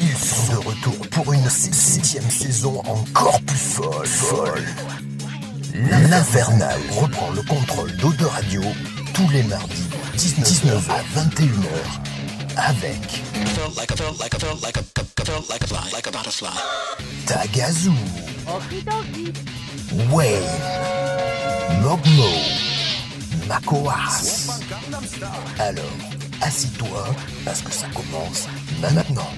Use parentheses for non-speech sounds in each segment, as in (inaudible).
Ils sont de retour pour une septième saison encore plus folle. folle. L'Infernal reprend le contrôle d'Ode Radio tous les mardis, 19 à 21h, avec Tagazu, Wayne, Mogmo, Makoas. Alors, assis-toi parce que ça commence maintenant.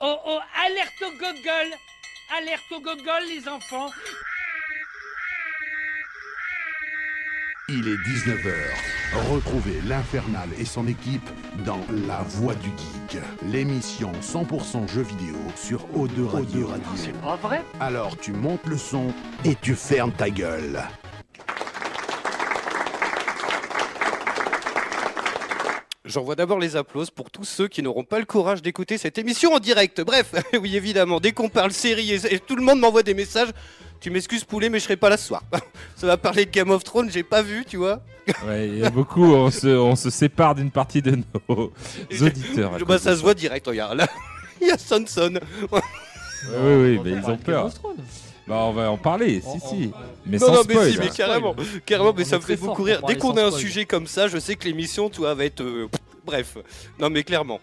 Oh oh, alerte au gogol Alerte au gogol, les enfants Il est 19h. Retrouvez l'Infernal et son équipe dans La Voix du Geek, l'émission 100% jeux vidéo sur O2 Radio. C'est pas vrai? Alors tu montes le son et tu fermes ta gueule. J'envoie d'abord les applauses pour tous ceux qui n'auront pas le courage d'écouter cette émission en direct. Bref, (laughs) oui évidemment, dès qu'on parle série et, et tout le monde m'envoie des messages, tu m'excuses poulet mais je serai pas là ce soir. (laughs) Ça va parler de Game of Thrones, j'ai pas vu, tu vois. Ouais, il y a beaucoup, on se, on se sépare d'une partie de nos (laughs) auditeurs. Bah, ça se voit direct, regarde là. Il y a Sonson. Oui, oui, oui, mais ils ont peur. Bah, on va en parler, si, si. Mais non, sans non, mais spoil. si, mais carrément, carrément, mais On ça me fait beaucoup rire. Dès qu'on a un spoil. sujet comme ça, je sais que l'émission, tu vois, va être. euh, bref. Non, mais clairement.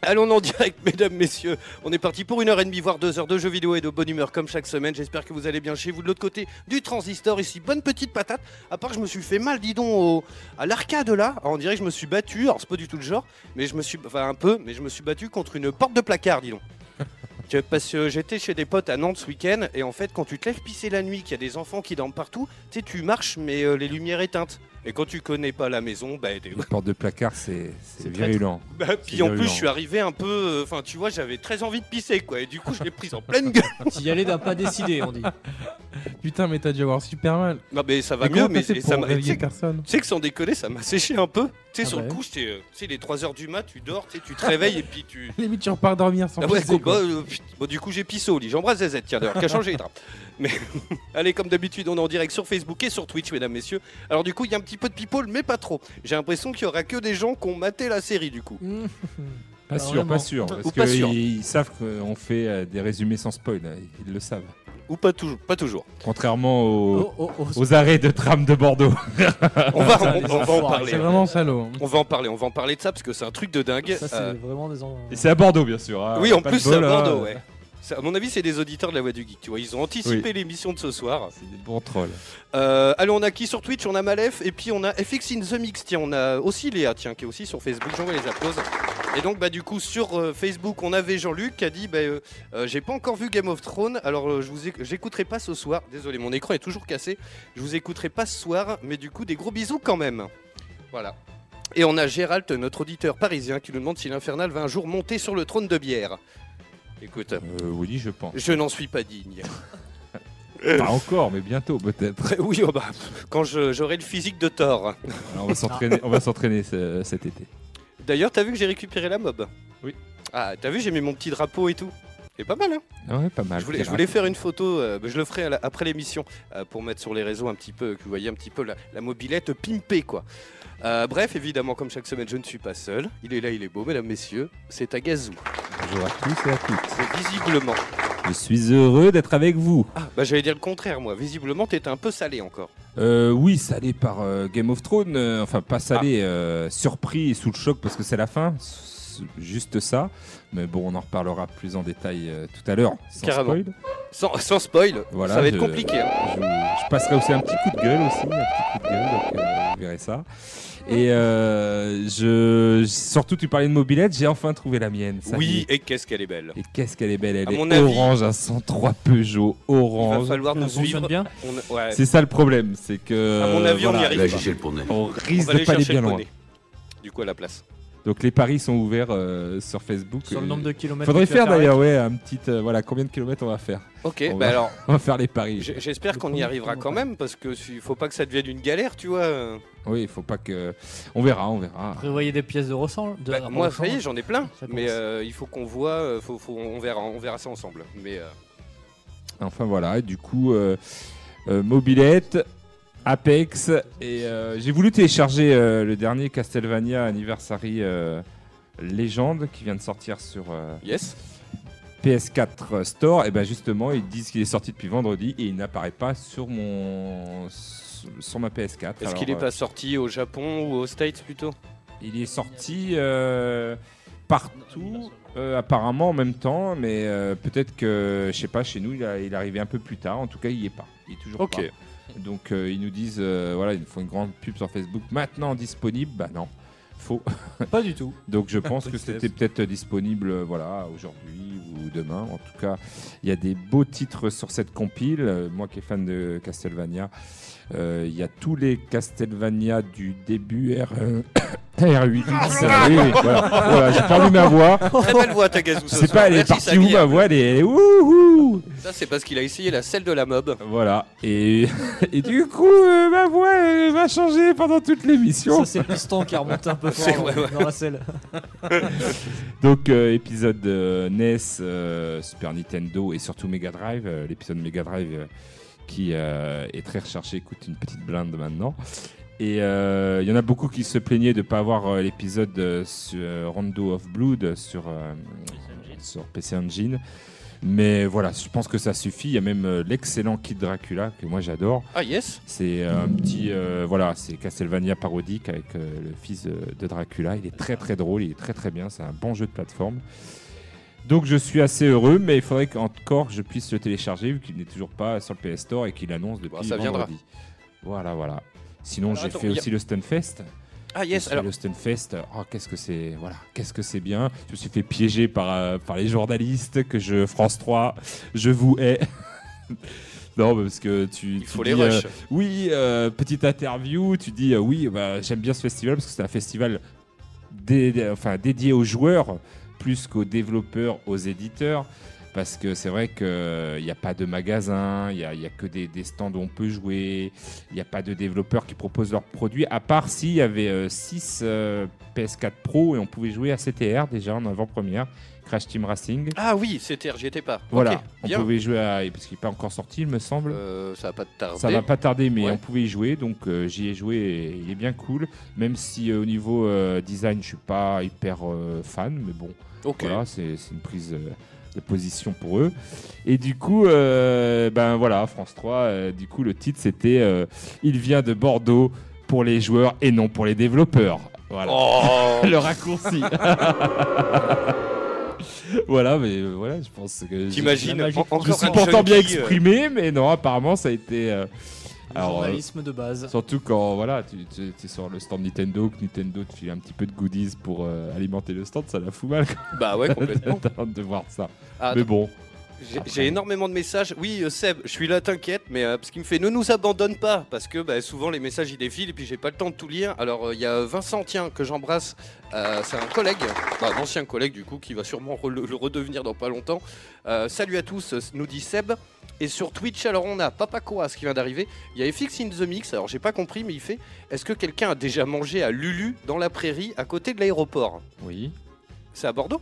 Allons en direct, (laughs) mesdames, messieurs. On est parti pour une heure et demie, voire deux heures de jeux vidéo et de bonne humeur comme chaque semaine. J'espère que vous allez bien chez vous de l'autre côté du transistor. Ici, bonne petite patate. À part, que je me suis fait mal, dis donc, au- à l'arcade là. Alors, on dirait que je me suis battu. Alors, c'est pas du tout le genre, mais je me suis. Enfin, un peu, mais je me suis battu contre une porte de placard, dis donc. (laughs) Parce que j'étais chez des potes à Nantes ce week-end et en fait quand tu te lèves pisser la nuit, qu'il y a des enfants qui dorment partout, tu sais tu marches mais euh, les lumières éteintes. Et quand tu connais pas la maison, bah, t'es- Les portes de placard, c'est (laughs) virulent. (laughs) bah, puis en plus je suis arrivé un peu, euh, enfin tu vois j'avais très envie de pisser quoi et du coup je l'ai prise en pleine gueule. T'y y allais d'un pas décidé, on dit. (laughs) Putain, mais t'as dû avoir super mal. Non mais ça va Mais mieux mais ça m'a. Tu sais, personne tu sais que sans déconner ça m'a séché un peu. Tu sais Ah sur bah le ouais. coup j'étais, euh, tu sais les 3h du mat, tu dors, tu tu te réveilles et puis tu. Limite, tu repars dormir sans Ah ouais, pisser, quoi, quoi. bah, euh, bon, du coup j'ai pissé au lit. J'embrasse ZZ, tiens d'ailleurs, qui a changé les draps. Mais (laughs) allez, comme d'habitude, on est en direct sur Facebook et sur Twitch, mesdames, messieurs. Alors du coup, il y a un petit peu de people, mais pas trop. J'ai l'impression qu'il y aura que des gens qui ont maté la série du coup. Pas Pas sûr, vraiment. pas sûr. Parce Ou pas sûr. qu'ils savent qu'on fait euh, des résumés sans spoil. hein, Ils le savent. Ou pas toujours, pas toujours. Contrairement aux, Oh, oh, oh, aux arrêts de tram de Bordeaux. On va, Ça, on, les on va en parler. C'est vraiment salaud. hein. On va en parler, on va en parler de ça parce que c'est un truc de dingue. Ça, c'est Euh, vraiment des. en- Et c'est à Bordeaux, bien sûr. hein. oui, en Pas de plus c'est à bol, hein. Bordeaux, ouais. À mon avis, c'est des auditeurs de la Voix du Geek. Tu vois, ils ont anticipé l'émission de ce soir. C'est des bons trolls. Euh, allez, on a qui sur Twitch? On a Malef et puis on a FX in the Mix. Tiens, on a aussi Léa, tiens, qui est aussi sur Facebook. J'envoie les applauses. Et donc, bah, du coup, sur euh, Facebook, on avait Jean-Luc qui a dit bah, euh, euh, J'ai pas encore vu Game of Thrones, alors je vous éc- j'écouterai pas ce soir. Désolé, mon écran est toujours cassé. Je vous écouterai pas ce soir, mais du coup, des gros bisous quand même. Voilà. Et on a Gérald, notre auditeur parisien, qui nous demande si l'Infernal va un jour monter sur le trône de bière. Écoute, Euh, oui, je pense. je n'en suis pas digne. Pas encore, mais bientôt peut-être. (laughs) oui, oh bah, quand je- j'aurai le physique de Thor. Alors, on va s'entraîner, on va s'entraîner ce- cet été. D'ailleurs, t'as vu que j'ai récupéré la mob? Oui. Ah, t'as vu, j'ai mis mon petit drapeau et tout. C'est pas mal, hein Ah Ouais, pas mal. Je voulais, je voulais faire une photo, euh, je le ferai la- après l'émission, euh, pour mettre sur les réseaux un petit peu, que vous voyez un petit peu la, la mobilette pimpée, quoi. Euh, bref, évidemment, comme chaque semaine, je ne suis pas seul. Il est là, il est beau, mesdames, messieurs. C'est à Gazou. Bonjour à tous et à toutes. C'est visiblement. Je suis heureux d'être avec vous. Ah, bah j'allais dire le contraire, moi. Visiblement, t'étais un peu salé encore. Euh, oui, salé par euh, Game of Thrones. euh, enfin, pas salé, euh, surpris et sous le choc parce que c'est la fin. Juste ça. Mais bon, on en reparlera plus en détail euh, tout à l'heure. Sans Carrément. spoil. Sans, sans spoil, Voilà, ça va être je- compliqué. hein. Je, je passerai aussi un petit coup de gueule aussi, un petit coup de gueule, donc euh, vous verrez ça. Et euh, je, surtout, tu parlais de mobilette, j'ai enfin trouvé la mienne. ça y Oui, est. et qu'est-ce qu'elle est belle. Et qu'est-ce qu'elle est belle, elle À est mon avis- orange, un 103 Peugeot Il va orange. falloir nous suivre. bien On- ouais. C'est ça le problème, c'est que. À mon avis, on y arrive. Là, pas. j'ai chez le poney. On On risque va de aller pas aller chercher bien le loin. poney. Du coup, à la place. Donc les paris sont ouverts euh, sur Facebook. Sur le nombre de kilomètres. Faudrait que tu vas faire d'ailleurs, ouais, un petit. euh, voilà, combien de kilomètres on va faire Ok, On bah va- (laughs) alors, On va faire les paris. j'espère qu'on y arrivera quand même, parce que il faut pas que ça devienne une galère, tu vois. Oui, il faut pas que. On verra, on verra. Prévoyez des pièces de ressort. de Bah, moi, ça y est, j'en ai plein, mais euh, il faut qu'on voit, faut, faut- on verra, on verra ça ensemble. Mais euh, Enfin voilà, et du coup, euh, euh, mobilette, Apex. Et euh, j'ai voulu télécharger euh, le dernier Castlevania Anniversary euh, Légende qui vient de sortir sur euh, Yes. PS4 Store. Et ben justement, ils disent qu'il est sorti depuis vendredi et il n'apparaît pas sur mon sur ma PS4. Est-ce qu'il n'est pas sorti au Japon ou aux States plutôt? Il est sorti partout, euh, apparemment en même temps, mais euh, peut-être que, je sais pas, chez nous, il, a- il est arrivé un peu plus tard. En tout cas, il y est pas. Il est toujours pas. Donc, euh, ils nous disent, euh, voilà, ils font une grande pub sur Facebook. Maintenant disponible, bah non, faux. (laughs) Pas du tout. Donc, je pense que c'était peut-être disponible, euh, voilà, aujourd'hui ou demain. En tout cas, il y a des beaux titres sur cette compile. Moi qui est fan de Castlevania, il y a tous les Castlevania du début R1. R8. oui, oui, voilà, Voilà, j'ai perdu ma voix. (laughs) Très belle voix, Tagazu. Sais pas, elle est partie où ma voix, elle est, wouhou Ça, c'est parce qu'il a essayé la selle de la mob. Voilà, et, (laughs) et du coup, euh, ma voix elle va changer pendant toute l'émission. Ça, c'est le piston qui a remonté un peu (laughs) C'est fort vrai, ouais. dans la selle. Donc, euh, épisode euh, NES, euh, Super Nintendo et surtout Mega Drive. euh, L'épisode Mega Drive euh, qui euh, est très recherché coûte une petite blinde maintenant. Et euh, il y en a beaucoup qui se plaignaient de ne pas avoir euh, l'épisode euh, euh, Rondo of Blood sur, euh, sur PC Engine. Mais voilà, je pense que ça suffit. Il y a même euh, l'excellent Kid Dracula que moi j'adore. Ah, yes C'est euh, un petit, euh, voilà, c'est Castlevania parodique avec euh, le fils de, Dracula. Il est très très drôle, il est très très bien. C'est un bon jeu de plateforme. Donc je suis assez heureux, mais il faudrait qu'encore je puisse le télécharger vu qu'il n'est toujours pas sur le PS Store et qu'il annonce depuis Bon, ça viendra. vendredi. Voilà, voilà. Sinon j'ai fait a- aussi le Stunfest. Ah, yes Alors, le Stunfest, oh, qu'est-ce que c'est, voilà, qu'est-ce que c'est bien. Je me suis fait piéger par, euh, par les journalistes que je France 3, je vous hais. (laughs) non, parce que tu, il tu faut dis, les euh, rushs. oui, euh, petite interview, tu dis euh, oui, bah, j'aime bien ce festival parce que c'est un festival dé- dé- enfin, dédié aux joueurs plus qu'aux développeurs, aux éditeurs. Parce que c'est vrai qu'il n'y a pas de magasin, il n'y a, que des, des stands où on peut jouer, il n'y a pas de développeurs qui proposent leurs produits, à part s'il y avait 6 PS4 Pro et on pouvait jouer à CTR déjà en avant-première, Crash Team Racing. Ah oui, c'était j'y étais pas. Voilà, on bien. pouvait jouer à. Parce qu'il n'est pas encore sorti, il me semble. Euh, ça va pas tarder. Ça va pas tarder, mais Ouais. on pouvait y jouer, donc euh, j'y ai joué et il est bien cool. Même si euh, au niveau euh, design, je suis pas hyper euh, fan, mais bon, voilà, c'est une prise position pour eux. Et du coup, euh, ben voilà, France 3, euh, du coup, le titre c'était euh, Il vient de Bordeaux pour les joueurs et non pour les développeurs. Voilà. Oh (laughs) Le raccourci. (laughs) voilà, mais voilà, je pense que. T'imagines Je encore suis un pourtant bien junkie, exprimé, mais non, apparemment ça a été. Le alors, euh, journalisme de base. Surtout quand voilà, tu, tu, tu es sur le stand Nintendo, que Nintendo te file un petit peu de goodies pour euh, alimenter le stand, ça la fout mal Bah ouais, (laughs) complètement. de voir ça. Ah, Mais bon, J'ai- énormément de messages. Oui, euh, Seb, je suis là, t'inquiète, mais euh, parce qu'il me fait ne nous abandonne pas, parce que bah, souvent les messages ils défilent et puis j'ai pas le temps de tout lire. Alors euh, il y a Vincent, tiens, que j'embrasse. Euh, c'est un collègue, bah, un ancien collègue du coup, qui va sûrement re- le, redevenir dans pas longtemps. Euh, salut à tous, nous dit Seb. Et sur Twitch, alors on a Papa Koas qui vient d'arriver. Il y a FX in the Mix. Alors j'ai pas compris, mais il fait Est-ce que quelqu'un a déjà mangé à Lulu dans la prairie à côté de l'aéroport? Oui, C'est à Bordeaux?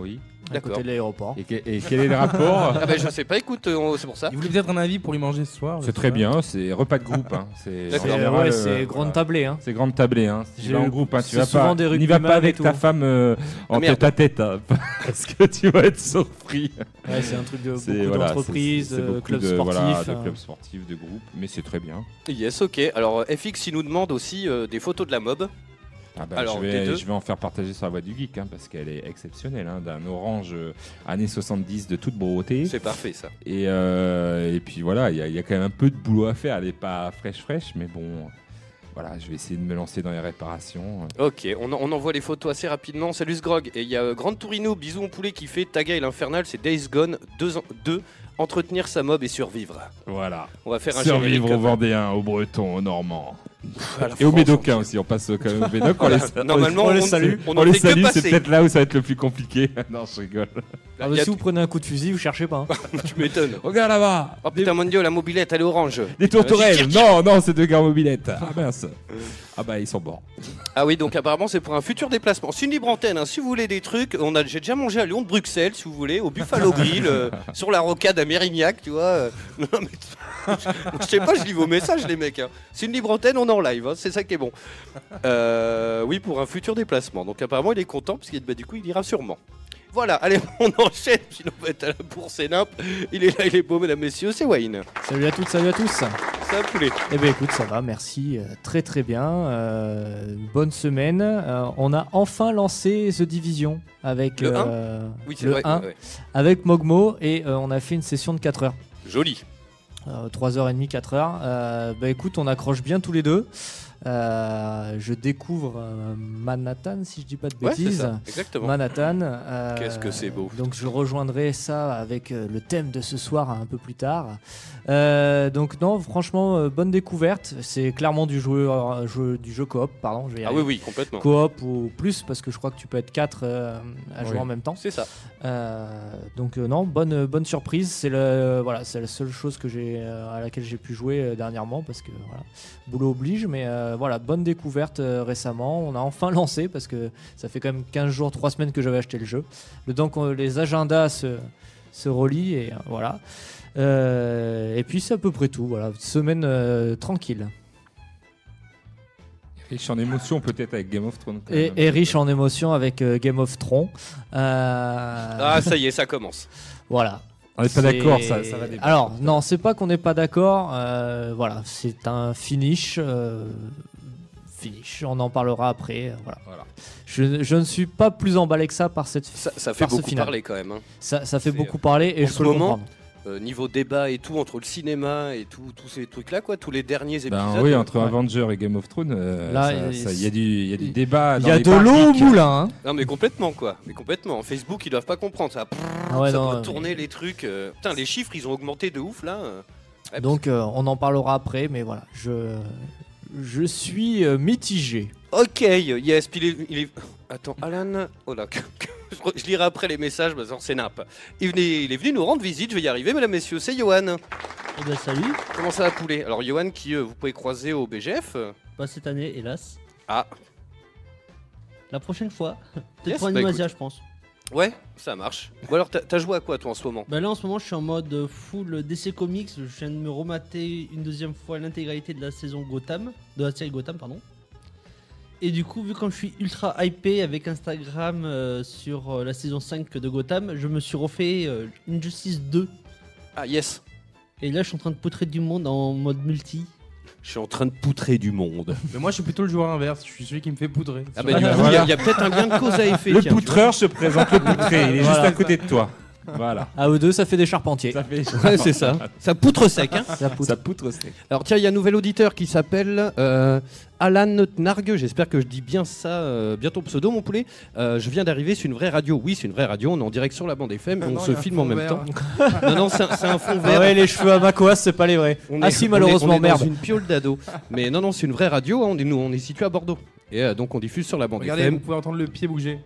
Oui. À d'accord. côté de l'aéroport. Et, que- et quel est le rapport Ah bah je sais pas, écoute, euh, on- c'est pour ça. Il voulait peut-être un avis pour lui manger ce soir. je C'est sais très pas. bien, c'est repas de groupe. Hein. C'est D'accord. C'est général, ouais, euh, c'est voilà. grande tablée. Hein. C'est grande tablée, hein. Tu J'ai vas en groupe, hein. tu c'est vas souvent pas, des n'y va rugbyman pas et avec tout. ta femme euh, en Ah, merde. tête à tête, hein, (laughs) parce que tu vas être surpris. Ouais, c'est un truc de C'est- beaucoup voilà, d'entreprises, c'est- c'est de beaucoup clubs de, sportifs. voilà, de hein. clubs sportifs, de groupes, mais c'est très bien. Yes, ok. Alors FX, il nous demande aussi euh, des photos de la mob. Ah bah, Alors, je, vais, deux je vais en faire partager sur la voie du geek hein, parce qu'elle est exceptionnelle, hein, d'un orange euh, années 70 de toute beauté. C'est parfait ça. Et, euh, et puis voilà, il y, a- il y a quand même un peu de boulot à faire. Elle n'est pas fraîche fraîche, mais bon, voilà, je vais essayer de me lancer dans les réparations. Ok, on, en- on envoie les photos assez rapidement. Salut Sgrog. Et il y a euh, Grande Tourino, bisous mon poulet, qui fait Taga et l'Infernal, c'est Days Gone 2, entretenir sa mob et survivre. Voilà. On va faire un Survivre aux Vendéens, aux Bretons, aux Normands. Et Médocains on- aussi, on passe au, quand même (laughs) on Voilà. les- Normalement, on les salue. On, on les salue, c'est peut-être là où ça va être le plus compliqué. (laughs) non, je rigole. Ah, a- si vous prenez un coup de fusil, vous cherchez pas. hein. (laughs) Tu m'étonnes. Regarde là-bas Oh putain, mon dieu, la mobilette, elle est orange. Des tourterelles tire. Non, non, c'est deux gars mobilettes. Ah mince. Ah bah, ils sont morts. Ah oui, donc apparemment c'est pour un futur déplacement. C'est une libre antenne, hein. si vous voulez des trucs, on a, j'ai déjà mangé à Lyon de Bruxelles, si vous voulez, au Buffalo (laughs) Grill, euh, sur la rocade à Mérignac, tu vois. euh. Non, mais- (laughs) je sais pas, je lis vos messages les mecs. hein. C'est une libre antenne, on est en live, hein, c'est ça qui est bon. Euh, oui, pour un futur déplacement. Donc apparemment il est content, parce que bah, du coup il ira sûrement. Voilà, allez, (laughs) on enchaîne, sinon on va être à la bourse et nimp. Il est là, il est beau, mesdames, messieurs, c'est Wayne. Salut à toutes, salut à tous. Ça a poulet. Eh bien écoute, ça va, merci, euh, très très bien. Euh, bonne semaine. Euh, on a enfin lancé The Division avec Le Oui, c'est le vrai. 1 ouais. avec Mogmo et on a fait une session de 4 heures. Joli. Euh, 3h30, 4h. Euh, bah écoute, on accroche bien tous les deux. Euh, je découvre euh, Manhattan, si je dis pas de Ouais, bêtises. ça, exactement. Manhattan. euh, Qu'est-ce que c'est beau. Donc je rejoindrai ça avec le thème de ce soir un peu plus tard. Donc non, franchement, bonne découverte. C'est clairement du jeu, jeu- du jeu coop, pardon. Je vais y Ah oui, oui, complètement. Coop ou plus parce que je crois que tu peux être 4 à jouer Oui. en même temps. C'est ça. Donc non, bonne bonne surprise. C'est le voilà, c'est la seule chose que j'ai à laquelle j'ai pu jouer dernièrement parce que voilà, boulot oblige. Mais euh, voilà, bonne découverte euh, récemment. On a enfin (laughs) lancé parce que ça fait quand même 15 jours, 3 semaines que j'avais acheté le jeu. Le temps que les agendas se se relient et euh, voilà. Euh, et puis c'est à peu près tout. Voilà, semaine euh, tranquille Riche en émotions peut-être avec Game of Thrones. quand et, même. et riche en émotions avec euh, Game of Thrones. Euh, Ah, ça y est, (laughs) ça commence. Voilà. On n'est pas d'accord, ça, ça va débattre. Alors, non, c'est pas qu'on n'est pas d'accord. euh, voilà, c'est un finish. euh, finish. On en parlera après. euh, voilà. Voilà. Je, je ne suis pas plus emballé que ça par cette. Ça, ça fait Par ce beaucoup final. parler quand même. hein. Ça, ça fait C'est, beaucoup parler et en je ce peux le moment, comprendre. Euh, niveau débat et tout, entre le cinéma et tout- tous ces trucs-là, quoi, tous les derniers épisodes. Ben oui, entre ouais. Avengers et Game of Thrones, euh, Là, il- y, a du- il y a du débat. Il y a de l'eau au moulin. hein. Non, mais complètement, quoi. Mais complètement. Facebook, ils doivent pas comprendre ça. Ah ouais, ça non, doit euh, tourner les trucs. euh, Putain, les chiffres, ils ont augmenté de ouf là. euh. Ouais, Donc, euh, on en parlera après, mais voilà, je, je suis euh, mitigé. Ok, yes, puis il est, il est- Attends, Alan. Oh là, (laughs) je, lirai après les messages, bah, c'est nappe. Il, venait- il est venu nous rendre visite, je vais y arriver, mesdames, messieurs, c'est Johan. Eh ben salut, Comment ça va, poulet? Alors, Johan, qui euh, vous pouvez croiser au BGF. euh, pas cette année hélas. Ah, La prochaine fois, (laughs) peut-être Yes, pour bah, Animasia je pense. ouais, ça marche. Ou alors, t'as t'as joué à quoi, toi, en ce moment? Bah là en ce moment je suis en mode euh, full DC Comics, je viens de me remater une deuxième fois l'intégralité de la saison Gotham, de la série Gotham pardon. Et du coup vu comme je suis ultra hypé avec Instagram euh, sur euh, la saison 5 de Gotham, je me suis refait euh, Injustice 2. Ah, yes. Et là je suis en train de poutrer du monde en mode multi. Je suis en train de poutrer du monde. (laughs) Mais moi, je suis plutôt le joueur inverse. Je suis celui qui me fait poudrer. Ah, bah, du coup, il y a- voilà. il y a, peut-être un lien de cause à effet. Le tiens, tu vois. poutreur se présente le poutré, il est juste à côté de toi. Voilà. À eux deux, ça fait des charpentiers. Ça fait Ouais, c'est ça. Ça poutre sec, hein. Ça poutre. ça poutre sec. Alors tiens, il y a un nouvel auditeur qui s'appelle euh, Alan Nargue. J'espère que je dis bien ça, euh, bien ton pseudo, mon poulet. Euh, je viens d'arriver, c'est une vraie radio. Oui, c'est une vraie radio. On est en direct sur la bande FM. on Non, se filme en même vert. temps. non, non, c'est un, c'est un fond Ah vert. ouais, les cheveux à Macoas, c'est pas les vrais. On ah est- si, on est- malheureusement, on est merde. Dans une piole d'ado. Mais non, non, c'est une vraie radio. hein. On est, nous, on est situé à Bordeaux. Et euh, donc on diffuse sur la bande Regardez, FM. vous pouvez entendre le pied bouger.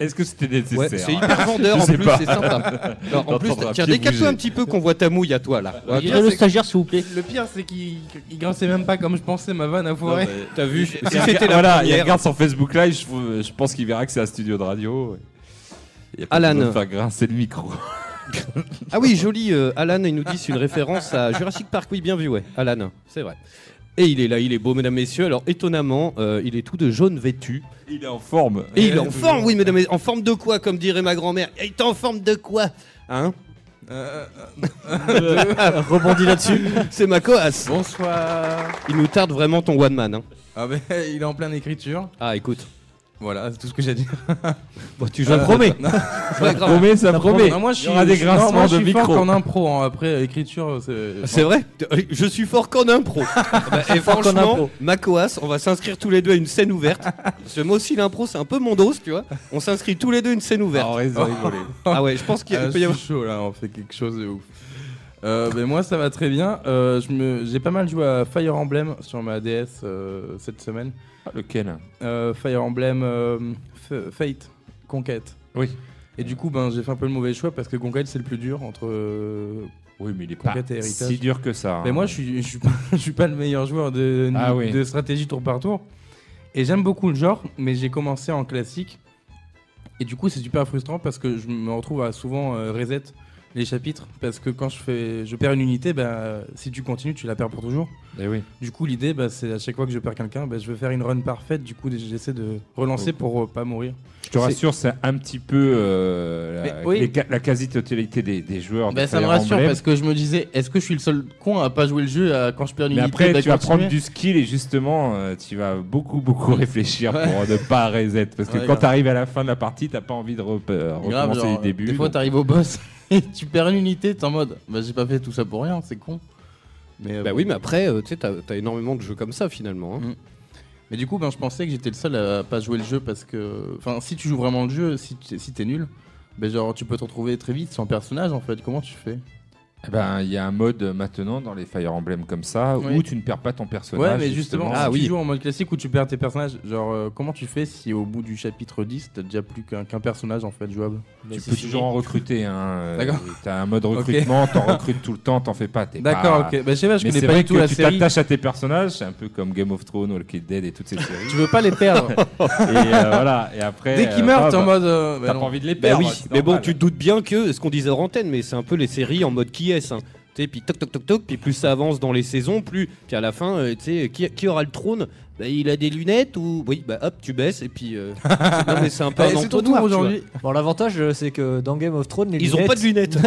Est-ce que c'était nécessaire Ouais, c'est hyper vendeur (laughs) en plus, c'est sympa. Alors, en plus, D'entendre un tiens, décale-toi bouger. un petit peu qu'on voit ta mouille à toi là. Ouais, Virez le stagiaire s'il vous plaît. Le pire, c'est qu'il il grinçait même pas comme je pensais ma vanne à foirer. T'as vu Si Il c'était voilà, il regarde sur Facebook Live, je, je pense qu'il verra que c'est un studio de radio. Il y a pas Alan. de faire grincer le micro. (laughs) Ah oui, joli. euh, Alan, il nous dit c'est une référence à Jurassic Park. Oui, bien vu, ouais. Alan, c'est vrai. Et il est là, il est beau, mesdames, messieurs. Alors, étonnamment, euh, il est tout de jaune vêtu. Il est en forme. Et il est en forme, oui, mesdames, messieurs. En forme de quoi, comme dirait ma grand-mère Il est en forme de quoi Hein Euh, (laughs) Rebondis là-dessus. C'est ma coasse. bonsoir. Il nous tarde vraiment ton one man. hein. Ah ben, (laughs) il est en pleine écriture. Ah, écoute. Voilà, c'est tout ce que j'ai à dire. (laughs) Bon, tu le promets. Ouais, grave. promet, ça promet. Non, moi, je Il suis, y aura des je- non, moi, grincements je de suis fort qu'en impro. hein. Après, écriture, c'est. C'est vrai Je suis fort qu'en impro. (laughs) Bah, et Fort franchement, impro. ma coasse, on va s'inscrire tous les deux à une scène ouverte. Parce que moi aussi, l'impro, c'est un peu mon dos, tu vois. On s'inscrit tous les deux à une scène Ah, ouverte. risque de rigoler. Ah ouais, je pense qu'il Ah, il peut y avoir. chaud là, on fait quelque chose de ouf. Euh, ben moi ça va très bien. Euh, j'ai pas mal joué à Fire Emblem sur ma DS euh, cette semaine. Ah, Lequel? Euh, Fire Emblem euh, Fate Conquête. Oui. Et du coup ben j'ai fait un peu le mauvais choix parce que Conquête c'est le plus dur entre euh, Oui, mais il est pas Conquête et héritage. si dur que ça. Mais hein. moi, je suis, je suis pas, (laughs) je suis pas le meilleur joueur de, Ah oui. de stratégie tour par tour. Et j'aime beaucoup le genre, mais j'ai commencé en classique. Et du coup, c'est super frustrant parce que je me retrouve à souvent reset les chapitres. Parce que quand je, fais, je perds une unité, bah, si tu continues, tu la perds pour toujours. Eh oui. Du coup, l'idée, bah, c'est à chaque fois que je perds quelqu'un, bah, je veux faire une run parfaite. Du coup, j'essaie de relancer pour euh, pas mourir. Je te rassure, c'est un petit peu euh, la, oui. quasi-totalité des, des joueurs. de Bah, ça me rassure parce que je me disais, est-ce que je suis le seul con à pas jouer le jeu à- quand je perds une Mais unité après, bah, tu vas prendre du skill et justement, euh, tu vas beaucoup, beaucoup (laughs) réfléchir Ouais. pour ne pas reset. Parce que Ouais, quand tu arrives à la fin de la partie, t'as pas envie de re- recommencer du début. Des fois, donc- t'arrives au boss et tu perds une unité, t'es en mode, bah j'ai pas fait tout ça pour rien, c'est con. Mais, euh, Bah oui, mais après, euh, tu sais, t'as as énormément de jeux comme ça finalement. hein. Mm. Mais du coup, ben, je pensais que j'étais le seul à pas jouer le jeu parce que, enfin, si tu joues vraiment le jeu, si tu- si t'es nul, ben genre tu peux te retrouver très vite sans personnage en fait. Comment tu fais? Eh ben, il y a un mode maintenant dans les Fire Emblem comme ça Oui. où tu ne perds pas ton personnage. Ouais, mais justement, Ah si oui. tu joues en mode classique où tu perds tes personnages, genre euh, comment tu fais si au bout du chapitre 10 t'as déjà plus qu'un qu'un personnage en fait jouable? Mais tu c'est peux fini. toujours en recruter. Hein. euh, D'accord. T'as un mode (laughs) recrutement, t'en recrutes tout le temps, t'en fais pas. D'accord, pas- ok. Bah, je sais pas, je Mais connais c'est pas vrai du tout que la tu série. t'attaches à tes personnages, c'est un peu comme Game of Thrones, Walking Dead et toutes ces (laughs) séries. Tu veux pas les perdre. et euh, voilà. Et après, Dès qu'ils euh, meurent, bah, t'es en bah, mode. euh, bah T'as pas envie de les Bah perdre. mais bon, tu te doutes bien que ce qu'on disait en antenne, mais c'est un peu les séries en mode qui est. Hein. Tu sais, puis toc toc toc toc, puis plus ça avance dans les saisons, plus. Puis à la fin, euh, tu sais, qui, qui aura le trône Bah, Il a des lunettes ou. Oui, bah hop, tu baisses et puis. euh, (laughs) non, mais c'est un peu Allez, un c'est ton entonnoir aujourd'hui. Bon, l'avantage, euh, c'est que dans Game of Thrones, les Ils ont lunettes- pas de lunettes.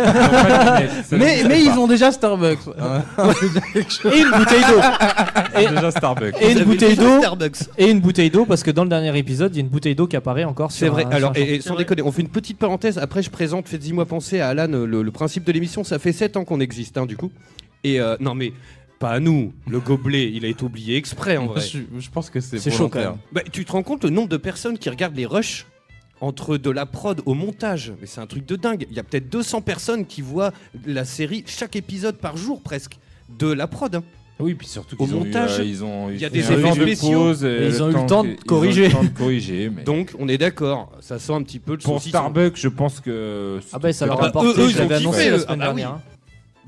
(laughs) Mais, (laughs) ils ont déjà Starbucks. Et une bouteille d'eau. C'est déjà Starbucks. Et une bouteille d'eau. Starbucks. Et une bouteille d'eau, parce que dans le dernier épisode, il y a une bouteille d'eau qui apparaît encore sur C'est vrai. un- Alors, et, et sans déconner, on fait une petite parenthèse. Après, je présente, faites-y moi penser à Alan, le, le principe de l'émission. Ça fait 7 ans qu'on existe, hein, du coup. Et euh, non, mais pas à nous. Le gobelet, il a été oublié exprès en vrai. Je, je pense que c'est C'est chaud quand volontaire. même. Bah, tu te rends compte le nombre de personnes qui regardent les rushs entre de la prod au montage? Mais c'est un truc de dingue. Il y a peut-être 200 personnes qui voient la série chaque épisode par jour presque de la prod. hein. Oui, puis surtout Au qu'ils ont, eu, montage, euh, ils ont il y a eu des effets spéciaux, et ils ont eu le temps de que- ils ont eu corriger. le temps de corriger. mais Donc on est d'accord, ça sent un petit peu le pour saucisson. Starbucks, je pense que Ah bah ça leur Ah a bah, rapporté, eux, eux, je ils ont l'avais kiffé, annoncé la eux. semaine Ah bah oui. dernière. hein.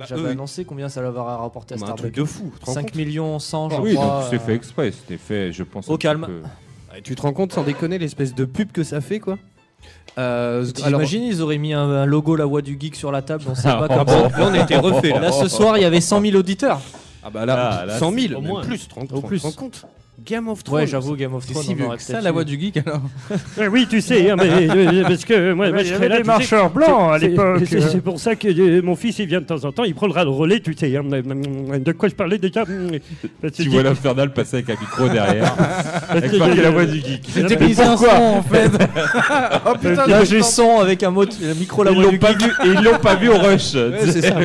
Bah, J'avais eux, annoncé combien ça leur a rapporté à mais un truc Starbucks. de fou. tu te rends 5 compte millions 100, je Ah oui, donc crois. c'est euh, fait exprès, c'était fait, je pense. Au petit calme. peu. Ouais, Tu te rends compte sans déconner l'espèce de pub que ça fait quoi euh, T'imagines, ils auraient mis un, un logo La Voix du Geek sur la table, on sait pas Ah, comme bon, ça. là on était refait là. Là ce soir, il y avait 100 000 auditeurs. Ah bah là, Ah, là, 100 000, au moins. plus, tu te rends- tu Au te plus. rends compte Game of Thrones. Ouais, j'avoue, Game of C'est Thrones, si on ça, la voix du geek alors. (laughs) oui, tu sais, hein, mais, (laughs) parce que moi, moi, je serais là. tu sais, blancs à l'époque. C'est pour ça que euh, mon fils, il vient de temps en temps, il prendra le relais, tu sais. hein, de quoi je parlais déjà? Tu vois l'Infernal passer avec un micro derrière, (laughs) avec la voix du geek. Glissé un son en fait. oh putain, Là, j'ai son avec un mot, micro La Ils Voix l'ont du pas Geek. vu et ils l'ont pas vu au rush. c'est ça.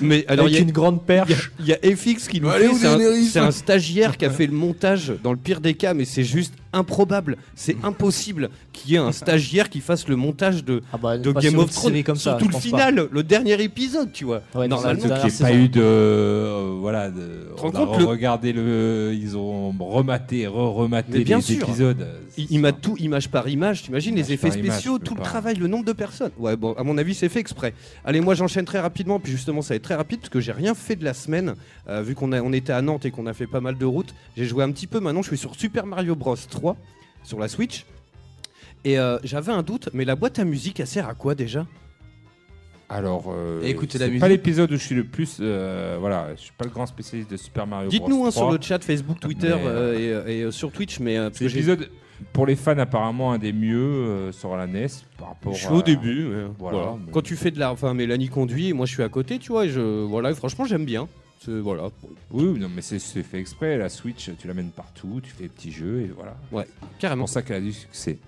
Mais alors il Avec y a une grande perche. Il y a FX qui nous fait, un, c'est un stagiaire qui a fait le montage dans le pire des cas, mais c'est juste improbable, c'est impossible qu'il y ait un stagiaire qui fasse le montage de, Ah bah, de Game of Thrones, comme ça, surtout le final, le dernier épisode, tu vois. Ouais, Normalement, Qu'il n'y ait saison. pas eu de. euh, voilà, de, on a le- regardé le. Ils ont rematé, re-rematé les sûr. épisodes. il, il m'a tout image par image, t'imagines les effets image, spéciaux, tout le pas. travail, le nombre de personnes. Ouais, bon, à mon avis, c'est fait exprès. Allez, moi j'enchaîne très rapidement, puis justement, ça va être très rapide parce que j'ai rien fait de la semaine, euh, vu qu'on a- on était à Nantes et qu'on a fait pas mal de routes. J'ai joué un petit peu maintenant, je suis sur Super Mario Bros 3 sur la Switch. Et euh, j'avais un doute, mais la boîte à musique, elle sert à quoi déjà? Alors, euh, Écoutez la c'est musique. pas l'épisode où je suis le plus. euh, voilà, je suis pas le grand spécialiste de Super Mario Bros. Dites-nous hein, sur 3. le chat Facebook, Twitter Mais, euh, euh, et, et, euh, sur Twitch, mais euh, parce C'est que j'ai- l'épisode, pour les fans, apparemment un des mieux euh, sur la NES par rapport je à. suis au début. euh, Voilà, voilà. mais- Quand tu fais de la, enfin Mélanie conduit, et moi je suis à côté, tu vois. Et je, voilà, et franchement j'aime bien. C'est- Voilà. Oui, non, mais c'est c'est fait exprès. La Switch, tu l'amènes partout, tu fais des petits jeux et voilà. C'est Carrément. pour ça qu'elle a du succès.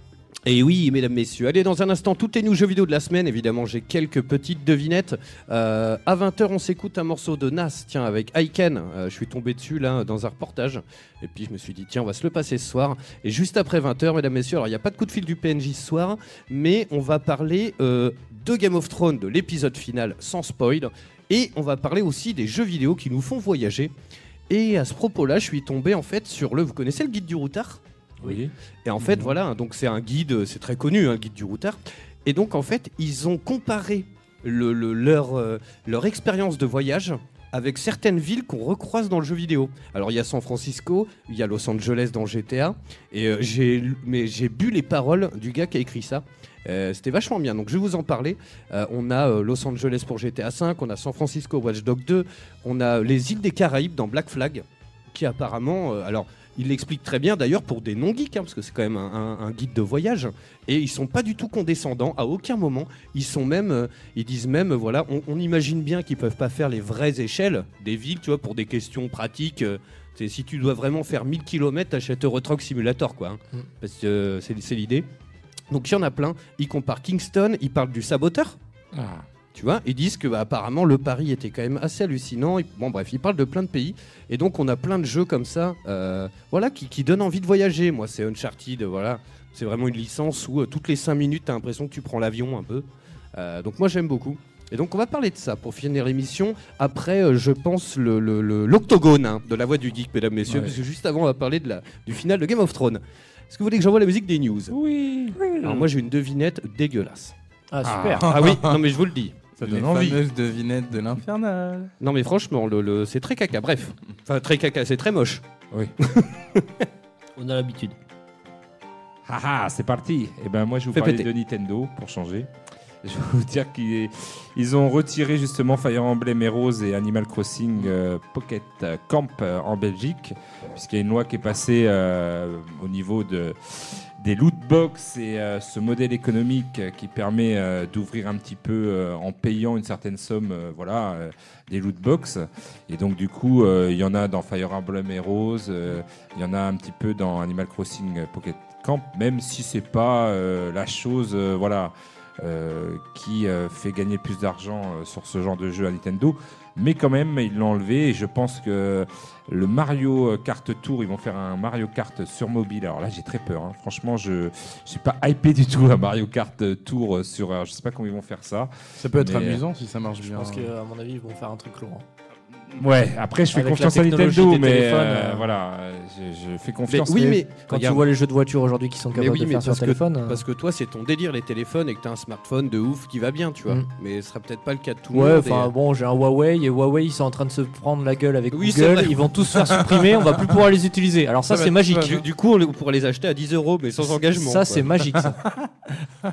Et oui, mesdames, messieurs, allez, dans un instant, toutes les news jeux vidéo de la semaine. Évidemment, j'ai quelques petites devinettes. Euh, à 20h, on s'écoute un morceau de Nas, tiens, avec Aiken. Euh, je suis tombé dessus, là, dans un reportage. Et puis, je me suis dit, tiens, on va se le passer ce soir. Et juste après 20h, mesdames, messieurs, alors, il n'y a pas de coup de fil du PNJ ce soir, mais on va parler euh, de Game of Thrones, de l'épisode final, sans spoil. Et on va parler aussi des jeux vidéo qui nous font voyager. Et à ce propos-là, je suis tombé, en fait, sur le... Vous connaissez le guide du routard? Oui. et en fait, voilà, donc c'est un guide, c'est très connu, un guide du routard. Et donc, en fait, ils ont comparé le- le- leur, euh, leur expérience de voyage avec certaines villes qu'on recroise dans le jeu vidéo. Alors il y a San Francisco, il y a Los Angeles dans GTA, et euh, j'ai mais j'ai bu les paroles du gars qui a écrit ça. Euh, C'était vachement bien, donc je vais vous en parler. Euh, on a Los Angeles pour GTA V, on a San Francisco Watch Dogs 2, on a les îles des Caraïbes dans Black Flag, qui apparemment, alors il l'explique très bien d'ailleurs pour des non-geeks, hein, parce que c'est quand même un, un- un guide de voyage, et ils sont pas du tout condescendants à aucun moment. Ils sont même, euh, ils disent même, voilà, on, on imagine bien qu'ils peuvent pas faire les vraies échelles des villes, tu vois, pour des questions pratiques. euh, si tu dois vraiment faire 1000 km, t'achètes Euro Truck Simulator, quoi. hein, Mm. Parce que euh, c'est c'est l'idée. Donc il y en a plein. Ils comparent Kingston, ils parlent du saboteur. Ah. Tu vois, ils disent que bah, apparemment le pari était quand même assez hallucinant. Bon bref, ils parlent de plein de pays et donc on a plein de jeux comme ça, euh, voilà, qui, qui donnent envie de voyager. Moi, c'est Uncharted, voilà, c'est vraiment une licence où euh, toutes les 5 minutes, t'as l'impression que tu prends l'avion un peu. Euh, donc moi, j'aime beaucoup. Et donc on va parler de ça pour finir l'émission. Après, euh, je pense le le- le- l'octogone hein, de la voix du geek, mesdames, messieurs, Ouais. parce que juste avant, on va parler de la, du final de Game of Thrones. Est-ce que vous voulez que j'envoie la musique des news? Oui. Alors moi, j'ai une devinette dégueulasse. Ah, super. Ah oui, (laughs) non mais je vous le dis. Ça Les donne envie. fameuses devinettes de l'infernal. Non mais franchement, le, le- c'est très caca. Bref, enfin très caca, c'est très moche. (laughs) On a l'habitude. Haha, c'est parti. Et ben moi je vais vous Fais péter. de Nintendo pour changer. (laughs) Je vais vous dire qu'ils ils ont retiré justement Fire Emblem Heroes et Animal Crossing euh, Pocket Camp euh, en Belgique, puisqu'il y a une loi qui est passée euh, au niveau de, des loot box et euh, ce modèle économique euh, qui permet euh, d'ouvrir un petit peu en payant une certaine somme, voilà, des loot box. Et donc du coup, il y en a dans Fire Emblem Heroes, il y en a un petit peu dans Animal Crossing Pocket Camp, même si c'est pas la chose, voilà, qui fait gagner plus d'argent sur ce genre de jeu à Nintendo. Mais quand même, ils l'ont enlevé et je pense que le Mario Kart Tour, ils vont faire un Mario Kart sur mobile. Alors là, j'ai très peur. hein. Franchement, je ne suis pas hypé du tout à Mario Kart Tour euh, sur. je sais pas comment ils vont faire ça. Ça peut être Mais, amusant si ça marche Je bien. pense qu'à mon avis, ils vont faire un truc lourd. Ouais. Après, je fais Avec confiance à Nintendo, mais euh, euh, voilà, euh, je, je fais confiance. oui, mais Quand regarde, tu vois les jeux de voiture aujourd'hui qui sont Mais capables oui, de mais faire sur parce que- téléphone. euh, parce que toi, c'est ton délire les téléphones et que t'as un smartphone de ouf qui va bien, tu vois. Mm. Mais ce sera peut-être pas le cas de tout le Ouais, monde. enfin et- bon, j'ai un Huawei et Huawei ils sont en train de se prendre la gueule avec Oui, Google, ils vont tous se faire supprimer, on va plus pouvoir les utiliser. Alors ça, c'est magique. Du, du coup, on pourra les acheter à 10 euros, mais sans engagement. Ça, c'est magique. Ça. (laughs)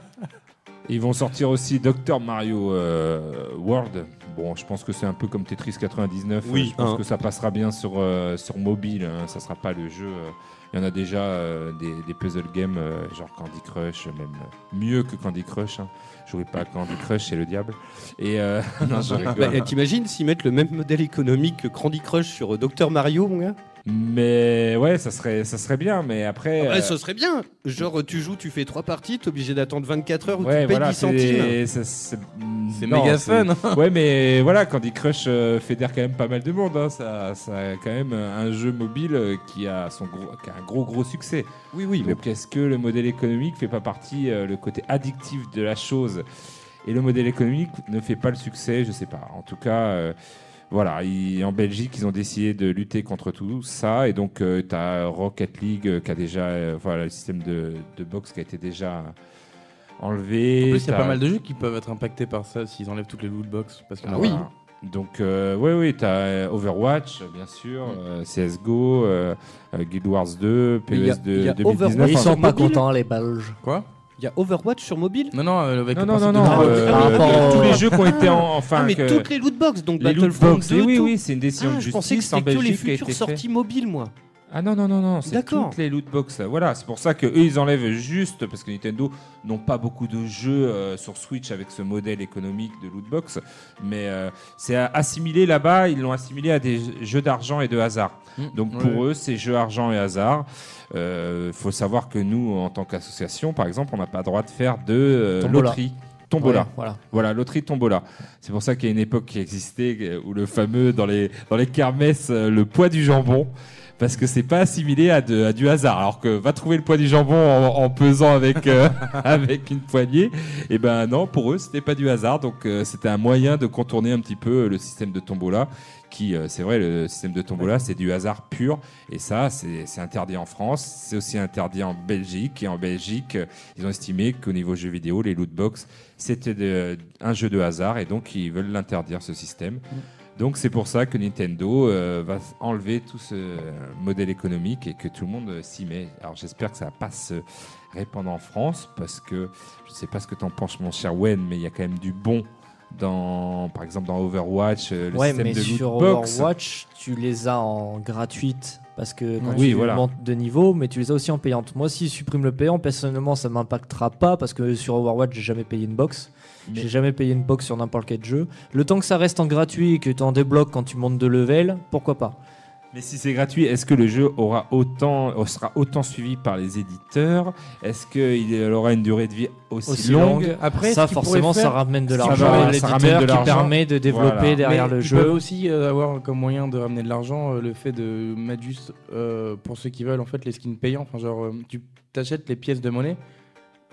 Ils vont sortir aussi Dr Mario euh, World. Bon, je pense que c'est un peu comme Tetris 99. Oui, je pense hein. que ça passera bien sur, euh, sur mobile. hein. Ça sera pas le jeu. euh, Il y en a déjà euh, des, des puzzle games, euh, genre Candy Crush, même mieux que Candy Crush. Hein. Jouez pas à Candy Crush, c'est le diable. Et euh, non, je (laughs) rigole. Bah, T'imagines s'ils mettent le même modèle économique que Candy Crush sur Dr Mario, mon gars? Mais ouais, ça serait, ça serait bien. Mais après, Ouais, euh, ce serait bien. Genre, tu joues, tu fais trois parties, t'es obligé d'attendre 24 heures ou ouais, tu payes voilà, 10 centimes. c'est ça- c'est C'est non, méga c'est- fun. (laughs) Ouais, mais voilà, Candy Crush euh, fédère quand même pas mal de monde. hein. Ça, ça a quand même un jeu mobile euh, qui a, son gros, qui a un gros gros succès. Oui, oui, mais Donc est-ce que le modèle économique fait pas partie, euh, le côté addictif de la chose? Et le modèle économique ne fait pas le succès Je sais pas. En tout cas, euh, voilà, ils- en Belgique, ils ont décidé de lutter contre tout ça. Et donc, tu as Rocket League euh, qui a déjà, euh, voilà, le système de, de boxe qui a été déjà enlevé. En plus, il y a T'as- pas mal de jeux qui peuvent être impactés par ça s'ils enlèvent toutes les loot box. Parce a Ah oui. Donc, euh, oui, oui, tu as Overwatch, bien sûr, euh, CSGO, euh, euh, Guild Wars 2, Mais il y a- PES de a 2019. Overwatch Ils sur sont pas contents, les Belges. Quoi? Il y a Overwatch sur mobile Non, non, euh, avec Non, le non, non, Ah, euh, par rapport euh, tous les jeux qui ont été en, enfin, Ah, mais que- toutes les loot box, donc les loot Battlefront box, 2, oui, tout. oui, c'est une décision Ah, de je pensais que justice c'était que les futures sorties mobiles, moi. Ah non, non, non, non, c'est D'accord. toutes les loot box. Voilà, c'est pour ça que eux ils enlèvent juste, parce que Nintendo n'ont pas beaucoup de jeux euh, sur Switch avec ce modèle économique de loot box, mais euh, c'est assimilé là-bas, ils l'ont assimilé à des jeux d'argent et de hasard. Mm. Donc pour eux, c'est jeux argent et hasard. Il faut savoir que nous, en tant qu'association, par exemple, on n'a pas le droit de faire de euh, Tombola. loterie. Tombola. Ouais, voilà. Voilà, loterie tombola. C'est pour ça qu'il y a une époque qui existait euh, où le fameux, dans les, dans les kermesses, euh, le poids du jambon. Parce que c'est pas assimilé à, de- à du hasard. Alors que va trouver le poids du jambon en, en pesant avec, euh, (laughs) avec une poignée. Et ben non, pour eux, c'était pas du hasard. Donc euh, c'était un moyen de contourner un petit peu le système de tombola qui, euh, c'est vrai, le système de tombola, c'est du hasard pur. Et ça, c'est interdit en France. C'est aussi interdit en Belgique. Et en Belgique, euh, ils ont estimé qu'au niveau jeux vidéo, les loot box, c'était un jeu de hasard. Et donc, ils veulent l'interdire, ce système. Donc, c'est pour ça que Nintendo euh, va enlever tout ce modèle économique et que tout le monde euh, s'y met. Alors, j'espère que ça va pas se répandre en France parce que je sais pas ce que t'en penses, mon cher Wen, mais il y a quand même du bon dans, par exemple, dans Overwatch, euh, le ouais, système mais de sur box. Overwatch, tu les as en gratuite parce que quand Oui, tu voilà. montes de niveau, mais tu les as aussi en payante. Moi, si je supprime le payant, personnellement, ça m'impactera pas parce que sur Overwatch, j'ai jamais payé une box. Mais- J'ai jamais payé une box sur n'importe quel jeu. Le temps que ça reste en gratuit et que tu en débloques quand tu montes de level, pourquoi pas? Mais si c'est gratuit, est-ce que le jeu aura autant, sera autant suivi par les éditeurs? Est-ce qu'il aura une durée de vie aussi, Aussi longue, longue. Après, ça, forcément, ça ramène de l'argent l'éditeur qui permet de développer Voilà. derrière Mais le jeu. peuvent aussi euh, avoir comme moyen de ramener de l'argent euh, le fait de mettre juste euh, pour ceux qui veulent en fait les skins payants. Enfin genre euh, tu t'achètes les pièces de monnaie.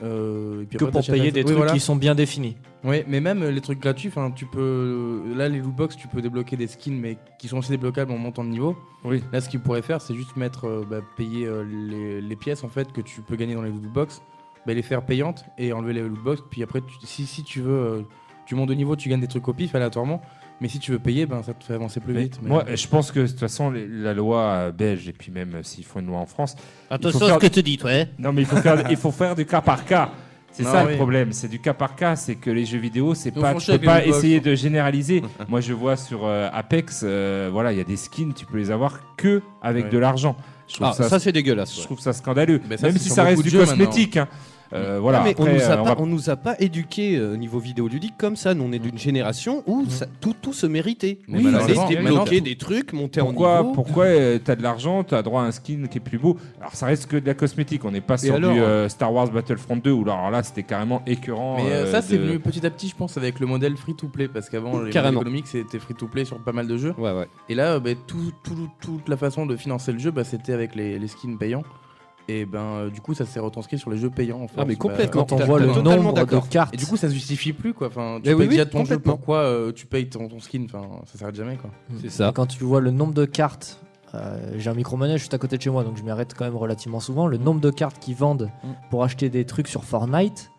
Euh, et puis que après, pour payer des Oui, trucs voilà. qui sont bien définis. Ouais, mais même euh, les trucs gratuits, tu peux là les lootbox tu peux débloquer des skins mais qui sont aussi débloquables en montant de niveau. Oui. Là ce qu'ils pourraient faire c'est juste mettre euh, bah, payer euh, les, les pièces en fait que tu peux gagner dans les lootbox, bah, les faire payantes et enlever les lootbox puis après tu- si, si tu veux euh, tu montes de niveau tu gagnes des trucs au pif aléatoirement. Mais si tu veux payer, ben, ça te fait avancer plus Mais vite. mais- Moi, je pense que de toute façon, les- la loi belge, et puis même euh, s'ils font une loi en France, Attention à faire- ce que tu dis, toi. hein. non, mais il faut faire, il faut faire du cas par cas. C'est ça oui. le problème, c'est du cas par cas, c'est que les jeux vidéo, c'est pas, tu peux pas essayer de généraliser. (laughs) Moi, je vois sur euh, Apex, euh, voilà, il y a des skins, tu peux les avoir que avec Ouais. de l'argent. Ah, ça, ça, c'est dégueulasse. je ouais. trouve ça scandaleux. Mais ça, même si ça reste du cosmétique. hein. Euh, voilà. Mais après, on, nous a euh, on pas, va- on nous a pas éduqués euh, au niveau vidéoludique comme ça. Nous, on est d'une génération où ça- tout, tout se méritait. Mais Oui, malheureusement, fallait maintenant, débloquer des trucs, monter en Pourquoi, niveau. pourquoi euh, t'as de l'argent, t'as droit à un skin qui est plus beau? Alors ça reste que de la cosmétique, on n'est pas sur alors du euh, Star Wars Battlefront 2 où là, alors là c'était carrément écœurant. Mais euh, euh, ça, c'est de- venu petit à petit, je pense, avec le modèle free-to-play. Parce qu'avant, les modèles Carrément. économiques, c'était free-to-play sur pas mal de jeux. Ouais, ouais. Et là, euh, bah, tout- tout- toute la façon de financer le jeu, bah, c'était avec les, les skins payants. Et ben, euh, du coup, ça s'est retranscrit sur les jeux payants. En Ah, mais France. Bah, complètement. Quand on voit le nombre de cartes, Et du coup, ça se justifie plus, quoi. Enfin, tu Mais payes oui, oui, déjà ton jeu, pourquoi euh, tu payes ton, ton skin? Enfin, ça s'arrête jamais, quoi. C'est ça. Quand tu vois le nombre de cartes, euh, j'ai un micro-manège juste à côté de chez moi, donc je m'y arrête quand même relativement souvent. Le nombre de cartes qu'ils vendent Mm. pour acheter des trucs sur Fortnite,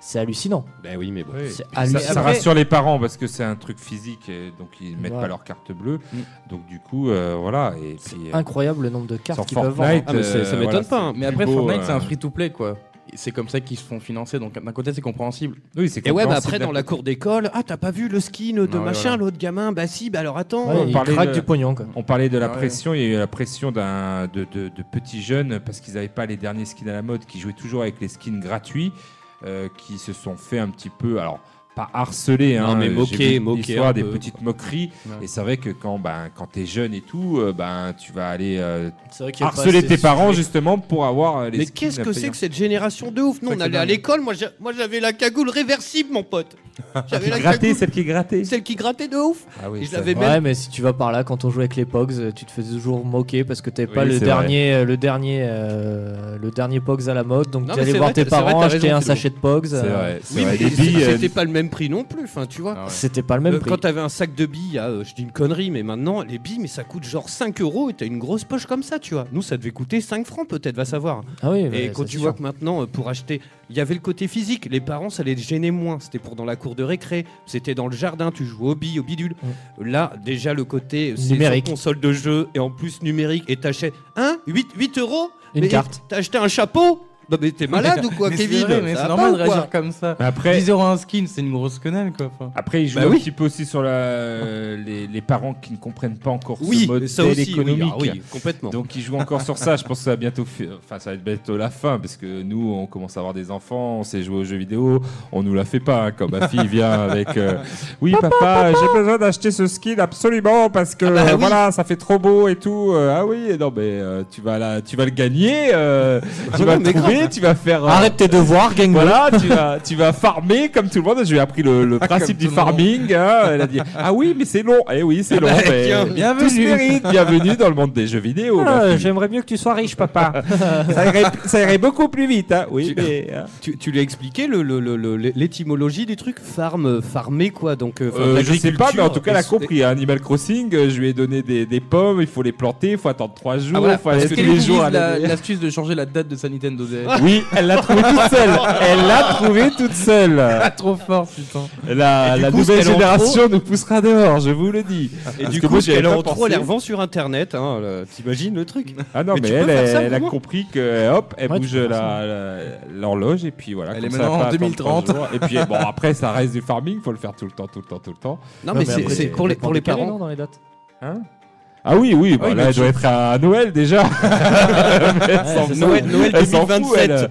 c'est hallucinant. Ben oui, mais bon. Oui. Ça, rassure les parents parce que c'est un truc physique et donc ils mettent Voilà. pas leur carte bleue. Mm. Donc du coup, euh, voilà. Et puis, euh, incroyable le nombre de cartes sur qu'ils peuvent Fortnite, vendre. Ah, mais c'est- ça euh, m'étonne voilà, pas, hein. Mais après, beau, Fortnite, c'est un free-to-play, quoi. C'est comme ça qu'ils se font financer. Donc, d'un côté, c'est compréhensible. Oui, c'est Et ouais, bah après, dans la cour d'école, ah, t'as pas vu le skin de Ah machin, voilà. l'autre gamin? Bah si, bah alors attends. Ouais, on parlait de- du pognon. Quoi. On parlait de la Ah ouais. pression, il y a eu la pression d'un, de, de- de petits jeunes parce qu'ils n'avaient pas les derniers skins à la mode, qui jouaient toujours avec les skins gratuits, qui se sont fait un petit peu, alors pas harceler, Non, hein, mais l'histoire un des peu, petites moqueries. Ouais. Et c'est vrai que quand, ben, quand tu es jeune et tout, euh, ben, tu vas aller euh, pas harceler tes parents justement pour avoir euh, les Mais qu'est-ce que c'est que cette génération de ouf? Nous, on allait à l'école, moi j'avais la cagoule réversible, mon pote. (laughs) J'avais la Gratter, cagoule, celle qui grattait. celle qui grattait de ouf. Ah oui, Et je ça- l'avais Ouais, même. mais si tu vas par là, quand on jouait avec les Pogs, tu te faisais toujours moquer parce que t'avais pas Oui, le c'est dernier, le dernier, euh, le dernier Pogs à la mode. Donc tu allais voir tes parents acheter un sachet de Pogs. C'est vrai. Oui, mais c'était pas le même prix non plus, enfin, tu vois. Ah ouais. C'était pas le même Euh, prix. quand t'avais un sac de billes, euh, je dis une connerie, mais maintenant, les billes, mais ça coûte genre 5 euros et t'as une grosse poche comme ça, tu vois. Nous, ça devait coûter 5 francs peut-être, va savoir. Ah oui, Et quand tu vois sûr. que maintenant, euh, pour acheter, il y avait le côté physique. Les parents, ça les gênait moins. C'était pour dans la cour de récré, c'était dans le jardin, tu jouais aux billes, au bidule. Là, déjà, le côté c'est console de jeu et en plus numérique. Et t'achètes 1, 8, 8 euros? Une Mais carte. T'as acheté un chapeau? Non, mais t'es (laughs) malade ou quoi, Mais c'est Kevin vrai, mais Ça c'est normal de réagir comme ça. Mais après, 10 euros un skin, c'est une grosse quenelle, quoi. Enfin, Après, ils jouent Bah un oui. petit peu aussi sur la, euh, les, les parents qui ne comprennent pas encore Oui, ce modèle ça aussi, oui, économique. ah oui, complètement. Donc ils jouent encore sur ça. Je pense que ça va bientôt, fi- enfin ça va être bientôt la fin parce que nous, on commence à avoir des enfants, on sait jouer aux jeux vidéo, on nous la fait pas. hein, quand ma fille (laughs) vient avec, euh, oui papa, j'ai besoin d'acheter ce skin absolument parce que Ah bah euh, oui. voilà, ça fait trop beau et tout. Euh, ah oui, non mais euh, tu vas la, tu vas le gagner, euh, tu vas non, le mais trouver tu vas faire. euh, Arrête tes devoirs, gang. Voilà, tu vas, tu vas farmer comme tout le monde. Je lui ai appris le, le Ah, principe du farming. hein. Elle a dit Ah oui, mais c'est long. Eh oui, c'est long. bah, mais tiens, mérite. Bienvenue dans le monde des jeux vidéo. Ah. J'aimerais mieux que tu sois riche, papa. (laughs) ça, irait, ça irait beaucoup plus vite. Hein. Oui, Tu- mais. hein. Tu, tu lui as expliqué le- le- le- le- l'étymologie du truc? Farm, farmer quoi donc euh, Euh, je sais pas, mais en tout cas, elle a compris. hein. Animal Crossing, je lui ai donné des, des pommes, il faut les planter, il faut attendre 3 jours, il Ah, voilà, faut aller Est-ce tous les jours. aller- la- l'astuce de changer la date de sa Nintendo DS (laughs) Oui, elle l'a trouvé toute seule. Elle l'a trouvé toute seule. (laughs) Ah, trop fort, putain. La, coup, nouvelle génération nous poussera dehors, je vous le dis. Et Parce du coup, pas en trop, elle revend sur internet. Hein, T'imagines le truc Ah non, Mais elle, ça, elle, a compris que hop, elle Ouais, bouge l'horloge et puis voilà. Elle comme est maintenant en attendre 2030. trois jours. Et puis bon, après, ça reste du farming, faut le faire tout le temps, tout le temps, tout le temps. Non, mais, c'est- pour les, pour les décalé, parents. dans les dates? Hein? Ah oui, oui, bah oui, là, doit tu- être à Noël déjà. (laughs) Fout. Noël, Noël Elle s'en fout, 2027. elle.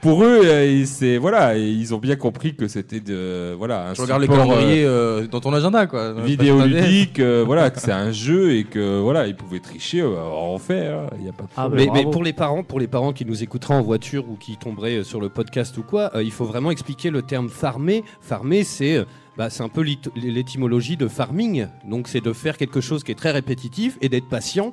Pour eux, euh, ils- c'est voilà, ils ont bien compris que c'était de voilà un Je regarde les support, euh, calendriers euh, dans ton agenda, quoi. vidéoludique, euh, voilà, que c'est un (laughs) jeu et que voilà, ils pouvaient tricher, euh, on fait, il y a pas de Ah, problème. Mais, mais pour les parents, pour les parents qui nous écouteraient en voiture ou qui tomberaient sur le podcast ou quoi, euh, il faut vraiment expliquer le terme farmer. Farmer, c'est euh, bah, c'est un peu l'étymologie de farming. Donc c'est de faire quelque chose qui est très répétitif et d'être patient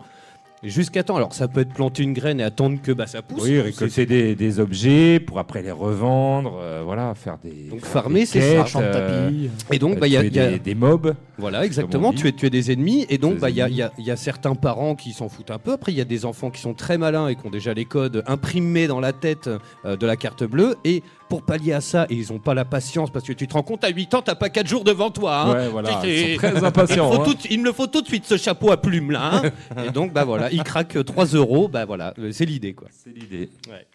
jusqu'à temps. Alors ça peut être planter une graine et attendre que bah, ça pousse. Oui, récolter des, des objets pour après les revendre, euh, voilà, faire des. Donc faire farmer, des c'est quêtes, ça. Euh, tapis. Et donc bah, il y a, tuer il y a- des, des mobs. Voilà, exactement. on dit. Tu es, tu es des ennemis. Et donc, Des bah, il y, a- ennemis. il y a- il y a certains parents qui s'en foutent un peu. Après, il y a des enfants qui sont très malins et qui ont déjà les codes imprimés dans la tête euh, de la carte bleue. Et pour pallier à ça, et ils n'ont pas la patience, parce que tu te rends compte, à 8 ans, t'as pas 4 jours devant toi. hein. ouais, voilà, C'est- ils sont très Il, impatients. faut hein. tout- il me le faut tout de suite, ce chapeau à plumes là. hein. (laughs) et donc, bah voilà, ils craquent 3 euros. Bah voilà, euh, c'est l'idée quoi. C'est l'idée. Ouais,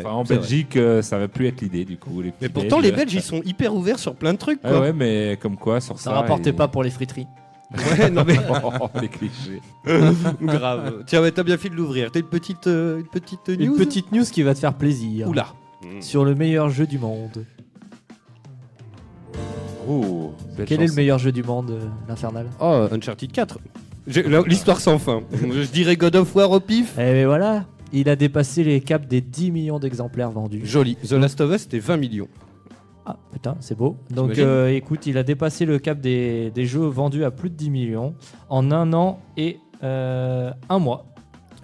Enfin, en. Belgique, euh, ça va plus être l'idée du coup. les Mais pourtant, Belges. les Belges, ils sont hyper ouverts sur plein de trucs. Ah ouais, mais comme quoi sur ça. Ça rapportait et- pas pour les friteries. (laughs) Ouais, non, mais (laughs) Oh, les clichés. (laughs) grave. Tiens, ouais, t'as bien fait de l'ouvrir. T'as une petite, euh, une petite news Une petite news qui va te faire plaisir. Oula. Sur le meilleur jeu du monde. Oh, Quel est le meilleur jeu du monde, euh, l'Infernal Oh, Uncharted 4. L'histoire sans fin. (laughs) Je dirais God of War au pif. Eh ben voilà, il a dépassé les caps des 10 millions d'exemplaires vendus. Joli. The Last of Us, c'était 20 millions. Ah putain, c'est beau. Donc euh, écoute, il a dépassé le cap des, des jeux vendus à plus de 10 millions en un an et euh, un mois.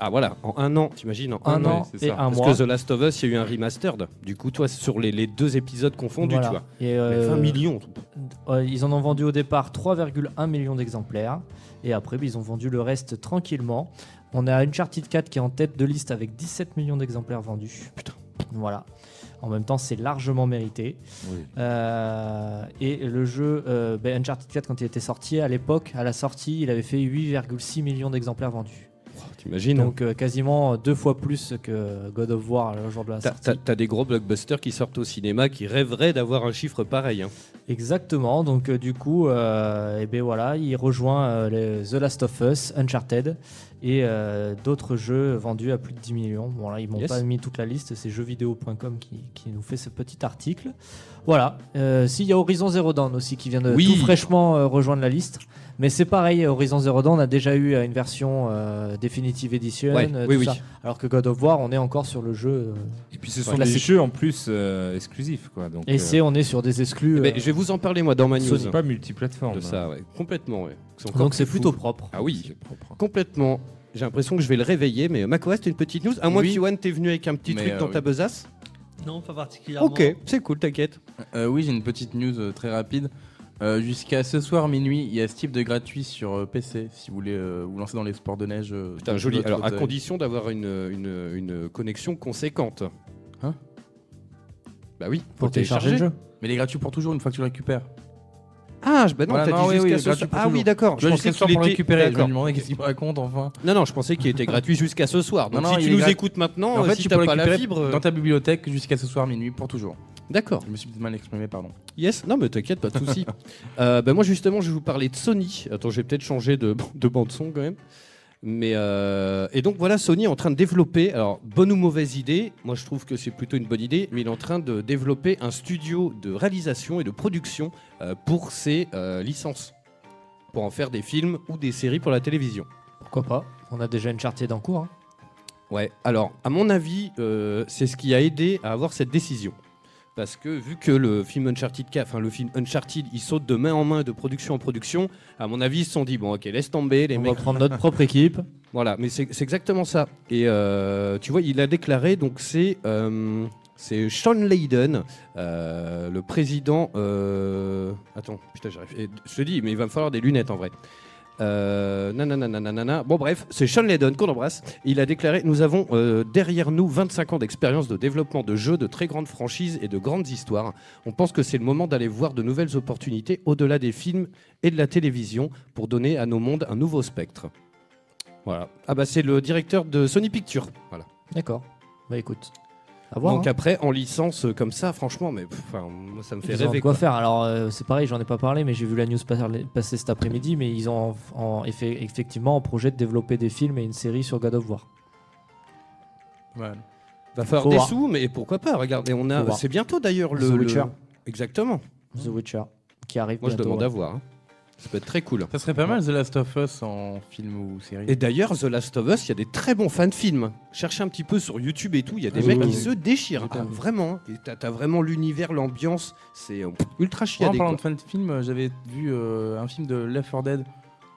Ah voilà, en un an, t'imagines En Un, un, an. et ça. un Parce mois. que The Last of Us, il y a eu un remastered. Du coup, toi, sur les, les deux épisodes confondus, Voilà. tu vois. Et, euh, 20 millions. euh, ils en ont vendu au départ 3,1 millions d'exemplaires. Et après, bah, ils ont vendu le reste tranquillement. On a Uncharted 4 qui est en tête de liste avec 17 millions d'exemplaires vendus. Putain. Voilà. En même temps, c'est largement mérité. Oui. Euh, et le jeu euh, ben, Uncharted 4, quand il était sorti, à l'époque, à la sortie, il avait fait 8,6 millions d'exemplaires vendus. T'imagines Donc euh, quasiment deux fois plus que God of War le jour de la T'as- sortie. T'as t'as des gros blockbusters qui sortent au cinéma qui rêveraient d'avoir un chiffre pareil. hein. Exactement. Donc euh, du coup, euh, eh ben voilà, il rejoint les The Last of Us, Uncharted et d'autres jeux vendus à plus de 10 millions. Bon là, ils m'ont Yes. pas mis toute la liste. C'est jeuxvideo.com qui, qui nous fait ce petit article. Voilà. Euh, S'il y a Horizon Zero Dawn aussi qui vient de Oui. tout fraîchement euh, rejoindre la liste. Mais c'est pareil, Horizon Zero Dawn, on a déjà eu euh, une version euh, Definitive Edition, Ouais, euh, oui, tout oui. ça. Alors que God of War, on est encore sur le jeu. euh, Et puis ce sont Classique. des jeux en plus euh, exclusifs quoi. Donc, et euh, c'est, on est sur des exclus. Mais euh, je vais vous en parler, moi, dans ma news. c'est pas multiplateforme. De ça, ouais. Complètement, ouais. Encore donc c'est plutôt propre. Ah oui, propre. complètement. J'ai l'impression que je vais le réveiller, mais Macos, une petite news. À moins Oui. que Yoann t'es venu avec un petit Mais, truc euh, dans oui. ta besace. Non, pas particulièrement. Ok, c'est cool, t'inquiète. Euh, oui, j'ai une petite news euh, très rapide. Euh, Jusqu'à ce soir minuit, il y a Steam de gratuit sur euh, PC si vous voulez euh, vous lancer dans les sports de neige. euh, Putain, de joli. votre Alors, à condition d'avoir une, une, une connexion conséquente. Hein? Bah oui, faut Pour télécharger le jeu. Mais il est gratuit pour toujours une fois que tu le récupères. Ah, bah non, Voilà, t'as non, dit oui, jusqu'à oui, ce gratuit soir. pour Ah oui, toujours. d'accord. Je Je pensais jusqu'à ce qu'il le était. récupérer. Je me D'accord. demandais qu'est-ce qu'il me raconte enfin. Non, non, je pensais qu'il était gratuit jusqu'à ce soir. Donc Non, non, si il tu est nous écoutes maintenant, en euh, fait, si tu peux t'as pas la récupérer fibre. euh, dans ta bibliothèque jusqu'à ce soir minuit pour toujours. D'accord. Je me suis peut-être mal exprimé, pardon. Yes, non mais t'inquiète, pas de souci. (laughs) euh, bah, moi justement, je vais vous parler de Sony. Attends, je vais peut-être changer de, (laughs) de bande son quand même. Mais euh, et donc voilà, Sony est en train de développer. Alors bonne ou mauvaise idée, moi je trouve que c'est plutôt une bonne idée. Mais il est en train de développer un studio de réalisation et de production euh, pour ses euh, licences, pour en faire des films ou des séries pour la télévision. Pourquoi pas? On a déjà Uncharted en cours. hein. Ouais, alors, à mon avis, c'est ce qui a aidé à avoir cette décision. Parce que vu que le film Uncharted 4, enfin le film Uncharted, il saute de main en main, de production en production, à mon avis, ils se sont dit, bon, ok, laisse tomber, les On mecs. va prendre notre propre équipe. (laughs) Voilà, mais c'est exactement ça. Et euh, tu vois, il a déclaré, donc c'est euh, c'est Sean Layden, euh, le président. Attends, putain, j'arrive. Je te dis, mais il va me falloir des lunettes en vrai. Euh, nanana. Bon, bref, c'est Sean Layden qu'on embrasse. Il a déclaré Nous avons euh, derrière nous 25 ans d'expérience de développement de jeux, de très grandes franchises et de grandes histoires. On pense que c'est le moment d'aller voir de nouvelles opportunités au-delà des films et de la télévision pour donner à nos mondes un nouveau spectre. Voilà. Ah bah c'est le directeur de Sony Pictures. Voilà. D'accord. Bah écoute. Voir. Donc hein. après en licence euh, comme ça, franchement, mais pff, moi ça me fait Ils ont de rêver. quoi quoi. faire. Alors, euh, c'est pareil, j'en ai pas parlé, mais j'ai vu la news passer cet après-midi. Mais ils ont en, en effet, effectivement en projet de développer des films et une série sur God of War. Ouais. Va falloir Faut des voir. sous, mais pourquoi pas Regardez, on a. C'est bientôt d'ailleurs le. The le- Witcher. Exactement. The Witcher, qui arrive Moi je demande ouais. à voir. hein. Ça peut être très cool. Ça serait pas mal The Last of Us en film ou série. Et d'ailleurs, The Last of Us, il y a des très bons fans de films. Cherchez un petit peu sur YouTube et tout, il y a des Ah, mecs oui, qui oui. se déchirent. Ah, vraiment. hein. Et T'as vraiment l'univers, l'ambiance. C'est euh, ultra en chiadé. parlant quoi. de fan de film, euh, j'avais vu euh, un film de Left 4 Dead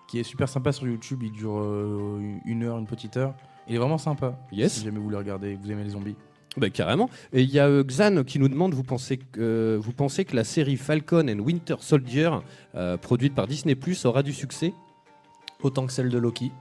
qui est super sympa sur YouTube. Il dure euh, une heure, une petite heure. Il est vraiment sympa. Yes. Si jamais vous voulez regarder, que vous aimez les zombies. Bah, carrément. Et il y a euh, Xan qui nous demande vous pensez, que, euh, vous pensez que la série Falcon and Winter Soldier, euh, produite par Disney, aura du succès? Autant que celle de Loki.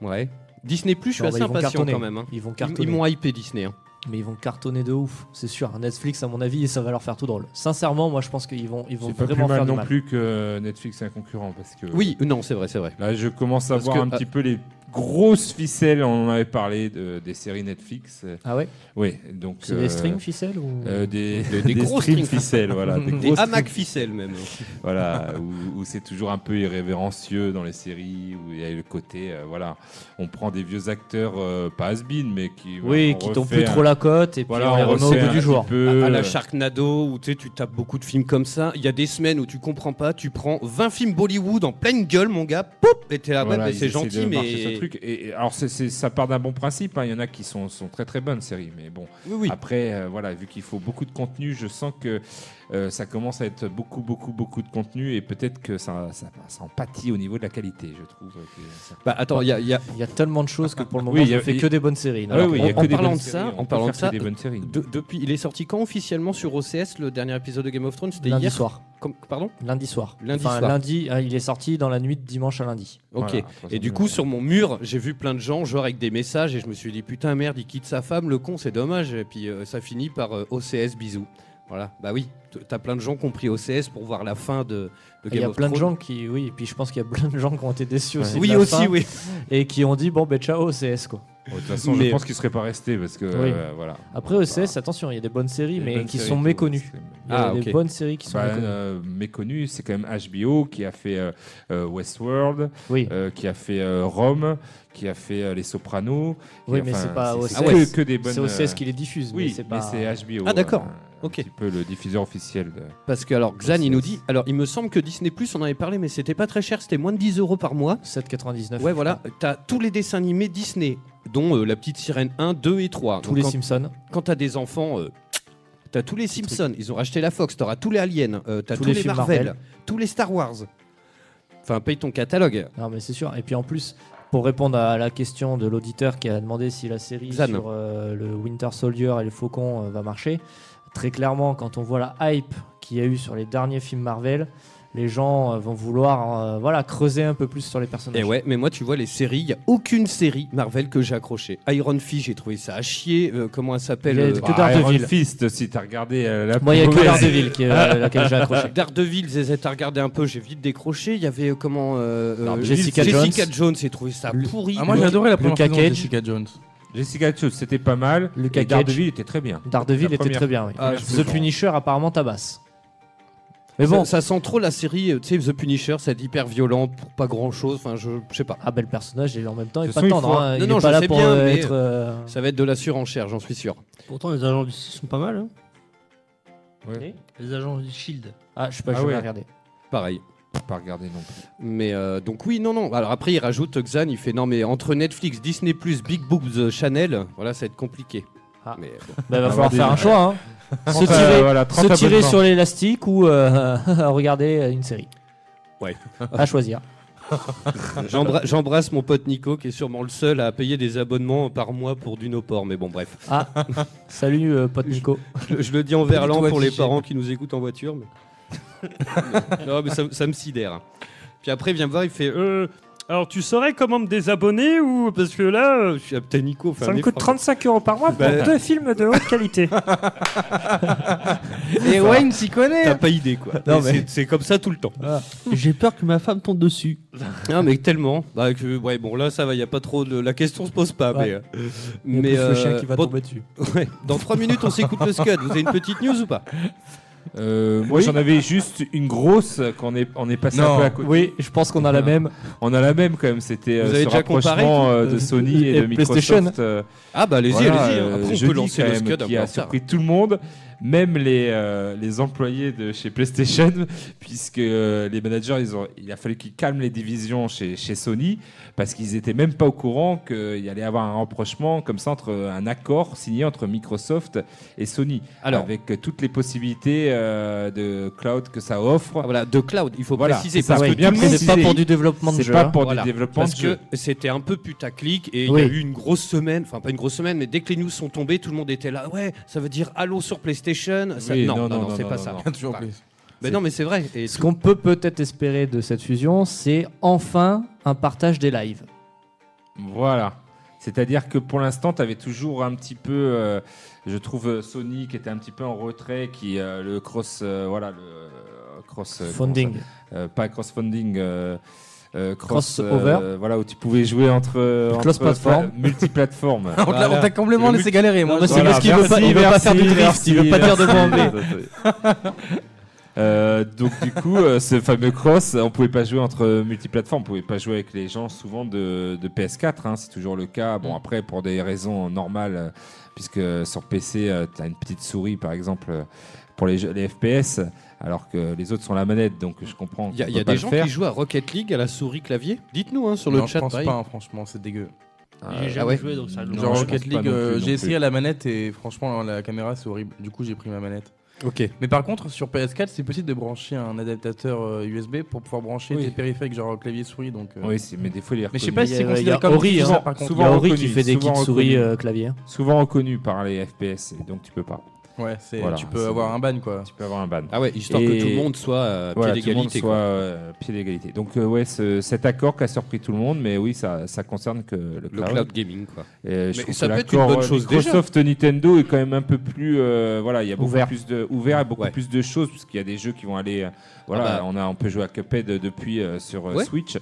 Ouais. Disney, je suis Non, assez bah, ils vont impatient cartonner. quand même. hein. Ils vont Ils, cartonner. ils m'ont hypé Disney. hein. Mais ils vont cartonner de ouf, c'est sûr. Netflix, à mon avis, ça va leur faire tout drôle. Sincèrement, moi, je pense qu'ils vont, ils vont C'est pas plus vraiment mal faire du non mal. plus que Netflix est un concurrent parce que Oui, non, c'est vrai, c'est vrai. là je commence à Parce voir que, un euh, petit peu les grosses ficelles. On en avait parlé de- des séries Netflix. Ah ouais? Oui, donc C'est euh, des strings ficelles ou... euh, des, (laughs) Des- des gros strings ficelles, voilà, des, (laughs) Des hamacs ficelles même. (laughs) voilà, où, où c'est toujours un peu irrévérencieux dans les séries, où il y a le côté, euh, voilà, on prend des vieux acteurs, euh, pas has mais qui, Oui, qui tombent plus un- trop la cote et puis voilà, on les on remet au bout du jour. peu, à la euh, Sharknado où tu sais, tu tapes beaucoup de films comme ça. Il y a des semaines où tu comprends pas, tu prends 20 films Bollywood en pleine gueule, mon gars, poup, et t'es là, Voilà, ouais, mais ils c'est gentil, mais. Ce truc. Et, et alors, c'est- c'est- ça part d'un bon principe. hein. Il y en a qui sont, sont très très bonnes séries, mais bon. Oui, oui. Après, euh, voilà, vu qu'il faut beaucoup de contenu, je sens que euh, ça commence à être beaucoup, beaucoup, beaucoup de contenu et peut-être que ça, ça, ça en pâtit au niveau de la qualité, je trouve. euh, que ça- Bah attends, il y a, il y a- Il y a tellement de choses que pour le moment, Oui, a- ne fais il- que des bonnes séries. Ah oui, en parlant de ça, en on parlant de ça, que des bonnes séries. de- depuis, il est sorti quand officiellement sur OCS le dernier épisode de Game of Thrones? C'était lundi hier soir. Comme- Pardon? Lundi soir. Lundi Enfin, soir. lundi, ah, il est sorti dans la nuit de dimanche à lundi. Ok. Voilà, et du coup, sur mon mur, j'ai vu plein de gens, genre avec des messages, et je me suis dit, putain, merde, il quitte sa femme, le con, c'est dommage. Et puis euh, ça finit par euh, OCS, bisous. Voilà, bah oui, t'as plein de gens qui ont pris OCS pour voir la fin de, de Il Game y a of plein de Thrones. gens qui, oui, et puis je pense qu'il y a plein de gens qui ont été déçus aussi. de Oui, la aussi, fin oui. Et qui ont dit, bon, ben ciao, OCS quoi. De toute façon, Mais- je pense qu'il serait pas resté parce que Oui. euh, voilà. Après OCS, attention, il y a des bonnes séries, Il mais bonnes qui séries sont méconnues. Il y a Ah, des bonnes séries qui sont Bah, méconnues. euh, méconnu, c'est quand même HBO qui a fait euh, Westworld, Oui, euh, qui a fait euh, Rome, qui a fait euh, Les Sopranos. Oui, mais c'est pas c'est OCS. que, que des bonnes. c'est OCS qui les diffuse, mais Oui, c'est mais pas. c'est HBO. Ah, d'accord. Euh, Ok. Un petit peu le diffuseur officiel. De... Parce que, alors, Xan, il nous dit, alors, il me semble que Disney, on en avait parlé, mais c'était pas très cher, c'était moins de 10 euros par mois. 7,99. Ouais, voilà, t'as tous les dessins animés Disney, dont euh, La Petite Sirène 1, 2 et 3. Tous Donc, les quand- Simpsons. quand t'as des enfants, euh, t'as tous les Simpsons, ils ont racheté la Fox, t'auras tous les Aliens, euh, t'as Tous tous, les les, films Marvel, Marvel. tous les Star Wars. Enfin, paye ton catalogue. Non, mais c'est sûr. Et puis en plus, pour répondre à la question de l'auditeur qui a demandé si la série Xan. sur euh, le Winter Soldier et le Faucon euh, va marcher, très clairement, quand on voit la hype qu'il y a eu sur les derniers films Marvel, les gens euh, vont vouloir euh, voilà, creuser un peu plus sur les personnages. Et ouais, mais moi, tu vois, les séries, il y a aucune série Marvel que j'ai accroché. Iron Fist, j'ai trouvé ça à chier. Euh, comment elle s'appelle Il y a euh, que Bah, Daredevil. Iron Fist, si t'as regardé euh, la Moi, il y a que Daredevil qui euh, (laughs) laquelle j'ai accroché. Daredevil, Zezet à regarder un peu, j'ai vite décroché. Il y avait euh, comment euh, euh, Daredevil, Jessica Jessica Jones. Jones, j'ai trouvé ça pourri. Ah, moi j'ai adoré la première saison de. Jessica Jones. Jessica Jones, c'était pas mal. Luca et. Daredevil était très bien. Daredevil était première- très bien. oui. Ah, The. Punisher apparemment tabasse. Mais bon, ça, sent trop la série, euh, tu sais, The Punisher, c'est hyper violent pour pas grand chose. Enfin, je, je sais pas. ah le personnage et en même temps il est pas tendre. hein. Non, Il non, est je pas là sais pour bien, euh, être. euh, Ça va être de la surenchère, j'en suis sûr. Pourtant, les agents du sont pas mal. hein. Ouais. Les agents du Shield. Ah, je sais pas, Ah je vais ouais. regarder. Pareil. Pas regardé non plus. Mais euh, donc oui, non, non. Alors après, il rajoute Xan, il fait non, mais entre Netflix, Disney+, Big Boobs, euh, Channel, voilà, ça va être compliqué. Ah. Mais bon. Bah, va On falloir faire un choix. Hein. (laughs) Se 30, tirer, euh, voilà, 30 se tirer sur l'élastique ou euh, (laughs) regarder une série. Ouais. À choisir. (laughs) J'embra- J'embrasse mon pote Nico, qui est sûrement le seul à payer des abonnements par mois pour du Noport. Mais bon, bref. Ah, salut euh, pote Nico. Je, je le dis en verlan pour les parents qui nous écoutent en voiture. Mais... (laughs) non, mais ça, ça me sidère. Puis après, il vient me voir, il fait euh, Alors, tu saurais comment me désabonner ou parce que là, euh, Je suis ah, putain, Nico. fais ça un me coûte effort. 35 euros par mois pour Bah. deux films de haute qualité. (laughs) Et Wayne s'y connaît. T'as pas idée, quoi. Non, Et mais- c'est- C'est comme ça tout le temps. J'ai peur que ma femme tombe dessus. (laughs) Non, mais tellement. Bah, que, ouais, bon, là, ça va, il a pas trop de. La question se pose pas. Ouais. Mais, euh, Il y a mais plus le chien euh, qui va bon, tomber dessus. ouais, dans 3 minutes, on s'écoute le Scud. Vous avez une petite news ou pas? Euh, moi, Oui. j'en avais juste une grosse qu'on est, on est passé Non. un peu à côté. Oui, je pense qu'on a la même. On a la même quand même. C'était Vous euh, avez ce déjà comparé rapprochement euh, de Sony et, et de PlayStation. Microsoft. euh, Ah, bah, allez-y, voilà, allez-y. euh, Après, on jeudi, peut lancer quand le même, Scud. qui a surpris tout le monde, même les, euh, les employés de chez PlayStation, (laughs) puisque euh, les managers, ils ont, il a fallu qu'ils calment les divisions chez, chez Sony, parce qu'ils étaient même pas au courant qu'il y allait avoir un rapprochement comme ça entre un accord signé entre Microsoft et Sony, Alors, avec euh, toutes les possibilités euh, de cloud que ça offre. ah, voilà, de cloud, il faut Voilà, préciser. c'est ça, Parce ouais, que bien tout le monde C'est pas pour du développement de C'est jeu. pas hein. pour Voilà, du développement Parce de jeu. que c'était un peu putaclic et il y a eu une grosse semaine, enfin pas une grosse semaine, mais dès que les news sont tombées, tout le monde était là. Ouais, ça veut dire Halo sur PlayStation. Ça- Oui, non, non, non, non, non, non, c'est pas non, ça. Toujours plus. Mais non, mais c'est vrai. Et Ce qu'on peut peut-être espérer de cette fusion, c'est enfin un partage des lives. Voilà. C'est-à-dire que pour l'instant, tu avais toujours un petit peu, euh, je trouve, euh, Sony qui était un petit peu en retrait, qui euh, le cross, euh, voilà, le cross Funding. Euh, pas cross-funding. euh, euh, cross, Crossover. euh, voilà où tu pouvais jouer entre, entre Cross-platform. pla- (laughs) multiplateformes. (laughs) On t'a- complètement laissé galérer. Moi, c'est Voilà, parce qu'il veut pas- il veut pas faire du drift, il veut pas dire de (laughs) merci. Euh, donc du coup, euh, ce fameux cross, on pouvait pas jouer entre multiplateformes, on pouvait pas jouer avec les gens souvent de, de PS4, hein, c'est toujours le cas. Bon après pour des raisons normales, euh, puisque sur PC tu as une petite souris par exemple euh, pour les, jeux- les FPS, alors que les autres sont la manette, donc je comprends. Il y a, y des gens faire. qui jouent à Rocket League à la souris clavier. Dites-nous hein, sur le Non, chat. je pense pareil. pas, hein, franchement, c'est dégueu. Euh, J'ai ah jamais ouais. joué donc ça. Non, Genre Rocket League, euh, j'ai essayé plus. à la manette et franchement, la caméra c'est horrible. Du coup, j'ai pris ma manette. Ok. Mais par contre, sur PS4, c'est possible de brancher un adaptateur euh, USB pour pouvoir brancher Oui. des périphériques genre clavier souris. Donc, euh, Oui, c'est- mais des fois il est Mais je sais pas si c'est considéré comme Ori, diffuseur, hein. par contre. Il y Souvent a Ori reconnu, qui fait des souvent kits souris euh, clavier. souvent reconnu par les FPS, et donc tu peux pas. Ouais, c'est Voilà, tu peux c'est- avoir un ban quoi. Tu peux avoir un ban. Ah ouais, histoire Et- que tout le monde soit à Voilà, pied tout le monde d'égalité. soit euh, pied d'égalité. Donc euh, ouais, ce- cet accord qui a surpris tout le monde, mais oui, ça, ça concerne que le Le cloud. cloud gaming, quoi. Et je Mais trouve ça que peut être une l'accord, bonne euh, chose Microsoft Nintendo est quand même un peu plus euh, voilà, il y a beaucoup Ouvert. plus de ouvert et beaucoup Ouais. plus de choses puisqu'il y a des jeux qui vont aller euh, voilà, Ah bah. on a on peut jouer à Cuphead euh, depuis euh, sur euh, Ouais. Switch.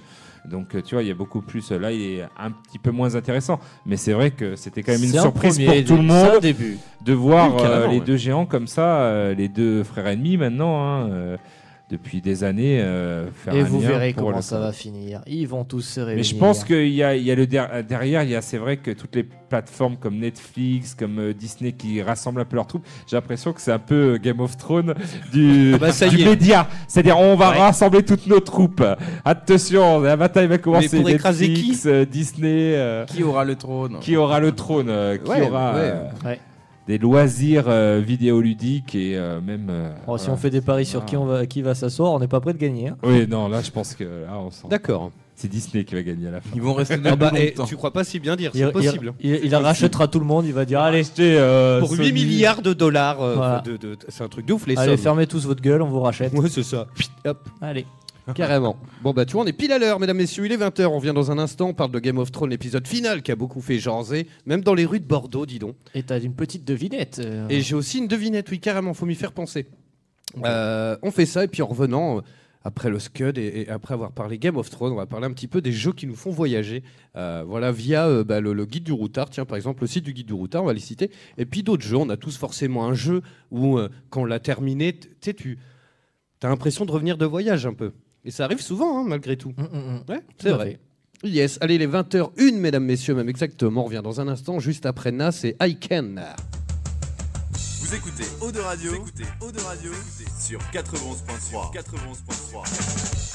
Donc euh, tu vois, il y a beaucoup plus euh, là, il est un petit peu moins intéressant, mais c'est vrai que c'était quand même une un surprise pour tout le monde début. de voir Oui, euh, les ouais. deux géants comme ça, les deux frères ennemis maintenant, hein, depuis des années. euh, faire Et un vous lien verrez pour comment le ça va finir. Ils vont tous se réunir. Mais je pense qu'il y a, il y a le der- derrière, il y a, c'est vrai que toutes les plateformes comme Netflix, comme euh, Disney qui rassemblent un peu leurs troupes, j'ai l'impression que c'est un peu euh, Game of Thrones du, Ah bah, ça du y est. média. C'est-à-dire, on va Ouais. rassembler toutes nos troupes. Attention, la bataille va commencer. pour écraser Netflix, euh, Disney, euh, Qui aura le trône? qui aura le trône, euh, qui Ouais, aura ouais. euh, Ouais. Des loisirs euh, vidéoludiques et euh, même. euh, Oh, Si on fait des paris sur Ah. qui, on va, qui va s'asseoir, on n'est pas prêt de gagner. hein. Oui, non, là, je pense que là, on sent. D'accord. C'est Disney qui va gagner à la fin. Ils vont rester (laughs) Ah debout bah, et longtemps. tu crois pas si bien dire, Il, c'est possible. il- il- il rachètera tout le monde, il va dire allez, Acheter, euh, Pour 8 Sony- milliards de dollars, euh, Voilà. de- de- c'est un truc de ouf les allez sommes. fermez tous votre gueule, on vous rachète. Ouais, c'est ça. Hop. Allez. (laughs) Carrément. Bon bah tu vois, on est pile à l'heure, mesdames, messieurs, il est 20h, on vient dans un instant, on parle de Game of Thrones, l'épisode final qui a beaucoup fait jaser, même dans les rues de Bordeaux, dis donc. Et t'as une petite devinette. euh, Et j'ai aussi une devinette, oui, carrément, faut m'y faire penser. Euh, on fait ça, et puis en revenant, euh, après le Scud et, et après avoir parlé Game of Thrones, on va parler un petit peu des jeux qui nous font voyager. Euh, voilà, via euh, bah, le, le guide du routard, tiens, par exemple, le site du guide du routard, on va les citer. Et puis d'autres jeux, on a tous forcément un jeu où, euh, quand on l'a terminé, t- tu sais, tu as l'impression de revenir de voyage un peu. Et ça arrive souvent, hein, malgré tout. hum, hum, hum. Ouais, c'est vrai. fait. Yes, allez, les 20h01, mesdames, messieurs, même exactement. On revient dans un instant, juste après Nas et I Can. Vous écoutez Eau de Radio, vous écoutez Eau de Radio sur 91.3. 91.3.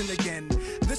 Listen again.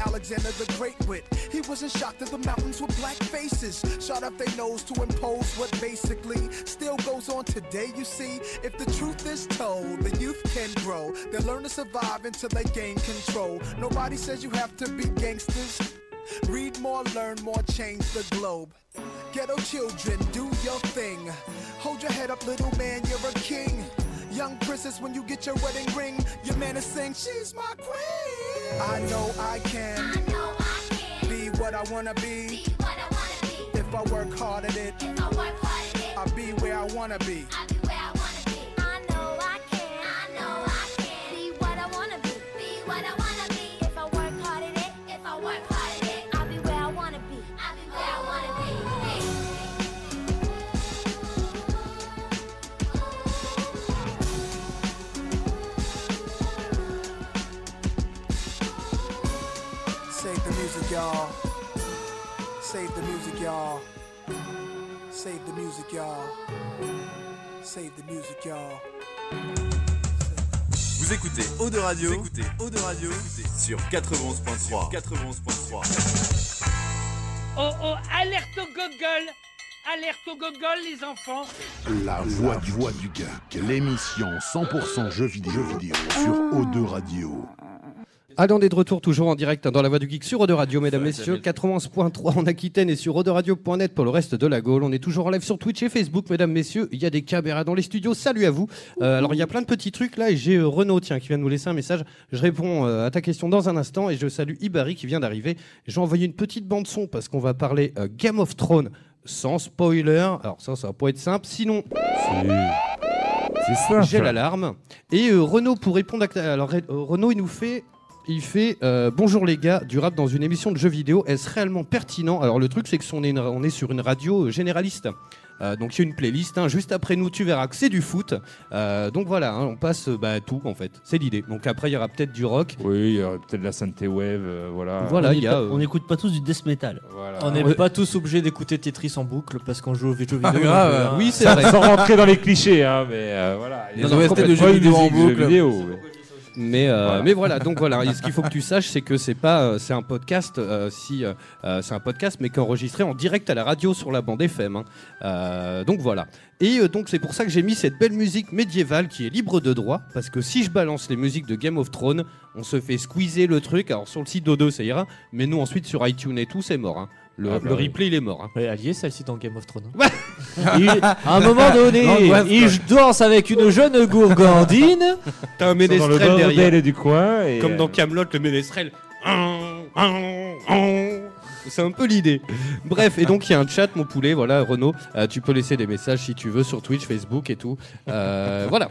Alexander the Great with. He wasn't shocked that the mountains were black faces. Shot up their nose to impose what basically still goes on today, you see. If the truth is told, the youth can grow. They learn to survive until they gain control. Nobody says you have to be gangsters. Read more, learn more, change the globe. Ghetto children, do your thing. Hold your head up, little man, you're a king. Young princess, when you get your wedding ring, your man is saying, She's my queen. I know I can. I know I can Be what I wanna be. be, what I wanna be. If I work hard at it, I'll be where I wanna be. Save the music, y'all. Save the music, y'all. Save the music, y'all. Save the music, y'all. Vous écoutez Eau de Radio, vous écoutez Eau de Radio sur 91.3. 91.3. Oh oh, alerte au gogol Alerte au gogol, les enfants La voix du, voix du geek, l'émission 100% jeux vidéo, jeux vidéo sur O2 Radio. Allez, on est de retour toujours en direct dans la voix du geek sur Ode Radio, mesdames, messieurs. 91.3 en Aquitaine et sur Radio.net pour le reste de la Gaule. On est toujours en live sur Twitch et Facebook, mesdames, messieurs. Il y a des caméras dans les studios. Salut à vous. Euh, alors, il y a plein de petits trucs là et j'ai euh, Renaud, tiens, qui vient de nous laisser un message. Je réponds euh, à ta question dans un instant et je salue Ibari qui vient d'arriver. J'ai envoyé une petite bande-son parce qu'on va parler euh, Game of Thrones sans spoiler. Alors, ça, ça va pas être simple. Sinon. C'est. J'ai l'alarme. Et euh, Renaud, pour répondre à... Alors, euh, Renaud, il nous fait... Il fait euh, Bonjour les gars, du rap dans une émission de jeux vidéo, est-ce réellement pertinent? Alors le truc c'est que on est, une- on est sur une radio euh, généraliste. Euh, donc il y a une playlist, hein. juste après nous tu verras que c'est du foot. Euh, donc voilà, hein, on passe bah, tout en fait, c'est l'idée. Donc après il y aura peut-être du rock. Oui, il y aura peut-être de la synthé wave, euh, voilà. Voilà, on il y a, pas- euh, on n'écoute pas tous du death metal. Voilà. On n'est pas tous obligés d'écouter Tetris en boucle parce qu'on joue aux jeux vidéo. Ah, grave. euh, Oui, c'est Sans- vrai. Sans rentrer dans les clichés, hein, mais euh, voilà. Les ont OST de jeux vidéo en jeux boucle. vidéo, mais- Mais, euh, Voilà. mais voilà, donc voilà. Et ce qu'il faut que tu saches, c'est que c'est pas, euh, c'est un podcast, euh, si, c'est un podcast, mais qui est enregistré en direct à la radio sur la bande FM. hein. Donc voilà. Et donc c'est pour ça que j'ai mis cette belle musique médiévale qui est libre de droit, parce que si je balance les musiques de Game of Thrones, on se fait squeezer le truc. Alors sur le site d'Odo, ça ira, mais nous ensuite sur iTunes et tout, c'est mort. hein. Le, Ah bah le oui. replay, il est mort. hein. Ouais, est celle-ci dans Game of Thrones. (laughs) Il- à un moment donné, (laughs) il danse avec une jeune gourgandine. (laughs) T'as un sont dans le ménestrel derrière. du coin. Et, Comme dans euh, Camelot, le ménestrel. C'est un peu l'idée. Bref, et donc il y a un chat, mon poulet, voilà, Renaud. euh, tu peux laisser des messages si tu veux sur Twitch, Facebook et tout. Euh, voilà.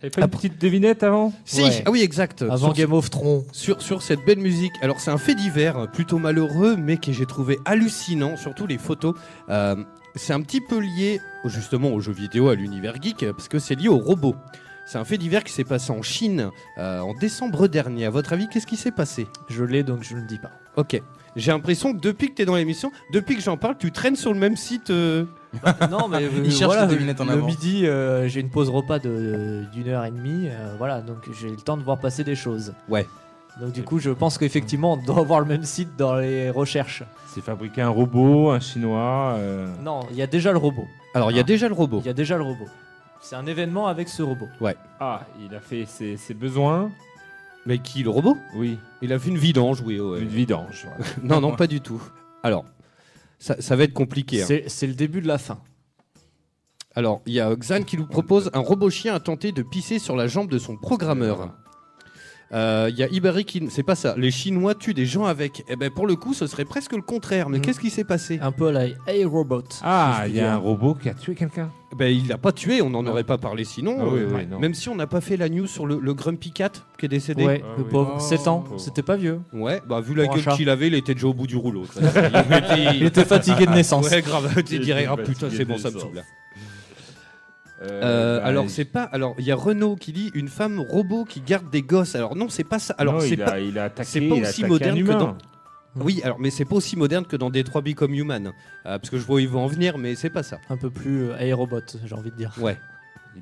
T'avais pas une petite devinette avant Si, Ouais. ah oui, exact. Avant Sur- Game of Thrones. sur, sur cette belle musique. Alors c'est un fait divers, euh, plutôt malheureux, mais que j'ai trouvé hallucinant, surtout les photos. Euh, c'est un petit peu lié justement aux jeux vidéo, à l'univers geek, euh, parce que c'est lié aux robots. C'est un fait divers qui s'est passé en Chine euh, en décembre dernier. À votre avis, qu'est-ce qui s'est passé? Je l'ai donc je ne le dis pas. Ok. J'ai l'impression que depuis que tu es dans l'émission, depuis que j'en parle, tu traînes sur le même site. euh, (laughs) non, mais euh, Il cherche voilà, en le avant. midi, euh, j'ai une pause repas de- d'une heure et demie. euh, voilà, donc j'ai le temps de voir passer des choses. Ouais. Donc du coup, je pense qu'effectivement, on doit avoir le même site dans les recherches. C'est fabriqué un robot, un chinois. euh, Non, il y a déjà le robot. Alors, il y a Ah. déjà le robot. Il y a déjà le robot. C'est un événement avec ce robot. Ah, il a fait ses, ses besoins. Mais qui, le robot? Oui, Il a fait une vidange, oui. ouais. une vidange. voilà. (laughs) non, non, pas du tout. Alors, ça, ça va être compliqué. hein. C'est c'est le début de la fin. Alors, il y a Xan qui nous propose un robot chien a tenté de pisser sur la jambe de son programmeur. Euh, Il y a Ibari qui. C'est pas ça. Les Chinois tuent des gens avec. Eh ben, pour le coup, ce serait presque le contraire. Mais Mm. qu'est-ce qui s'est passé Un peu à la Hey Robot. Ah, il y a un robot qui a tué quelqu'un? Ben, il l'a pas tué. On n'en aurait pas parlé sinon. Ah oui, Euh, oui, non. même si on n'a pas fait la news sur le, le Grumpy Cat qui est décédé. Ouais, Ah le oui. pauvre. Oh, 7 ans, c'était pas vieux. Ouais, bah vu la Pour gueule qu'il avait, il était déjà au bout du rouleau. (laughs) il, était- Il était fatigué de naissance. Ouais, grave. Tu dirais, ah putain, c'est bon, ça me saoule. Euh, Euh, bah, alors il- c'est pas alors il y a Renaud qui dit une femme robot qui garde des gosses alors non c'est pas ça alors non, c'est il, pas a, il a attaqué, c'est pas il aussi moderne que dans- oui alors mais c'est pas aussi moderne que dans Detroit Become Human Euh, parce que je vois où ils vont en venir mais c'est pas ça Un peu plus euh, Hey Robot, j'ai envie de dire. ouais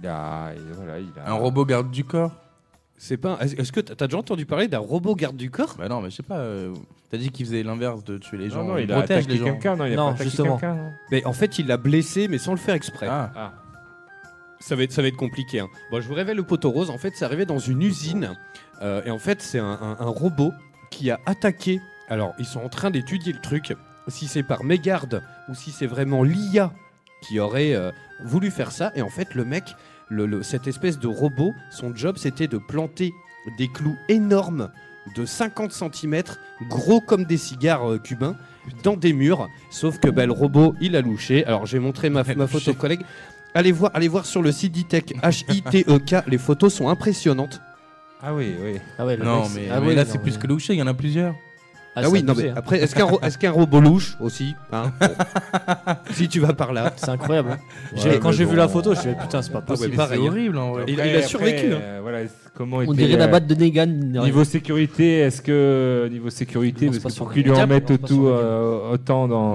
Il a, il- voilà, il a Un robot garde du corps c'est pas est-ce que t'as déjà entendu parler d'un robot garde du corps? Bah non, mais je sais pas. euh, T'as dit qu'il faisait l'inverse de tuer les gens. Non, non, il a protège attaqué les gens. quelqu'un. Non, il a Non, pas justement. quelqu'un. non mais en fait il l'a blessé mais sans le faire exprès Ah, Ah, ça va être ça va être compliqué hein. bon je vous révèle le poteau rose. En fait c'est arrivé dans une usine. Euh, et en fait c'est un, un- un robot qui a attaqué. Alors ils sont en train d'étudier le truc. Si c'est par mégarde ou si c'est vraiment l'IA qui aurait euh, voulu faire ça. Et en fait le mec le- le- cette espèce de robot son job c'était de planter des clous énormes de 50 cm gros comme des cigares euh, cubains dans des murs. Sauf que bah, le robot il a louché. Alors j'ai montré ma, ma photo louché. collègue Allez voir, allez voir sur le site d'ITEC, H-I-T-E-K, les photos sont impressionnantes. ah oui, oui. Ah ouais, le non, mec, mais, ah mais là c'est plus mais- que louché, il y en a plusieurs. Ah, Ah, c'est oui, non mais hein. après, est-ce qu'un ro- robot louche aussi hein Bon. (laughs) Si tu vas par là. C'est incroyable. hein. Ouais, quand j'ai vu la photo, je me suis dit putain, c'est pas possible. C'est hein. horrible en vrai. Il- Après- il a survécu, après, hein. euh, voilà, comment On dirait la euh, batte de Negan. Niveau sécurité, est-ce que niveau sécurité, parce que pour qu'ils lui en mettent tout euh, autant dans.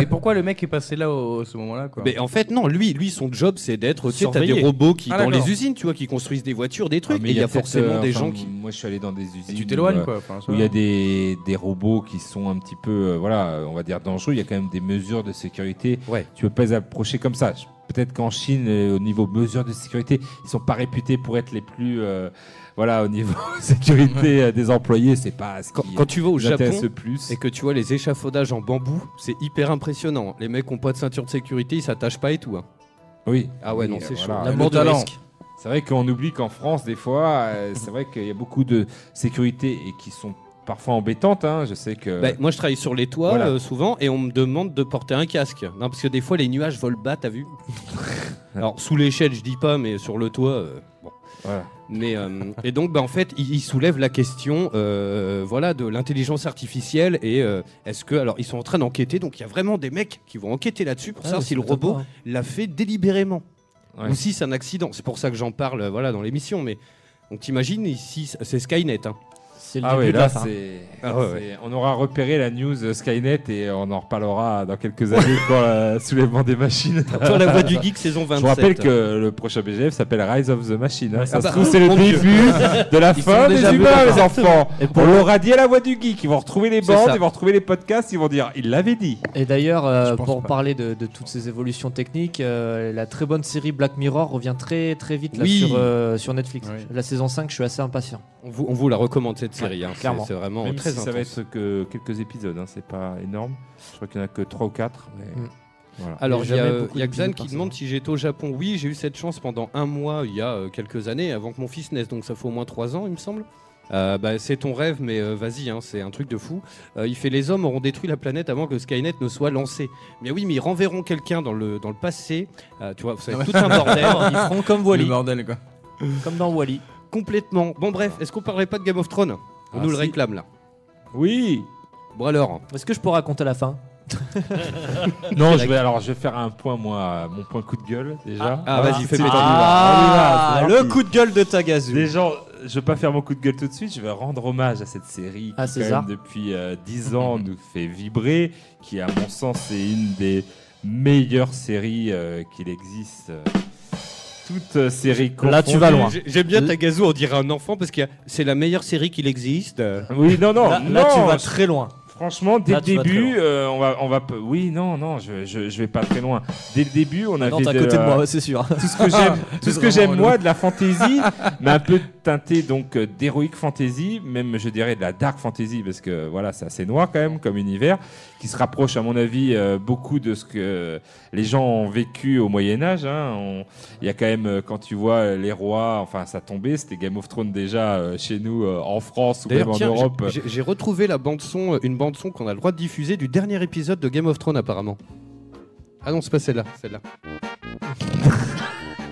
Mais- pourquoi le mec est passé là au, à ce moment-là quoi Mais en fait, non, lui, lui, son job, c'est d'être. Tu sais, t'as des robots qui, Ah, dans d'accord. les usines, tu vois, qui construisent des voitures, des Ah, trucs. mais et il y a peut-être, forcément euh, des enfin, gens qui. Moi, je suis allé dans des usines. Et tu où, t'éloignes euh, quoi. enfin, ça Où il y a des, des robots qui sont un petit peu, euh, voilà, on va dire dangereux. Il y a quand même des mesures de sécurité. Ouais. Tu peux pas les approcher comme ça. Je- Peut-être qu'en Chine, euh, au niveau mesures de sécurité, ils sont pas réputés pour être les plus, euh, voilà, au niveau (laughs) sécurité euh, des employés, c'est pas ce Quand, qui quand tu vas au intéresse Japon plus. et que tu vois les échafaudages en bambou, c'est hyper impressionnant. Les mecs ont pas de ceinture de sécurité, ils s'attachent pas et tout. hein. Oui. Ah ouais, Oui, non, c'est euh, chaud. voilà. De risque. C'est vrai qu'on oublie qu'en France, des fois, euh, c'est vrai qu'il y a beaucoup de sécurité et qui sont parfois embêtantes. hein. Je sais que. Bah, moi, je travaille sur les toits Voilà. euh, souvent et on me demande de porter un casque. Non, parce que des fois, les nuages volent bas, t'as vu? (laughs) Alors, sous l'échelle, je dis pas, mais sur le toit, euh. Voilà. Mais, euh, et donc, bah, en fait, il, il soulève la question euh, voilà, de l'intelligence artificielle et euh, est-ce que. Alors, ils sont en train d'enquêter, donc il y a vraiment des mecs qui vont enquêter là-dessus pour Ah, savoir si le robot hein. l'a fait délibérément Ouais. ou si c'est un accident. C'est pour ça que j'en parle voilà, dans l'émission. Mais donc, t'imagines, ici, c'est Skynet. hein. C'est le Ah début ouais, de là, la fin. Ah ouais, On aura repéré la news Skynet et on en reparlera dans quelques années quand euh, (laughs) soulèvement des machines. Dans la voix du geek (laughs) saison 27. Je vous rappelle que le prochain BGF s'appelle Rise of the Machine. hein. Ça se trouve, c'est le Dieu. début de la Ils fin des humains, les enfants. Et pour On le- l'aura dit à la voix du geek. Ils vont retrouver les bandes, ils vont retrouver les podcasts, ils vont dire il l'avait dit. Et d'ailleurs, euh, pour pas. parler de, de toutes ces évolutions techniques, euh, la très bonne série Black Mirror revient très très vite là, Oui. sur, euh, sur Netflix. Oui. La saison 5, je suis assez impatient. On vous, on vous la recommande hein. C'est- clairement. C'est vraiment Même très si ça va intense. être que quelques épisodes, hein, c'est pas énorme. Je crois qu'il n'y en a que 3 ou 4. Mais... Mm. Voilà. Alors, Il y a y d'épisodes Xan qui demande si j'étais au Japon. Oui, j'ai eu cette chance pendant un mois, il y a euh, quelques années, avant que mon fils naisse, donc ça fait au moins trois ans, il me semble. Euh, bah, c'est ton rêve, mais euh, vas-y, hein, c'est un truc de fou. Euh, il fait les hommes auront détruit la planète avant que Skynet ne soit lancé. Mais oui, mais ils renverront quelqu'un dans le, dans le passé. Euh, tu vois, ça va être tout un bordel. (laughs) Ils feront comme Le Wally, bordel, quoi. comme dans Wally. Complètement. Bon, bref, est-ce qu'on parlerait pas de Game of Thrones On Ah, nous le si. réclame là. Oui Bon alors, Est-ce que je peux raconter la fin (laughs) Non, je vais, alors je vais faire un point, moi, mon point coup de gueule déjà. Ah, vas-y, fais péter. on y va, Ah, on y va, c'est le parti. coup de gueule de Tagazu. Déjà, je vais pas faire mon coup de gueule tout de suite, je vais rendre hommage à cette série À qui, quand César. même, depuis euh, 10 ans, nous fait vibrer, qui, à mon sens, est une des meilleures séries euh, qu'il existe. euh, Toute euh, série Là, tu vas loin. J'ai- j'aime bien Tagazu, on dirait un enfant parce que c'est la meilleure série qu'il existe. Oui, non, non, Là, non. là, tu vas très loin. Franchement, dès Là, le début, euh, on va, on va, oui, non, non, je, je, je vais pas très loin. Dès le début, on avait Non, t'es à de- côté de moi, c'est sûr. tout ce que j'aime, (laughs) tout ce que j'aime moi de la fantasy, (laughs) mais un peu teinté donc euh, d'heroic fantasy, même je dirais de la dark fantasy parce que voilà, c'est assez noir quand même comme univers, qui se rapproche à mon avis euh, beaucoup de ce que les gens ont vécu au Moyen Âge. hein. On- Il y a quand même euh, quand tu vois euh, les rois, enfin ça tombait, c'était Game of Thrones déjà euh, chez nous euh, en France ou même en Europe. j'ai retrouvé la bande son, une bande son qu'on a le droit de diffuser du dernier épisode de Game of Thrones apparemment. Ah non, c'est pas celle-là, celle-là.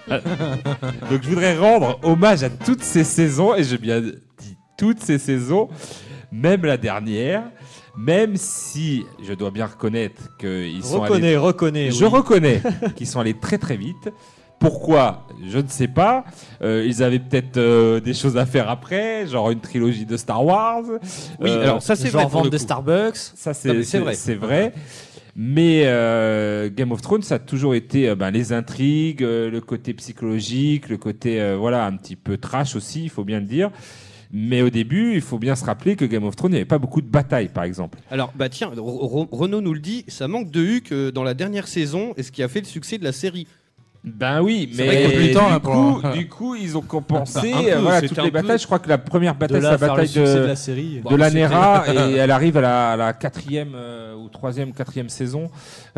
(laughs) Donc je voudrais rendre hommage à toutes ces saisons, et j'ai bien dit toutes ces saisons, même la dernière, même si je dois bien reconnaître qu'ils sont allés... Reconnais, reconnais. Je oui. reconnais (laughs) qu'ils sont allés très très vite. Pourquoi? Je ne sais pas. Euh, ils avaient peut-être euh, des choses à faire après, genre une trilogie de Star Wars. Oui, Euh, alors ça c'est vrai Genre des coup. Starbucks. ça, c'est vrai. C'est vrai. Mais euh, Game of Thrones, ça a toujours été euh, ben, les intrigues, euh, le côté psychologique, le côté euh, voilà un petit peu trash aussi, il faut bien le dire. Mais au début, il faut bien se rappeler que Game of Thrones, il n'y avait pas beaucoup de batailles, par exemple. Alors bah tiens, Re- Re- Renaud nous le dit, ça manque de Huck euh, dans la dernière saison et ce qui a fait le succès de la série. Ben oui, mais vrai temps, du, là, pour- coup, du coup, ils ont compensé (laughs) peu, euh, voilà, toutes les batailles. Je crois que la première bataille, c'est la bataille de de, la série. de Bon, la c'était- Nera et (laughs) elle arrive à la, à la quatrième euh, ou troisième, quatrième saison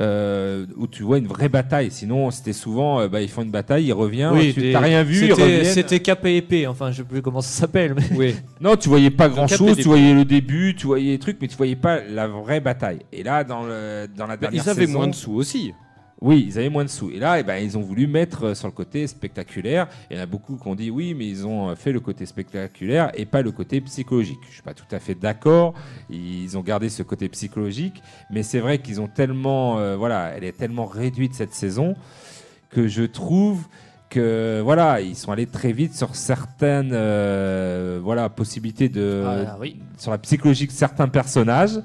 euh, où tu vois une vraie bataille. Sinon, c'était souvent, euh, bah, ils font une bataille, ils reviennent, Oui, tu t'as rien vu, c'était- épée, enfin je sais plus comment ça s'appelle. Mais... Oui. Non, tu voyais pas grand cap et chose, des- tu voyais le début, tu voyais les trucs, mais tu voyais pas la vraie bataille. Et là, dans, le, dans la dernière ils avaient saison- moins de sous aussi. Oui, ils avaient moins de sous. Et là, eh ben, ils ont voulu mettre euh, sur le côté spectaculaire. Il y en a beaucoup qui ont dit oui, mais ils ont euh, fait le côté spectaculaire et pas le côté psychologique. Je suis pas tout à fait d'accord. Ils ont gardé ce côté psychologique, mais c'est vrai qu'ils ont tellement, euh, voilà, elle est tellement réduite cette saison que je trouve que voilà, ils sont allés très vite sur certaines, euh, voilà, possibilités de, Ah, oui. sur la psychologie de certains personnages.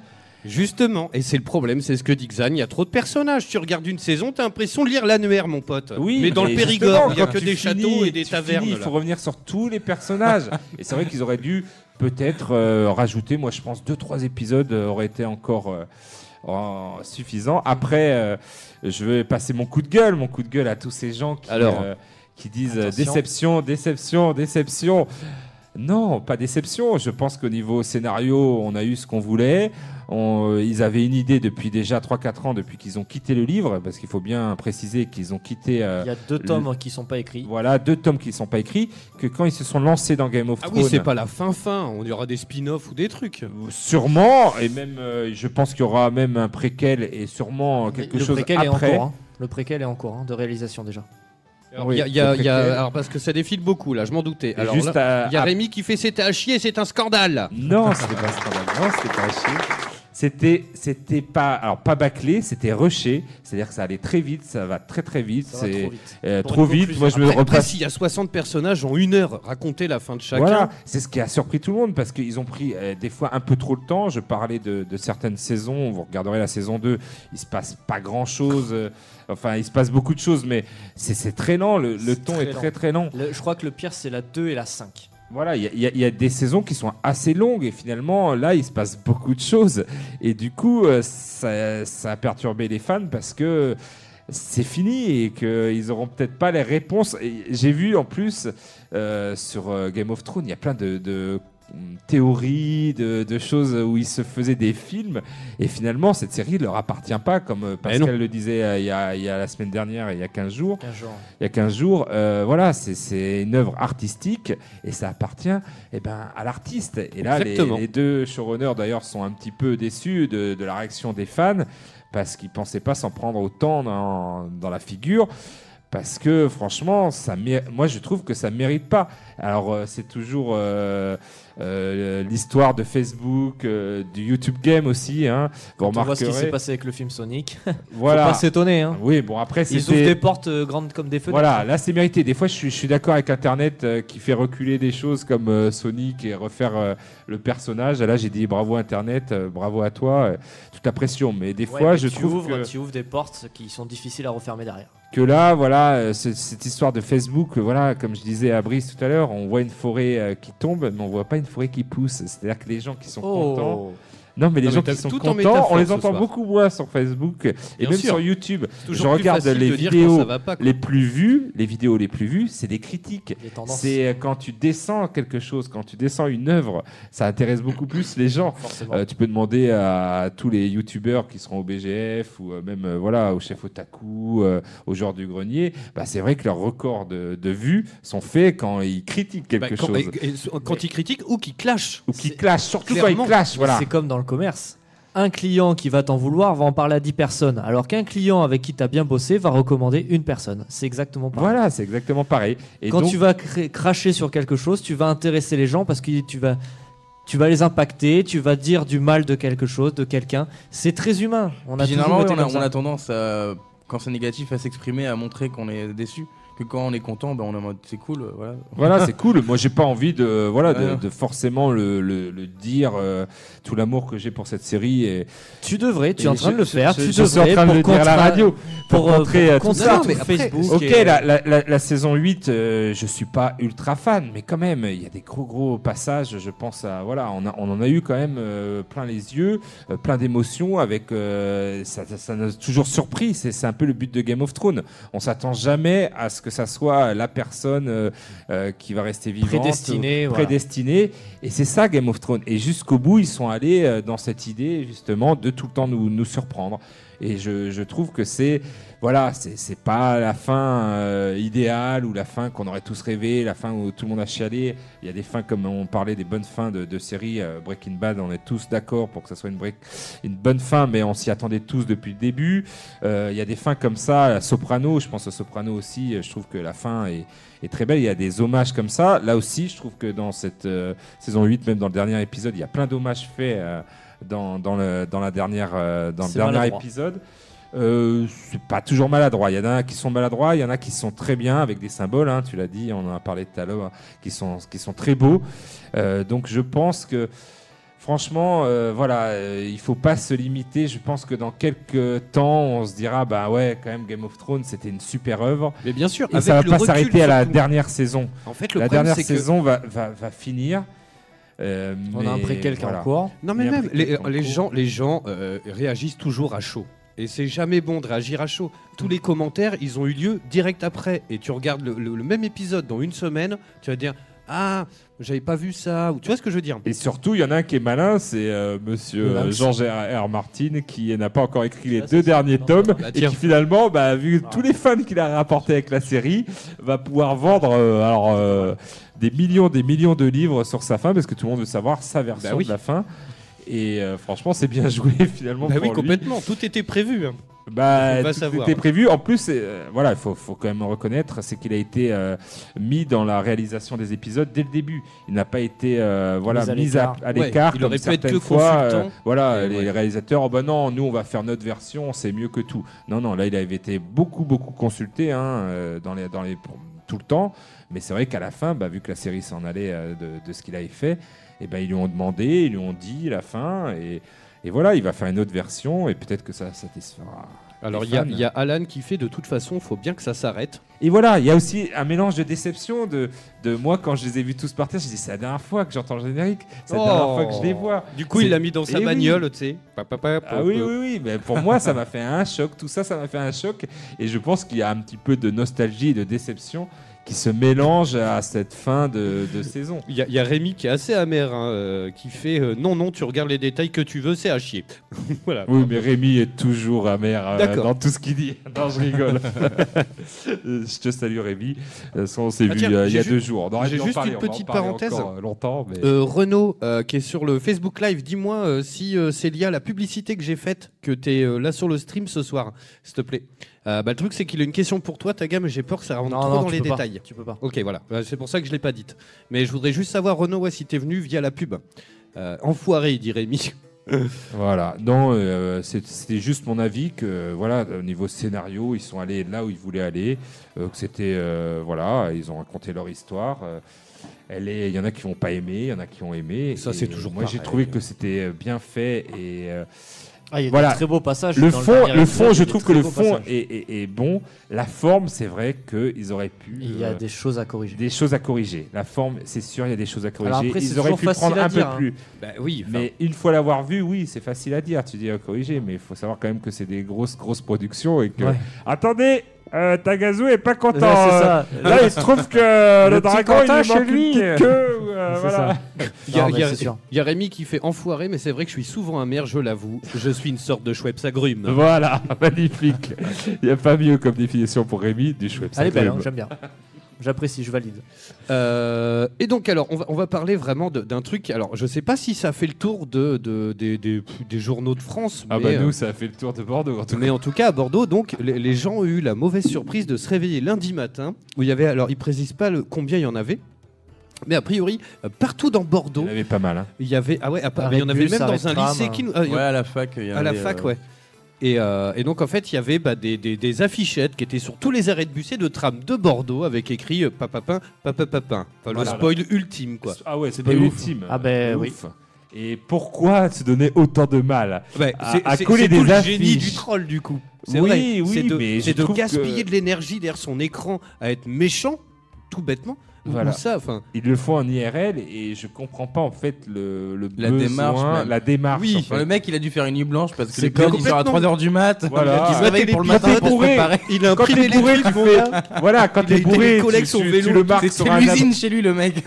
Justement, et c'est le problème, c'est ce que dit Xan, il y a trop de personnages. Tu regardes une saison, t'as l'impression de lire l'annuaire, mon pote. Oui, mais dans le Périgord, il y a que des châteaux et des tavernes. il faut revenir sur tous les personnages. et c'est vrai qu'ils auraient dû peut-être euh, rajouter, moi je pense, deux trois épisodes euh, auraient été encore euh, en- suffisants. Après, euh, je vais passer mon coup de gueule, mon coup de gueule à tous ces gens qui, Alors. qui disent Attention. déception, déception, déception. Non, pas déception. Je pense qu'au niveau scénario, on a eu ce qu'on voulait. On- euh, ils avaient une idée depuis déjà 3-4 ans, depuis qu'ils ont quitté le livre, parce qu'il faut bien préciser qu'ils ont quitté. euh, Il y a deux tomes qui sont pas écrits. voilà, deux tomes qui ne sont pas écrits, que quand ils se sont lancés dans Game of Ah Thrones. oui, c'est pas la fin fin, on y aura des spin-offs ou des trucs. Sûrement, et même, euh, je pense qu'il y aura même un préquel et sûrement quelque le chose préquel est en après. cours. hein. Le préquel est en cours hein, de réalisation déjà. Alors, Oui, y a- y y alors, parce que ça défile beaucoup là, je m'en doutais. Alors, il y a à- Rémi qui fait c'était à chier, c'est un scandale. Non, c'était pas un scandale. Non, c'était pas à chier. C'était c'était pas alors pas bâclé, c'était rushé, c'est-à-dire que ça allait très vite, ça va très très vite, Ça va c'est trop vite. euh, Pour trop une vite. conclusion. Moi je me Après, après, repasse s'il y a 60 personnages en une heure, raconter la fin de chacun. Voilà, c'est ce qui a surpris tout le monde parce qu'ils ont pris euh, des fois un peu trop le temps. Je parlais de, de certaines saisons, vous regarderez la saison 2, il se passe pas grand chose. enfin, il se passe beaucoup de choses, mais c'est c'est très lent. Le, le C'est ton très est lent. très très lent. Le- je crois que le pire, c'est la 2 et la 5. Voilà, il y, y a- des saisons qui sont assez longues et finalement là il se passe beaucoup de choses et du coup euh, ça, ça a perturbé les fans parce que c'est fini et qu'ils auront peut-être pas les réponses. J'ai vu en plus euh, sur euh, Game of Thrones, il y a plein de, de, théories, de, de choses où ils se faisaient des films et finalement cette série ne leur appartient pas comme euh, Eh. Pascal le disait euh, il y, a, il y a la semaine dernière et il y a 15 jours il y a 15 jours, euh, voilà, c'est- c'est une œuvre artistique et ça appartient eh ben, à l'artiste. Et là, les, deux showrunners d'ailleurs sont un petit peu déçus de, de la réaction des fans parce qu'ils pensaient pas s'en prendre autant dans, dans la figure. Parce que franchement, ça moi je trouve que ça mérite pas. Alors euh, c'est toujours euh, euh, l'histoire de Facebook, euh, du YouTube Game aussi. Hein. Vous On voit ce qui s'est passé avec le film Sonic. Voilà. (laughs) Faut pas s'étonner. Hein. Oui, bon après Ils c'était- ouvrent des portes euh, grandes comme des fenêtres. voilà, là c'est mérité. Des fois, je suis, je suis d'accord avec Internet qui fait reculer des choses comme Sonic et refaire le personnage. Là, j'ai dit bravo Internet, bravo à toi, toute la pression. Mais des Ouais, fois, mais je tu trouve ouvres, que, tu ouvres des portes qui sont difficiles à refermer derrière. que là, voilà, euh, ce- cette histoire de Facebook, euh, voilà, comme je disais à Brice tout à l'heure, on voit une forêt euh, qui tombe, mais on voit pas une forêt qui pousse. C'est-à-dire que les gens qui sont Oh. contents. Non, mais les Non, gens mais qui sont tout en contents, métaphore on les entend beaucoup moins sur Facebook et Bien même sûr. sur YouTube. Je regarde les vidéos pas, les plus vues, les vidéos les plus vues, c'est des critiques. C'est euh, quand tu descends quelque chose, quand tu descends une œuvre, ça intéresse beaucoup plus les gens. Euh, tu peux demander à tous les youtubeurs qui seront au BGF ou euh, même euh, voilà au chef Otaku, euh, au genre du grenier. Bah, c'est vrai que leurs records de, de vues sont faits quand ils critiquent quelque Bah, quand, chose et- et- quand ils critiquent ou qu'ils clashent. ou qu'ils clashent, surtout quand ils clashent. Voilà. C'est comme dans le commerce. Un client qui va t'en vouloir va en parler à 10 personnes, alors qu'un client avec qui tu as bien bossé va recommander une personne. C'est exactement pareil. Voilà, c'est exactement pareil. Et Quand donc, tu vas cr- cracher sur quelque chose, tu vas intéresser les gens parce que tu vas, tu vas les impacter, tu vas dire du mal de quelque chose, de quelqu'un. C'est très humain. On a Généralement, on a, on tendance, à, quand c'est négatif, à s'exprimer, à montrer qu'on est déçu. Que quand on est content, ben, on est en mode c'est cool, euh, voilà. Voilà, c'est cool. Moi, j'ai pas envie de, voilà, de, Ouais. de forcément le, le- le dire, euh, tout l'amour que j'ai pour cette série. Et, Tu devrais, tu es en train de le faire. je- tu je suis en train de le dire à la radio. pour, euh, contrer, pour euh, tout ça. sur mais après, Facebook. Ok, et- la, la- la- la saison 8, euh, je suis pas ultra fan, mais quand même, il y a des gros gros passages. Je pense à voilà, on, a- on en a eu quand même euh, plein les yeux, euh, plein d'émotions. Avec euh, ça, ça, ça nous a toujours surpris. C'est c'est un peu le but de Game of Thrones. On s'attend jamais à ce que ça soit la personne euh, euh, qui va rester vivante, Prédestinée, voilà. prédestinée. Et c'est ça Game of Thrones. Et jusqu'au bout, ils sont allés euh, dans cette idée justement de tout le temps nous, nous surprendre. Et je, je trouve que c'est voilà, c'est pas la fin euh, idéale ou la fin qu'on aurait tous rêvé, la fin où tout le monde a chialé. Il y a des fins comme on parlait des bonnes fins de, de séries euh, Breaking Bad, on est tous d'accord pour que ça soit une, break- une bonne fin, mais on s'y attendait tous depuis le début. Euh, il y a des fins comme ça, la Soprano, je pense à Soprano aussi. euh, Je trouve que la fin est, est très belle. Il y a des hommages comme ça. Là aussi, je trouve que dans cette euh, saison 8, même dans le dernier épisode, il y a plein d'hommages faits euh, dans, dans, le, dans la dernière euh, dans le dernier maladroit. épisode. Euh, c'est pas toujours maladroit. Il y en a qui sont maladroits, il y en a qui sont très bien avec des symboles. hein, tu l'as dit, on en a parlé tout à l'heure, hein, qui sont qui sont très beaux. Euh, donc je pense que franchement, euh, voilà, euh, il faut pas se limiter. Je pense que dans quelques temps, on se dira, bah ouais, quand même, Game of Thrones, c'était une super œuvre. Mais bien sûr, Et avec ça va le pas s'arrêter à la dernière saison. En fait, le la dernière que saison va, va, va finir. Euh, On a un préquel qui est voilà. en cours. Non mais même les, gens, les gens euh, réagissent toujours à chaud. Et c'est jamais bon de réagir à chaud. Tous les commentaires, ils ont eu lieu direct après. Et tu regardes le, le- le même épisode dans une semaine, tu vas te dire ah j'avais pas vu ça. Ou tu vois ce que je veux dire? Et surtout, il y en a un qui est malin, c'est euh, monsieur euh, Lynx. George R. R. Martin, qui n'a pas encore écrit les deux derniers Non, tomes, bah, et qui finalement, bah, vu Ah. tous les fans qu'il a rapportés avec la série, va pouvoir vendre euh, alors, euh, des millions, des millions de livres sur sa fin, parce que tout le monde veut savoir sa version Bah oui. de la fin. Et euh, franchement, c'est bien (laughs) joué finalement Bah pour oui lui. complètement. Tout était prévu. hein. Bah, tout savoir. était prévu. En plus, euh, voilà, il faut, faut quand même reconnaître, c'est qu'il a été euh, mis dans la réalisation des épisodes dès le début. Il n'a pas été euh, voilà, Mis à l'écart. Ouais, il aurait pu être que fois, voilà, Et les ouais. réalisateurs, oh bah non, nous on va faire notre version, c'est mieux que tout. Non, non, là il avait été beaucoup, beaucoup consulté hein, dans les, dans les, pour- tout le temps. Mais c'est vrai qu'à la fin, bah, vu que la série s'en allait euh, de, de ce qu'il avait fait, et ben ils lui ont demandé, ils lui ont dit la fin. Et, et voilà, il va faire une autre version et peut-être que ça satisfera. Alors il y, a- fans. il y a Alan qui fait de toute façon, faut bien que ça s'arrête. Et voilà, il y a aussi un mélange de déception de, de moi quand je les ai vus tous partir. Je dis c'est la dernière fois que j'entends le générique, c'est la dernière fois que je les vois. Du coup, il l'a mis dans sa Eh oui. bagnole, tu sais. Ah oui, oui, oui. Mais pour moi, ça m'a fait un choc. Tout ça, ça m'a fait un choc. Et je pense qu'il y a un petit peu de nostalgie et de déception qui se mélange à cette fin de, de saison. Il y, a- il y a Rémi qui est assez amer, hein, euh, qui fait euh, non, non, tu regardes les détails que tu veux, c'est à chier. (laughs) voilà. Oui, mais Rémi est toujours amer euh, dans tout ce qu'il dit. (laughs) Non, je rigole. Euh, (laughs) je te salue, Rémi. Toute façon, on s'est Ah, vu tiens, euh, il y a deux jours. J'ai juste parler, une petite parenthèse. euh, longtemps, mais... Euh, Renaud, euh, qui est sur le Facebook Live, dis-moi euh, si euh, c'est lié à la publicité que j'ai faite, que tu es là sur le stream ce soir, s'il te plaît. Euh, bah, le truc, c'est qu'il a une question pour toi, Taga, mais j'ai peur que ça rentre Non, trop non, dans les pas, détails. tu peux pas. Ok, voilà. Euh, C'est pour ça que je l'ai pas dite. Mais je voudrais juste savoir, Renaud, ouais, si t'es venu via la pub. Euh, enfoiré, il dit Rémi. (laughs) Voilà, non, euh, c'était juste mon avis que, voilà, au niveau scénario, ils sont allés là où ils voulaient aller, euh, que c'était, euh, voilà, ils ont raconté leur histoire. euh, elle est, il y en a qui n'ont pas aimé, il y en a qui ont aimé. Ça, c'est toujours Moi, j'ai trouvé que c'était bien fait et. Ah, il y a voilà. des très beaux passages. Le dans fond, le fond, je trouve que le fond est, est- est bon. La forme, c'est vrai qu'ils auraient pu. Il y a euh, des choses à corriger. des choses à corriger. La forme, c'est sûr, il y a des choses à corriger. Alors après, Ils auraient pu prendre un dire, peu hein. plus. Bah oui, Mais une fois l'avoir vu, oui, c'est facile à dire. Tu dis à corriger, mais il faut savoir quand même que c'est des grosses, grosses productions et que. Ouais. Attendez, euh, Tagazu est pas content. Euh. Là, il se trouve que le, Le dragon, il lui manque chez lui, une petite queue. ou, euh, C'est voilà. ça. Il y, a- Non, il y mais a- c'est sûr. il y a Rémi qui fait enfoiré, mais c'est vrai que je suis souvent amer, je l'avoue. Je suis une sorte de Schweppes agrume. Voilà, (laughs) magnifique. Il n'y a pas mieux comme définition pour Rémi du Schweppes. Elle est belle, hein, agrume. j'aime bien. J'apprécie, je valide. Euh, et donc alors, on va, on va parler vraiment d'un truc. Alors, je sais pas si ça fait le tour de, de- des, des- des journaux de France, Ah mais, bah euh, nous, ça a fait le tour de Bordeaux en tout cas. mais en tout cas à Bordeaux, donc les, les gens ont eu la mauvaise surprise de se réveiller lundi matin où il y avait. Alors, ils précisent pas le, combien il y en avait. Mais a priori, euh, partout dans Il y Bordeaux, en avait pas mal. hein. il y avait ah ouais, à il y en avait même dans un tram, lycée qui nous, ah, il y Ouais, a- à la fac. il y à la fac, euh, ouais. Et, euh, et donc en fait, il y avait bah, des, des- des affichettes qui étaient sur tous les arrêts de bus et de tram de Bordeaux avec écrit euh, papapin, papapapin. Enfin, Voilà. le spoil ultime quoi. Ah ouais, C'était c'était ouf. ultime. Ah ben oui. Et pourquoi se donner autant de mal Ouais, à- coller des tout le affiches. génie du troll du coup. C'est Oui, vrai. oui, c'est de, mais c'est je de trouve gaspiller que- de l'énergie derrière son écran à être méchant, tout bêtement. Voilà. Ou ça, enfin. Ils le font en IRL et je comprends pas en fait le, le La besoin, démarche même. la démarche. Oui. en Enfin, fait. le mec, il a dû faire une nuit blanche parce que C'est les gars, il sort à complètement- 3h du mat. Voilà. Il se Il réveille pour le matin les pour préparer. Il a Quand les bourré, tu fais. gars. Voilà, quand t'es bourré, tu, le marques sur un l'usine chez lui, le mec.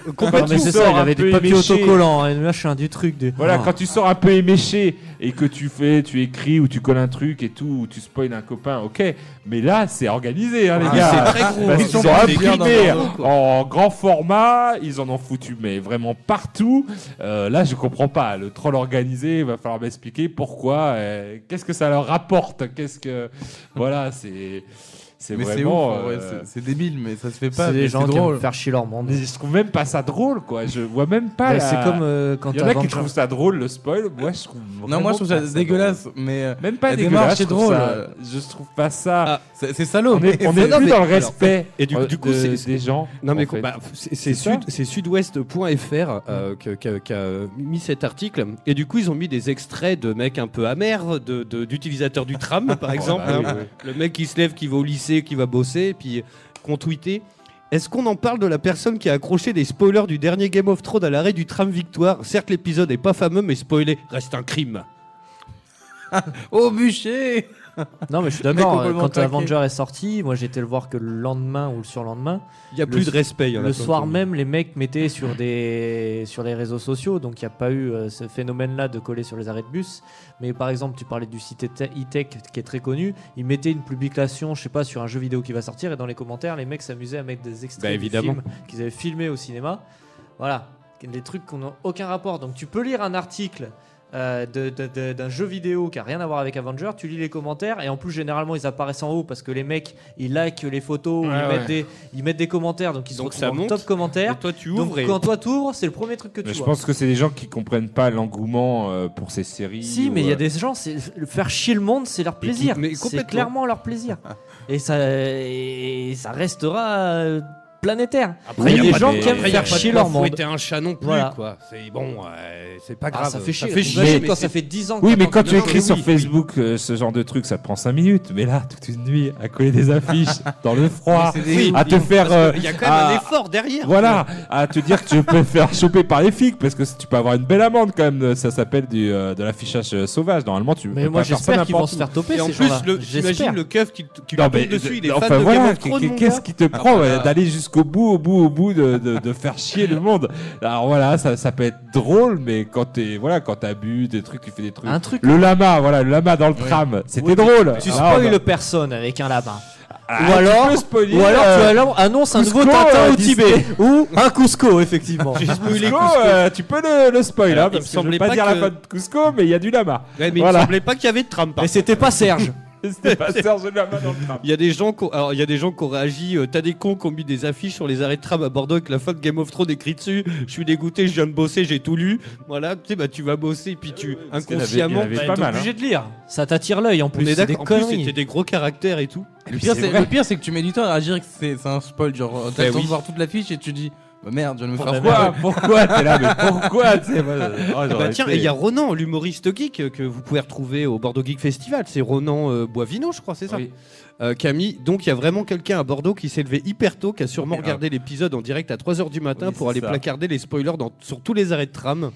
C'est ça, il avait des papiers autocollants, hein, machin, du truc. De... Voilà, Ah. quand tu sors un peu éméché et que tu fais, tu écris ou tu colles un truc et tout, ou tu spoil un copain, ok. Mais là, c'est organisé, hein, les Ah, gars. c'est très gros. Parce Ils sont ont bien bien imprimé dans Bordeaux, quoi. en grand format, ils en ont foutu, mais vraiment partout. Euh, là, je comprends pas. Le troll organisé, il va falloir m'expliquer pourquoi. euh, Qu'est-ce que ça leur rapporte Qu'est-ce que. Voilà, c'est. C'est Mais c'est vraiment. ouf, vrai, euh, c'est- c'est débile, mais ça se fait pas. C'est des gens qui drôle. aiment faire chier leur monde. mais je trouve même pas ça drôle, quoi. Je vois même pas. Ouais, la- C'est comme euh, quand Il y en a qui trouvent ça drôle, le spoil. Moi, je trouve. Non, moi je trouve ça dégueulasse, mais euh. Même pas La dégueulasse. démarche est je trouve drôle. ça- Je trouve pas ça. Ah, c'est c'est salaud. on est, mais on c'est- est non, plus mais- dans le respect et du- euh, du coup, de- c'est- des gens. Non mais bah, c'est c'est C'est sud, c'est sudouest.fr euh, qui a mis cet article et du coup ils ont mis des extraits de mecs un peu amers, d'utilisateurs du tram (laughs) par exemple, bah hein. le mec qui se lève, qui va au lycée, qui va bosser, et puis qu'on tweeté. Est-ce qu'on en parle de la personne qui a accroché des spoilers du dernier Game of Thrones à l'arrêt du tram Victoire? Certes l'épisode est pas fameux mais spoiler reste un crime. (laughs) Oh bûcher Non, mais je suis d'accord. Quand claqué. Avenger est sorti, moi j'étais le voir que le lendemain ou le surlendemain. Il y a Le- plus de respect. y en Le soir même, les mecs mettaient sur, des, sur les réseaux sociaux, donc il n'y a pas eu euh, ce phénomène-là de coller sur les arrêts de bus. Mais par exemple, tu parlais du site e-tech qui est très connu, ils mettaient une publication, je sais pas, sur un jeu vidéo qui va sortir, et dans les commentaires, les mecs s'amusaient à mettre des extraits Bah, du évidemment. film qu'ils avaient filmé au cinéma. Voilà, des trucs qui n'ont aucun rapport. Donc tu peux lire un article euh, d'un jeu vidéo qui a rien à voir avec Avenger, tu lis les commentaires et en plus généralement ils apparaissent en haut parce que les mecs ils likent les photos, Ouais, ils, ouais. mettent des, ils mettent des commentaires donc ils sont en monte, top commentaires. et toi, tu donc ouvres et- quand toi tu ouvres, c'est le premier truc que tu Mais je vois. pense que c'est des gens qui comprennent pas l'engouement euh, pour ces séries. Si, ou, mais il y a euh, des gens, c'est faire chier le monde, c'est leur plaisir. mais C'est clairement leur plaisir. (laughs) et ça, et ça restera euh, planétaire. Après, il y a des gens qui aiment faire chier leur monde. fouetter un chat non plus, Voilà. quoi. C'est bon, euh, c'est pas Ah, grave. ça fait chier. Ça fait chier. quand mais ça c'est- fait 10 ans. Oui, mais quand tu écris sur oui, Facebook euh, ce genre de truc, ça prend 5 minutes. Mais là, toute une nuit à coller des affiches (laughs) dans le froid, à te faire. Euh, qu'il y a quand même à- un effort derrière. Voilà, à te dire que tu peux te faire choper par les flics parce que tu peux avoir une belle amende quand même. Ça s'appelle du, euh, de l'affichage sauvage. Normalement, tu Mais peux moi ça j'espère qu'ils vont se faire toper Et en ces plus, gens-là. le, keuf qui, tombe dessus, il est enfin, fan de voilà, Game of Thrones, mon qu'est-ce qui te prend ouais, d'aller jusqu'au bout, au bout, au bout de, de, de faire chier le monde Alors voilà, ça, ça peut être drôle, mais quand t'es voilà, quand t'as bu des trucs, tu fais des trucs. Un truc. Le lama, voilà, le lama dans le tram, c'était Oui, drôle. Tu Alors, spoil bah, personne avec un lapin. ah, ou alors, spoiler, ou alors euh, tu alors annonces un nouveau Tintin euh, au. Tibet (laughs) ou un Cusco effectivement. Spoilé Cusco, Cusco. euh, tu peux le, le spoil, Alors, hein, il me parce que je veux semblait pas pas dire que- la fin de Cusco, mais il y a du lama. Ouais, mais il me semblait pas qu'il y avait de tram Mais c'était pas Serge. C'était pas Serge Lama dans le tram. Il y a des gens qui ont, alors, il y a des gens qui ont réagi. euh, T'as des cons qui ont mis des affiches sur les arrêts de tram à Bordeaux avec la fin de Game of Thrones écrit dessus. Je suis dégoûté, je viens de bosser, j'ai tout lu. Voilà, tu sais, bah tu vas bosser puis tu Parce qu'il y en avait- il y en inconsciemment. avait pas t'es mal, obligé de lire. Ça t'attire l'œil en On plus. est c'est des d'accord. En plus, conneries. c'était des gros caractères et tout. Le pire, c'est c'est vrai. le pire, c'est que tu mets du temps à réagir que c'est c'est un spoil. Genre, t'as le temps oui. de voir toute l'affiche et tu dis, bah merde, je viens de me faire Pourquoi Pourquoi T'es là, mais pourquoi oh, Ah bah tiens, et il y a Ronan, l'humoriste geek euh, que vous pouvez retrouver au Bordeaux Geek Festival. C'est Ronan euh, Boivino, je crois, c'est ça Oui. Euh, Camille, donc il y a vraiment quelqu'un à Bordeaux qui s'est levé hyper tôt, qui a sûrement regardé l'épisode en direct à 3h du matin Oui, pour aller ça. placarder les spoilers dans, sur tous les arrêts de tram.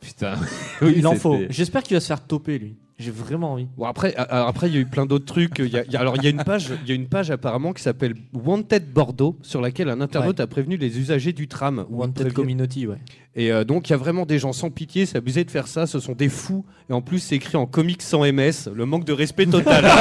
Putain. (laughs) Il en faut. J'espère qu'il va se faire toper lui. J'ai vraiment envie. Bon après, a- après il y a eu plein d'autres trucs. Il y a- il y a- alors il y a une page, il y a une page apparemment qui s'appelle Wanted Bordeaux, sur laquelle un internaute a prévenu les usagers du tram. Wanted Community, ouais. Et euh, donc il y a vraiment des gens sans pitié, c'est abusé de faire ça, ce sont des fous. Et en plus c'est écrit en comics sans MS, le manque de respect total. (laughs)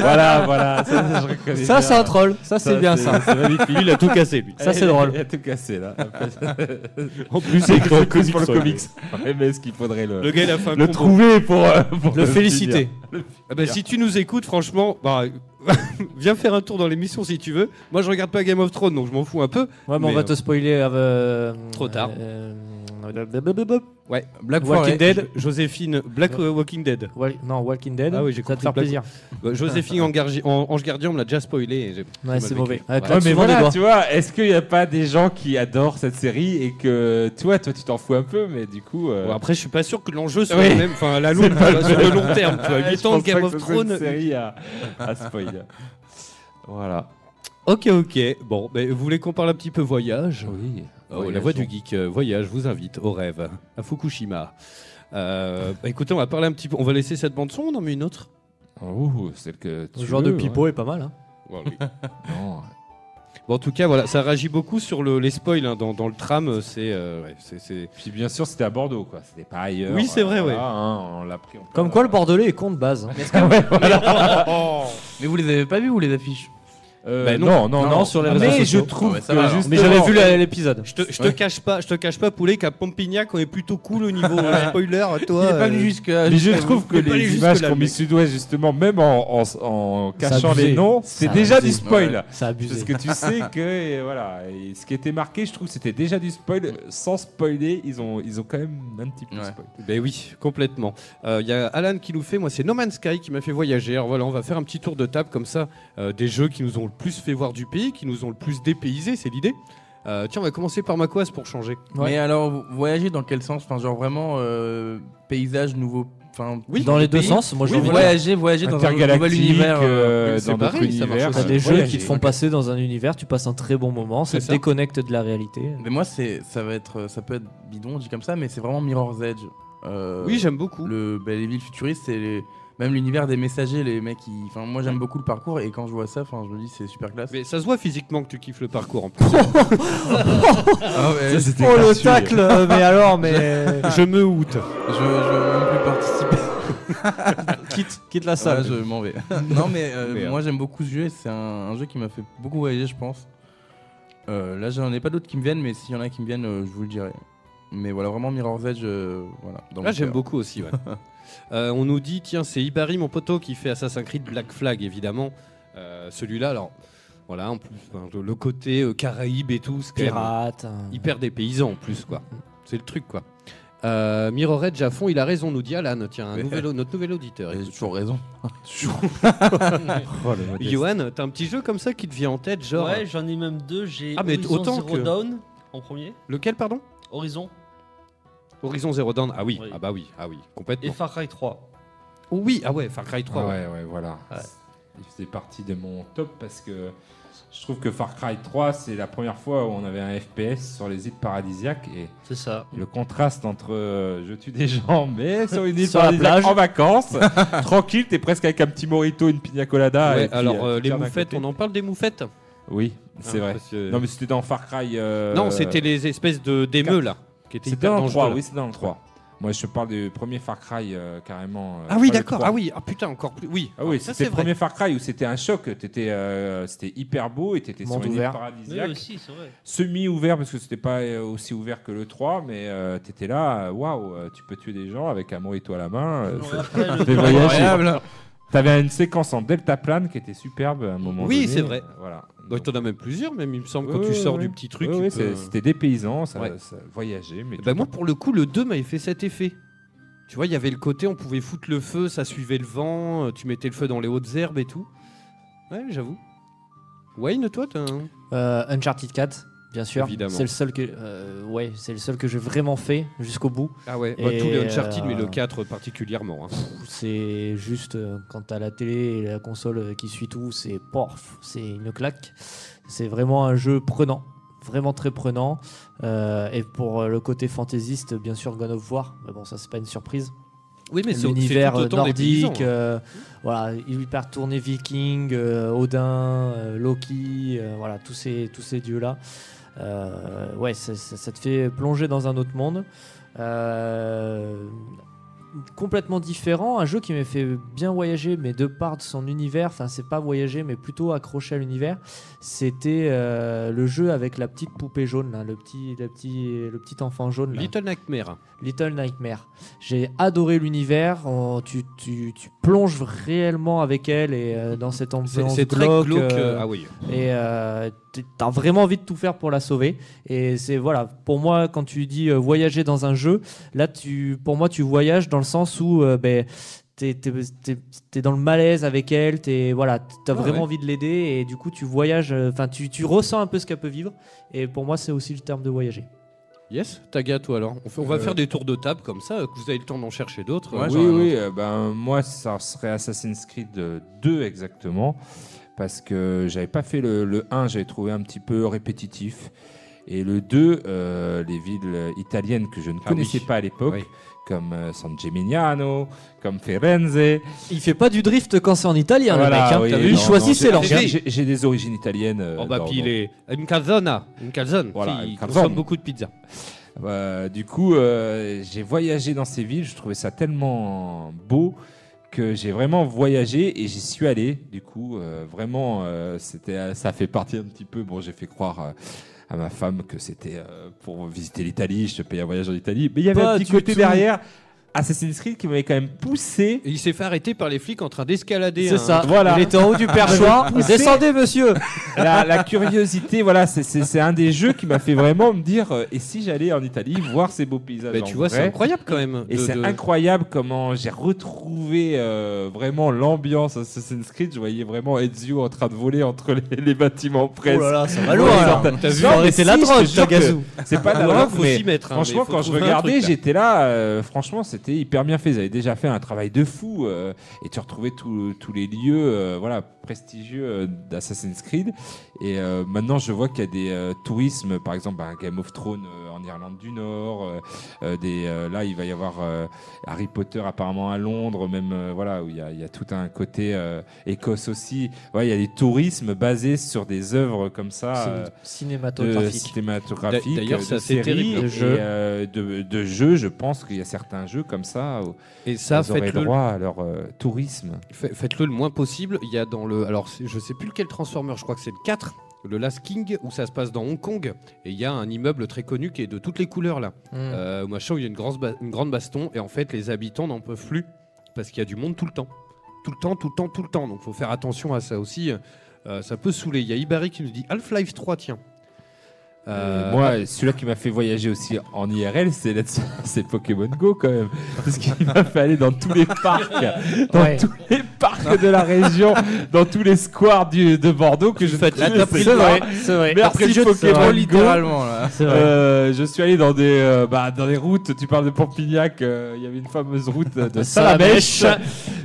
Voilà, voilà. Ça, je reconnais Ça, c'est un troll. Ça, c'est bien ça. C'est magnifique. Lui il a tout cassé lui. Ça, c'est drôle. Il a tout cassé là. (laughs) En plus C'est écrit en comics pour le sans comics. MS. Qu'il faudrait le, Le gars il a fait un le combo. trouver pour, euh, pour Le féliciter. Ah bah, si tu nous écoutes, franchement, bah, (laughs) viens faire un tour dans l'émission si tu veux. Moi, je regarde pas Game of Thrones, donc je m'en fous un peu. Ouais, mais on va euh, te spoiler. euh, Trop tard. euh, Ouais, Black Walking Forest. Dead. Joséphine, Black euh, Walking Dead. Wal- Non, Walking Dead. Ah oui, j'ai ça te compris faire Black- plaisir. Bah, Joséphine (laughs) en, gargi- en- Ange Gardien, on me l'a déjà spoilé. et j'ai- j'ai Ouais, mal c'est vécu. mauvais. Ouais. Ouais, mais souvent des voilà, doigts. tu vois, est-ce qu'il n'y a pas des gens qui adorent cette série et que toi, toi, tu t'en fous un peu, mais du coup. euh, Bon, après, je suis pas sûr que l'enjeu soit Oui. le même. Enfin, la c'est longue, pas le sur le même. long terme, tu vois. Ouais, 8 je ans pense Game pas of ce soit une Thrones. série à, à spoil. voilà. Ok, ok. Bon, ben, vous voulez qu'on parle un petit peu voyage? Oui. Oh, La voix du geek, euh, voyage, vous invite au rêve, à Fukushima. Euh, bah, écoutez, on va parler un petit peu. On va laisser cette bande son, on en met une autre? Oh, celle que tu Le genre de pipeau est pas mal. Hein. ouais. (laughs) Non. Bon, en tout cas, voilà, ça réagit beaucoup sur le- les spoils hein, dans, dans le tram. C'est, euh, ouais, c'est, c'est- Puis bien sûr, c'était à Bordeaux, quoi. C'était pas ailleurs. Oui, c'est vrai, Voilà, ouais. hein, on l'a pris. en plein- Comme quoi, le Bordelais est con de base. hein. (laughs) (laughs) Mais vous les avez pas vus, vous, les affiches? Euh, Bah, non. non, non, Non, sur les réseaux Mais sociaux. je trouve Ah ouais, que Mais j'avais vu l'épisode. Je te, je te Ouais. cache pas, je te cache pas, poulet, qu'à Pompignac, on est plutôt cool au niveau euh, spoiler. Toi, Il est pas euh. Mais je trouve que les images mis mec. Sud-Ouest, justement, même en, en, en cachant les noms, C'est déjà abusé. du spoil. Ouais. C'est abusé. Parce que tu sais (laughs) que voilà, et ce qui était marqué, je trouve, c'était déjà du spoil. Sans spoiler, ils ont, ils ont quand même un petit peu Ouais. spoil. Ben oui, complètement. Il y a Alan qui nous fait, moi c'est No Man's Sky qui m'a fait voyager. Alors voilà, on va faire un petit tour de table comme ça, des jeux qui nous ont le plus fait voir du pays, qui nous ont le plus dépaysé, c'est l'idée. Euh, tiens, on va commencer par Maquas pour changer. Ouais. Mais alors, vous voyagez dans quel sens? Enfin, genre vraiment euh, paysage nouveau. Enfin, Oui, Dans les deux pays. sens, moi j'ai Oui, voyager, voyager dans un nouvel univers. euh, euh, c'est dans marche univers. aussi. T'as des jeux voyager. qui te font passer dans un univers, tu passes un très bon moment, ça te ça. déconnecte de la réalité. Mais moi, c'est, ça va être, ça peut être bidon, dit comme ça, mais c'est vraiment Mirror's Edge. Euh, Oui, j'aime beaucoup. le, bah, les villes futuristes, c'est les- même l'univers des messagers, les mecs. qui- Enfin, moi, j'aime beaucoup le parcours et quand je vois ça, enfin, je me dis c'est super classe. Mais ça se voit physiquement que tu kiffes le parcours en (laughs) plus. Ah ouais, Ça, c'était Oh le gratuit. tacle, euh, mais alors, mais (laughs) je me houte. je, je veux même plus participer. (laughs) quitte, quitte la Ah, salle. je m'en vais. non, mais euh, moi, j'aime beaucoup ce jeu. et C'est un, un jeu qui m'a fait beaucoup voyager, je pense. Euh, là, j'en ai pas d'autres qui me viennent, mais s'il y en a qui me viennent, euh, je vous le dirai. Mais voilà, vraiment Mirror's Edge, euh, voilà. dans Là, mon j'aime beaucoup aussi. ouais. Euh, on nous dit, tiens, c'est Ibari, mon poteau, qui fait Assassin's Creed Black Flag, évidemment. Euh, Celui-là, alors, voilà, en plus, enfin, le- côté euh, Caraïbes et tout, c'est Pirate. hein. hyper dépaysant en plus, quoi. C'est le truc, quoi. Euh, Mirror Edge à fond, il a raison, nous dit Alan, tiens, un nouvel- notre nouvel auditeur. J'ai écoute. toujours raison. (laughs) (laughs) Oh, le (laughs) modeste. Johan, t'as un petit jeu comme ça qui te vient en tête, genre. Ouais, j'en ai même deux. J'ai Ah, mais Horizon autant Zero que- Dawn en premier. Lequel, pardon? Horizon Horizon Zero Dawn. Ah oui, Oui. ah bah oui, ah oui, et complètement. Far Cry 3. Oui, ah ouais, Far Cry 3. Ouais, ouais. ouais, voilà. Ouais. Il faisait partie de mon top parce que je trouve que Far Cry 3, c'est la première fois où on avait un FPS sur les îles paradisiaques et C'est ça. le contraste entre euh, je tue des gens (laughs) mais sur une île Sur paradisiaque en vacances, (laughs) tranquille, t'es presque avec un petit morito, une pina colada. Ouais, et puis, alors, euh, euh, les moufettes, on en parle des moufettes? Oui, c'est Ah, vrai. que- Non, mais c'était dans Far Cry. euh, Non, c'était les espèces de d'émeux là, qui C'était hyper dans le 3, dangereux. oui, c'était dans le 3. Moi, je te parle du premier Far Cry euh, carrément. euh, Ah oui, d'accord. 3. Ah oui, ah putain, encore plus. Oui, Ah oui, ça c'était c'est le vrai. premier Far Cry où c'était un choc. T'étais, euh, c'était hyper beau et t'étais sur Monde une île. Oui, c'est. Semi-ouvert parce que c'était pas aussi ouvert que le 3, mais euh, t'étais là, waouh, tu peux tuer des gens avec un morito à la main. (laughs) voyager. Incroyable. T'avais une séquence en deltaplane qui était superbe à un moment Oui, donné. c'est vrai. Voilà. Donc, t'en as même plusieurs, même il me semble, quand Ouais, tu sors ouais, du petit truc. Ouais, tu ouais, peux- c'est- c'était des paysans, ça, Ouais. ça voyageait. Mais Bah, moi, pour le coup, le 2 m'avait fait cet effet. Tu vois, il y avait le côté, on pouvait foutre le feu, ça suivait le vent, euh, tu mettais le feu dans les hautes herbes et tout. Ouais, j'avoue. Wayne, toi, t'as un... Euh, Uncharted 4, bien sûr. C'est le seul que, euh, ouais, c'est le seul que j'ai vraiment fait jusqu'au bout. Ah ouais, bah, tous les Uncharted, euh, mais le 4 particulièrement. hein. C'est juste euh, quand t'as la télé et la console euh, qui suit tout, c'est porf, c'est une claque. C'est vraiment un jeu prenant, vraiment très prenant. Et pour le côté fantaisiste, bien sûr, God of War. Mais bon, ça c'est pas une surprise. Oui, mais c'est L'univers nordique, hein. euh, voilà, hyper tourné viking, euh, Odin, euh, Loki, voilà, tous ces, tous ces dieux-là. Euh, ouais, ça, ça- ça te fait plonger dans un autre monde. Euh, complètement différent, un jeu qui m'a fait bien voyager, mais de part de son univers, enfin c'est pas voyager, mais plutôt accroché à l'univers. C'était euh, le jeu avec la petite poupée jaune, là, le petit, le petit, le petit enfant jaune. là. Little Nightmare. Little Nightmare. J'ai adoré l'univers. on- Tu, tu, tu plonges réellement avec elle et euh, dans cette ambiance c'est très glauque, glauque. euh, euh, Ah oui. et euh, t'as vraiment envie de tout faire pour la sauver. Et c'est voilà, pour moi, quand tu dis voyager dans un jeu, là, tu, pour moi, tu voyages dans le sens où ben, t'es, t'es dans le malaise avec elle, t'es, voilà, t'as Ah vraiment ouais. envie de l'aider et du coup, tu voyages, enfin, tu, tu ressens un peu ce qu'elle peut vivre. Et pour moi, c'est aussi le terme de voyager. Yes, Taga, toi alors. On, fait- on va Euh, faire des tours de table comme ça, que vous avez le temps d'en chercher d'autres. Ouais, Euh, oui, oui, euh, ben, moi, ça serait Assassin's Creed euh, 2 exactement. Parce que j'avais pas fait le, le 1, j'avais trouvé un petit peu répétitif. Et le 2, euh, les villes italiennes que je ne Ah connaissais oui. pas à l'époque, Oui. Comme euh, San Gimignano, comme Firenze. Il fait pas du drift quand c'est en italien, Voilà, le mec. hein. oui, T'as vu, non, il choisit j'ai- ses langues. j'ai- J'ai des origines italiennes. euh, Oh bah dans- puis il est une calzona, une calzone. Voilà, calzone. consomme beaucoup de pizza. Euh, du coup, euh, j'ai voyagé dans ces villes, je trouvais ça tellement beau que j'ai vraiment voyagé et j'y suis allé. Du coup, euh, vraiment, euh, c'était, ça fait partie un petit peu. Bon, j'ai fait croire euh, à ma femme que c'était euh, pour visiter l'Italie, je te paye un voyage en Italie, mais il y avait Pas un petit côté tout. derrière. Assassin's Creed qui m'avait quand même poussé. Et il s'est fait arrêter par les flics en train d'escalader. C'est un- ça. Voilà. Il était en haut du (laughs) perchoir. Descendez, monsieur. (laughs) la, la curiosité, voilà, c'est, c'est- c'est un des jeux qui m'a fait vraiment me dire euh, et si j'allais en Italie voir ces beaux paysages Bah, en tu vois, c'est incroyable quand même. Et c'est de- incroyable comment j'ai retrouvé euh, vraiment l'ambiance Assassin's Creed. Je voyais vraiment Ezio en train de voler entre les, les bâtiments presse. Oh là là, ça va loin. t'as- vu mais si, la drogue. C'est pas de la drogue, faut mais s'y mettre, hein, mais franchement, quand je regardais, j'étais là. euh, franchement, c'était hyper bien fait. Ils avaient déjà fait un travail de fou euh, et tu retrouvais tous les lieux, euh, voilà, prestigieux euh, d'Assassin's Creed. Et maintenant, je vois qu'il y a des tourismes, par exemple, un Game of Thrones en Irlande du Nord. euh, euh, des, euh, là, il va y avoir euh, Harry Potter apparemment à Londres, même euh, voilà où il y, a, il y a tout un côté euh, Écosse aussi. Ouais, il y a des tourismes basés sur des œuvres comme ça. cinématographiques, D'ailleurs, de c'est terrible. et De jeux. euh, de, de jeux. Je pense qu'il y a certains jeux comme ça où Et ça, ils auraient faites-le droit à leur euh, tourisme. Fait- Faites-le le moins possible. Il y a dans le. Alors, je sais plus lequel Transformer, je crois que c'est le 4. Le Last King, où ça se passe dans Hong Kong. Et il y a un immeuble très connu qui est de toutes les couleurs là. Mm. Euh, où il y a une, grosse ba- une grande baston. Et en fait, les habitants n'en peuvent plus parce qu'il y a du monde tout le temps. Tout le temps, tout le temps, tout le temps. Donc faut faire attention à ça aussi. Euh, ça peut saouler. Il y a Ibari qui nous dit Half-Life 3, tiens. Euh, moi, celui-là qui m'a fait voyager aussi en IRL, c'est (laughs) c'est Pokémon Go quand même. Parce qu'il (laughs) m'a fait aller dans tous les parcs, dans Ouais. tous les parcs de la région, dans tous les squares du- de Bordeaux que je le pas. temps. C'est vrai. Merci Après le jeu Pokémon Go. littéralement là. C'est vrai. Euh, je suis allé dans des, euh, bah, dans des routes. Tu parles de Pompignac. euh, Il y avait une fameuse route de (laughs) Salamèche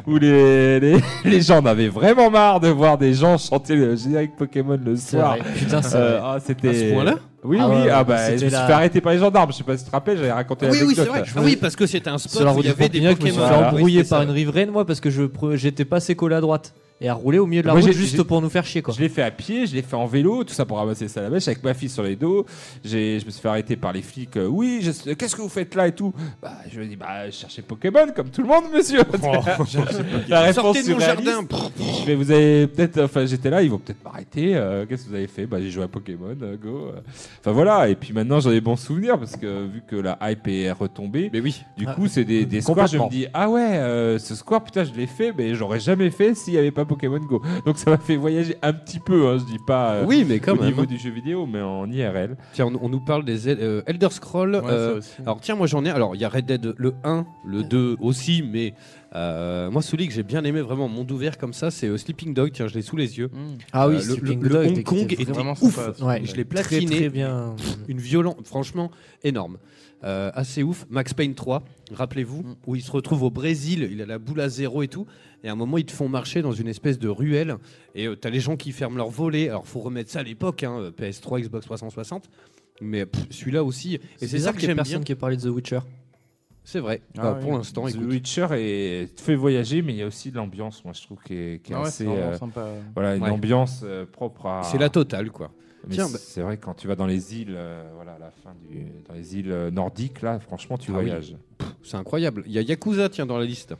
où les, les, les gens en avaient vraiment marre de voir des gens chanter le générique Pokémon le C'est soir. vrai. Putain, c'est Euh, vrai. ah, c'était À ce point-là Oui, Ah oui. ouais, ah bah, je me suis la- fait arrêter par les gendarmes. Je sais pas si tu te rappelles, j'avais raconté Oui, oui, c'est vrai. Ah oui, parce que c'était un spot où il y avait des Pompignac, je me suis Pokémon. fait Voilà. embrouiller par une riveraine, moi, parce que je j'étais pas assez collé à droite. Et à rouler au milieu de la Moi, route j'ai- juste j'ai- pour nous faire chier, quoi. Je l'ai fait à pied, je l'ai fait en vélo, tout ça pour ramasser ça à la mèche avec ma fille sur les dos. J'ai, je me suis fait arrêter par les flics. euh, oui, je- qu'est-ce que vous faites là et tout? Bah, je ai dit, bah, je cherchais Pokémon comme tout le monde, monsieur. (laughs) (laughs) la réponse Sortez de mon surréaliste. jardin. Je fais, vous avez peut-être, enfin, j'étais là, ils vont peut-être m'arrêter. euh, qu'est-ce que vous avez fait? Bah, j'ai joué à Pokémon, euh, go. euh. Enfin voilà. Et puis maintenant, j'en ai bons souvenirs parce que vu que la hype est retombée, Mais oui. du Ah, coup, c'est des, des squares. Je me complètement. dis, ah ouais, euh, ce square, putain, je l'ai fait, mais j'aurais jamais fait s'il n'y avait pas Pokémon Go. Donc ça m'a fait voyager un petit peu, hein, je dis pas euh, Oui, mais quand au même. niveau du jeu vidéo, mais en IRL. Tiens, on, on nous parle des El- euh, Elder Scrolls. Ouais, euh, alors tiens, moi j'en ai. Alors il y a Red Dead le 1, le 2 aussi, mais euh, moi celui que j'ai bien aimé vraiment monde ouvert comme ça, c'est euh, Sleeping Dog. Tiens, je l'ai sous les yeux. Mm. Ah oui, Euh, le, Sleeping le- le Dog, Hong qui Kong était ouf. sympa, Ouais. Je l'ai platiné. très bien. Une violente, franchement énorme. Euh, assez ouf. Max Payne 3, rappelez-vous, Mm. où il se retrouve au Brésil, il a la boule à zéro et tout. Et à un moment, ils te font marcher dans une espèce de ruelle. Et euh, t'as les gens qui ferment leur volets. Alors, faut remettre ça à l'époque, hein, PS3, Xbox 360. Mais pff, celui-là aussi. Et c'est ça que ait j'aime personne bien. qui ait parlé de The Witcher. C'est vrai. Ah Bah, oui. Pour l'instant, The écoute. Witcher est, te fait voyager, mais il y a aussi de l'ambiance, moi je trouve, qui est, qui est Ah ouais, assez. euh, sympa. voilà, une Ouais. ambiance euh, propre à. C'est la totale, quoi. C'est- bah- c'est vrai quand tu vas dans les îles, euh, voilà, à la fin du, dans les îles euh, nordiques, là, franchement, tu Ah oui. voyages. C'est incroyable. Il y a Yakuza, tiens, dans la liste.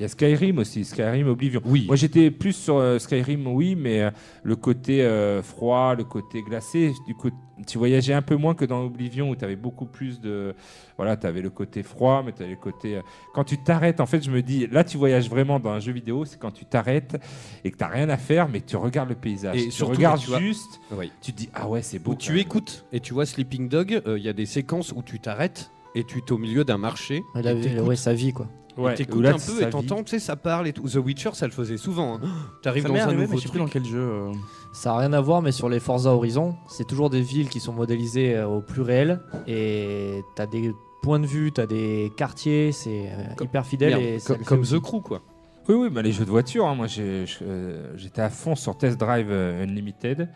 Il y a Skyrim aussi, Skyrim Oblivion. Oui. Moi j'étais plus sur euh, Skyrim, oui, mais euh, le côté euh, froid, le côté glacé, du coup, tu voyageais un peu moins que dans Oblivion où tu avais beaucoup plus de. Voilà, tu avais le côté froid, mais tu avais le côté. euh, Quand tu t'arrêtes, en fait, je me dis, là tu voyages vraiment dans un jeu vidéo, c'est quand tu t'arrêtes et que tu rien à faire, mais que tu regardes le paysage. Et tu surtout, regardes tu vois- juste, Oui. tu te dis, ah ouais, c'est beau. Quand tu même. écoutes et tu vois Sleeping Dog, euh, il y a des séquences où tu t'arrêtes et tu es au milieu d'un marché. Avait- t'écoutes. ouais, sa vie, quoi. Ouais, Et t'écoutes là, un peu et t'entends, tu sais, ça parle et tout. The Witcher, ça le faisait souvent. hein. T'arrives dans un arrivé, mais nouveau je sais plus truc. dans quel jeu. euh. Ça n'a rien à voir, mais sur les Forza Horizon, c'est toujours des villes qui sont modélisées euh, au plus réel. Et t'as des points de vue, t'as des quartiers, c'est euh, Comme- hyper fidèle. Merde, et ça comme le fait comme aussi. The Crew, quoi. Oui, oui, bah, les jeux de voiture, hein, moi j'ai- je- euh, j'étais à fond sur Test Drive euh, Unlimited,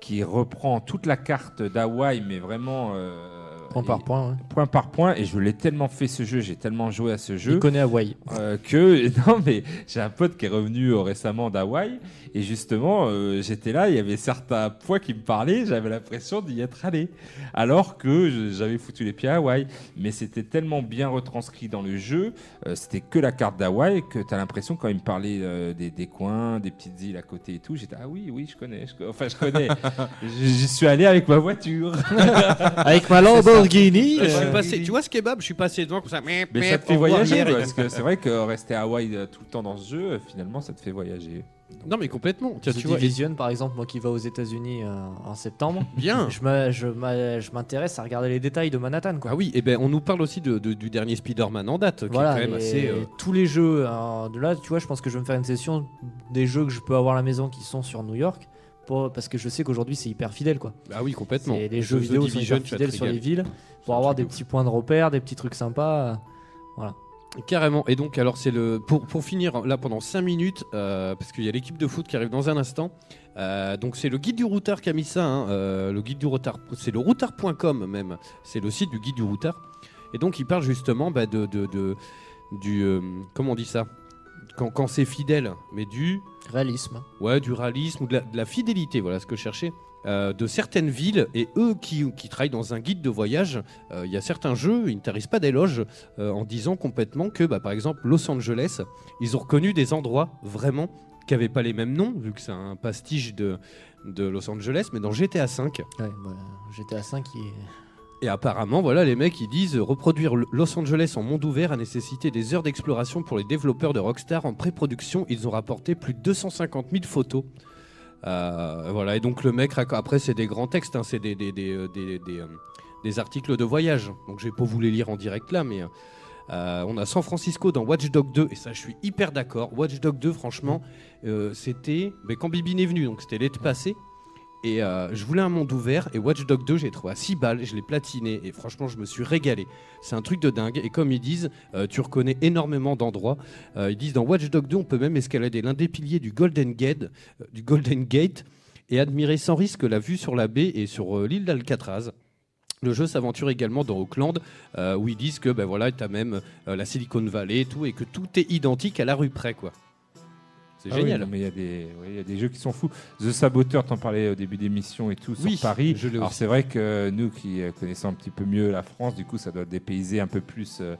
qui reprend toute la carte d'Hawaï, mais vraiment euh, Point par point. ouais. point par point. Et je l'ai tellement fait ce jeu, j'ai tellement joué à ce jeu connaît Hawaï. euh, que (laughs) non, mais j'ai un pote qui est revenu euh, récemment d'Hawaï, et justement euh, j'étais là, il y avait certains points qui me parlaient, j'avais l'impression d'y être allé, alors que je- j'avais foutu les pieds à Hawaï. Mais c'était tellement bien retranscrit dans le jeu, euh, c'était que la carte d'Hawaï que tu as l'impression quand il me parlait euh, des, des coins, des petites îles à côté et tout, j'étais ah oui oui je connais, je co- enfin je connais, (laughs) j'y suis allé avec ma voiture. Avec ma Lamborghini. Je suis euh, passé, tu vois ce kebab, je suis passé devant comme ça. Mais ça te fait voyager parce que c'est vrai que rester à Hawaï euh, tout le temps dans ce jeu, euh, finalement ça te fait voyager. Non, mais complètement. Tiens, tu vois, Division, par exemple, moi qui va aux États-Unis euh, en septembre, bien. je m'intéresse à regarder les détails de Manhattan. Quoi. Ah oui, et ben on nous parle aussi de, de- du dernier Spider-Man en date, qui Voilà, est quand même et assez. euh, tous les jeux. hein, de là, tu vois, je pense que je vais me faire une session des jeux que je peux avoir à la maison qui sont sur New York, pour- parce que je sais qu'aujourd'hui c'est hyper fidèle, quoi. Ah oui, complètement. C'est- les The jeux vidéo sont hyper fidèles sur les villes pour avoir des de petits points de repère, des petits trucs sympas. Carrément. Et donc, alors, c'est le pour, pour finir là pendant 5 minutes, euh, parce qu'il y a l'équipe de foot qui arrive dans un instant. Euh, donc, c'est le guide du routard qui a mis ça. hein, euh, le guide du routard, c'est le routard.com même. C'est le site du guide du routard. Et donc, il parle justement bah, de, de, de- du euh, comment on dit ça? Quand, quand c'est fidèle, mais du Réalisme. Ouais, du réalisme ou de la, de la fidélité, voilà ce que je cherchais. euh, de certaines villes et eux qui, qui travaillent dans un guide de voyage, euh, il y a certains jeux, ils ne tarissent pas d'éloges euh, en disant complètement que, bah, par exemple, Los Angeles, ils ont reconnu des endroits vraiment qui n'avait pas les mêmes noms, vu que c'est un pastiche de, de Los Angeles, mais dans GTA V. Ouais, bah, GTA 5 qui est. Et apparemment, voilà, les mecs ils disent euh, reproduire Los Angeles en monde ouvert a nécessité des heures d'exploration pour les développeurs de Rockstar. En pré-production, ils ont rapporté plus de 250 000 photos. Euh, voilà, et donc le mec, après, c'est des grands textes, hein, c'est euh, des- articles de voyage. Donc je vais pas vous les lire en direct là, mais. on a San Francisco dans Watch Dog 2, et ça je suis hyper d'accord. Watch Dog 2, franchement, c'était mais quand Bibine est venu, donc c'était l'été passé. Et euh, je voulais un monde ouvert et Watch Dog 2, j'ai trouvé à 6 balles, je l'ai platiné et franchement, je me suis régalé. C'est un truc de dingue. Et comme ils disent, euh, tu reconnais énormément d'endroits. Euh, ils disent dans Watch Dog 2, on peut même escalader l'un des piliers du Golden Gate, du Golden Gate et admirer sans risque la vue sur la baie et sur l'île d'Alcatraz. Le jeu s'aventure également dans Auckland, où ils disent que ben tu as même la Silicon Valley et tout, et que tout est identique à la rue près, quoi. C'est Ah génial. mais il y, a des- oui, y a des jeux qui sont fous. The Saboteur, t'en parlais au début d'émission et tout, Oui, sur Paris. je Alors c'est vrai que nous qui euh, connaissons un petit peu mieux la France, du coup ça doit dépayser un peu plus euh,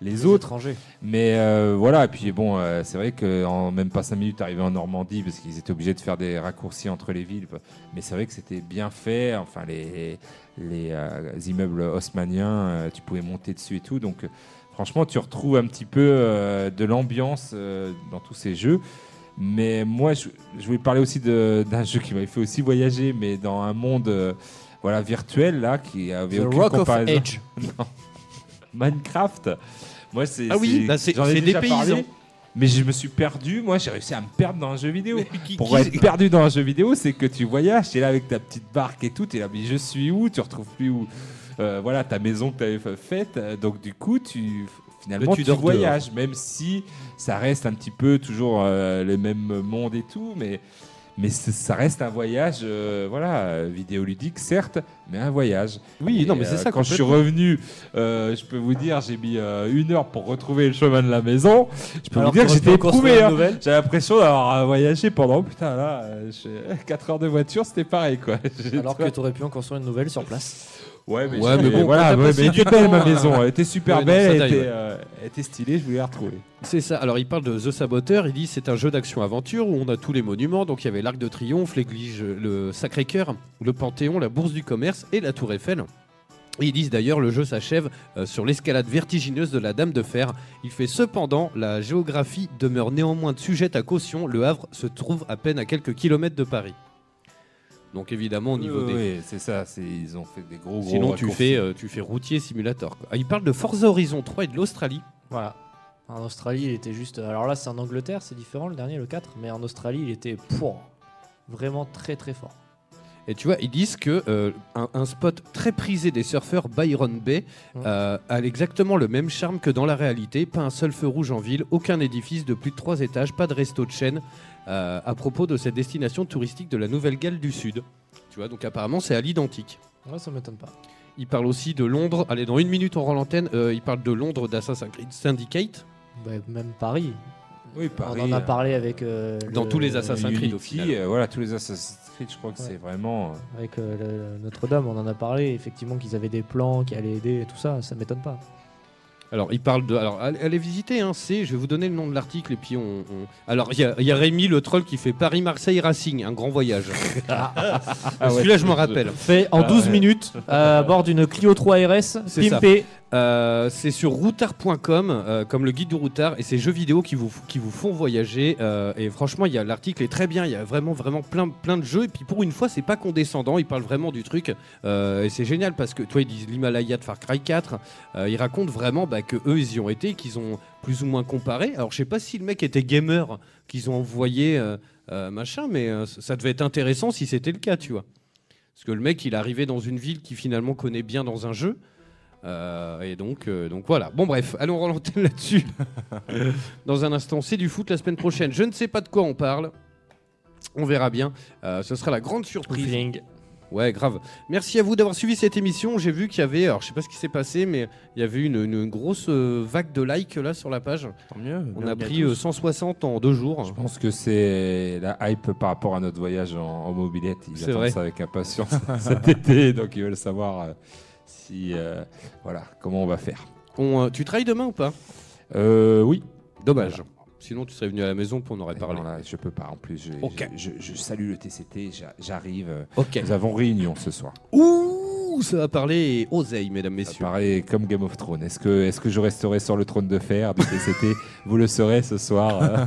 les, Les autres. étrangers. Mais euh, voilà, et puis bon, euh, c'est vrai qu'en même pas 5 minutes, arrivé en Normandie, parce qu'ils étaient obligés de faire des raccourcis entre les villes. Mais c'est vrai que c'était bien fait. Enfin, les, les euh, immeubles haussmanniens, tu pouvais monter dessus et tout. Donc franchement, tu retrouves un petit peu de l'ambiance dans tous ces jeux. Mais moi, je, je voulais parler aussi d'un jeu qui m'avait fait aussi voyager, mais dans un monde euh, voilà, virtuel, là, qui avait The aucune Rock of comparaison. Age. (laughs) Non. Minecraft. Moi, c'est. Ah oui, c'est- bah des paysans. mais je me suis perdu. Moi, j'ai réussi à me perdre dans un jeu vidéo. qui- Pour qui- être perdu dans un jeu vidéo, c'est que tu voyages, tu es là avec ta petite barque et tout, tu es là, mais je suis où? Tu retrouves plus où euh, Voilà, ta maison que tu avais faite. Donc, du coup, tu. Finalement, tu dors voyages, même si ça reste un petit peu toujours euh, les mêmes mondes et tout, mais, mais ça reste un voyage, euh, voilà, vidéoludique certes, mais un voyage. Oui, Et, non, mais c'est euh, ça, Quand je suis revenu, euh, je peux vous dire, j'ai mis euh, une heure pour retrouver le chemin de la maison. Je peux Alors vous dire que j'étais éprouvé. hein. J'ai l'impression d'avoir voyagé pendant, putain, là, euh, je- 4 (laughs) heures de voiture, c'était pareil, quoi. (laughs) Alors que tu aurais pu en construire une nouvelle sur place. Ouais, mais, Ouais, j'ai- mais bon, voilà, ouais, mais elle était belle ma maison, elle était super Ouais, belle, ça elle, taille, était, ouais. euh, elle était stylée, je voulais la retrouver. C'est ça. Alors, il parle de The Saboteur. Il dit c'est un jeu d'action-aventure où on a tous les monuments. Donc, il y avait l'Arc de Triomphe, l'église, le Sacré-Cœur, le Panthéon, la Bourse du Commerce et la Tour Eiffel. Et ils disent d'ailleurs le jeu s'achève euh, sur l'escalade vertigineuse de la Dame de Fer. Il fait cependant la géographie demeure néanmoins sujette à caution. Le Havre se trouve à peine à quelques kilomètres de Paris. Donc évidemment au niveau Oui, des. oui, c'est ça, c'est- ils ont fait des gros gros Sinon tu fais, euh, tu fais routier simulator. quoi. Ah, il parle de Forza Horizon 3 et de l'Australie. Voilà. En Australie, il était juste. Alors là, c'est en Angleterre, c'est différent, le dernier, le 4. Mais en Australie, il était vraiment très très fort. Et tu vois, ils disent que euh, un, un spot très prisé des surfeurs, Byron Bay, euh, a exactement le même charme que dans la réalité. Pas un seul feu rouge en ville, aucun édifice de plus de trois étages, pas de resto de chaîne. Euh, à propos de cette destination touristique de la Nouvelle-Galles du Sud. Tu vois, donc apparemment c'est à l'identique. Ouais, ça m'étonne pas. Il parle aussi de Londres. Allez, dans une minute on rend l'antenne. euh, il parle de Londres d'Assassin's Creed Syndicate. Bah, même Paris. Oui, Paris, On en a euh, parlé avec. euh, Dans le- tous les Assassin's Creed, au Unity, final. euh, voilà, tous les Assassin's Creed, je crois que Ouais. c'est vraiment. Avec euh, Notre-Dame, on en a parlé, effectivement, qu'ils avaient des plans qui allaient aider et tout ça, ça m'étonne pas. Alors, il parle de. Alors, allez, visiter, hein, c'est. Je vais vous donner le nom de l'article et puis on. on- Alors, il y, a- il y a Rémi le troll qui fait Paris-Marseille Racing, un grand voyage. (laughs) Ah Celui-là, ouais, je m'en rappelle. Fait en Ah 12 ouais. minutes à bord d'une Clio 3 RS, pimpé. Euh, c'est sur routard.com, euh, comme le guide du routard, et c'est jeux vidéo qui vous, qui vous font voyager. euh, et franchement, il l'article est très bien. Il y a vraiment, vraiment plein, plein de jeux. Et puis pour une fois, c'est pas condescendant. Ils parlent vraiment du truc. et c'est génial parce que, toi, ils disent l'Himalaya de Far Cry 4. euh, ils racontent vraiment bah, que eux, ils y ont été, qu'ils ont plus ou moins comparé. Alors, je sais pas si le mec était gamer, qu'ils ont envoyé machin, mais ça devait être intéressant si c'était le cas, tu vois. Parce que le mec, il est arrivé dans une ville qu'il finalement connaît bien dans un jeu. Euh, et donc, euh, donc voilà. Bon bref, allons l'antenne là-dessus. (laughs) Dans un instant, c'est du foot la semaine prochaine. Je ne sais pas de quoi on parle. On verra bien. Euh, ce sera la grande surprise. Ouais, grave. Merci à vous d'avoir suivi cette émission. J'ai vu qu'il y avait, alors je sais pas ce qui s'est passé, mais il y avait une, une grosse euh, vague de likes là sur la page. Tant mieux. On a pris euh, 160 en deux jours. Je pense que c'est la hype par rapport à notre voyage en, en mobilette. Ils attendent vrai. ça avec impatience (laughs) cet été, donc ils veulent savoir euh, si, euh, voilà, comment on va faire. On, euh, tu travailles demain ou pas? Euh, oui. Dommage. Sinon, tu serais venu à la maison, puis on aurait Et parlé. non, là, je peux pas. En plus, je, Ok. je, je- je salue le TCT. j'a- J'arrive. euh, Ok. Nous avons réunion ce soir. Ouh, ça va parler oseille, mesdames, Ça messieurs. paraît comme Game of Thrones. Est-ce que, est que je resterai sur le trône de fer TCT (laughs) Vous le saurez ce soir. (laughs)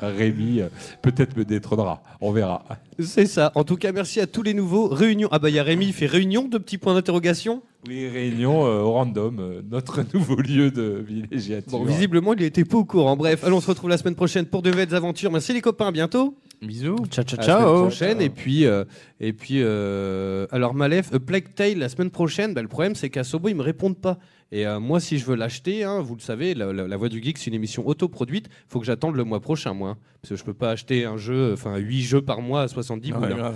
Rémi euh, peut-être me détrônera. On verra. C'est ça. En tout cas, merci à tous les nouveaux. Réunion. Ah bah, il y a Rémi, il fait réunion de petits points d'interrogation. Oui, réunion euh, au random, euh, notre (laughs) nouveau lieu de villégiature. Bon, visiblement, il était pas au courant. Bref, allons, on se retrouve la semaine prochaine pour de nouvelles aventures. Merci les copains, à bientôt. Bisous. Ciao, ciao, À la semaine ciao. prochaine. Et puis, euh, et puis euh, alors Malef, euh, Plague Tale la semaine prochaine. bah, le problème, c'est qu'à Sobo, ils me répondent pas. Et moi, si je veux l'acheter, hein, vous le savez, la, la- La Voix du Geek, c'est une émission autoproduite. faut que j'attende le mois prochain, moi. hein. parce que je peux pas acheter un jeu, enfin 8 jeux par mois à 70 Ouais, boules, hein. grave.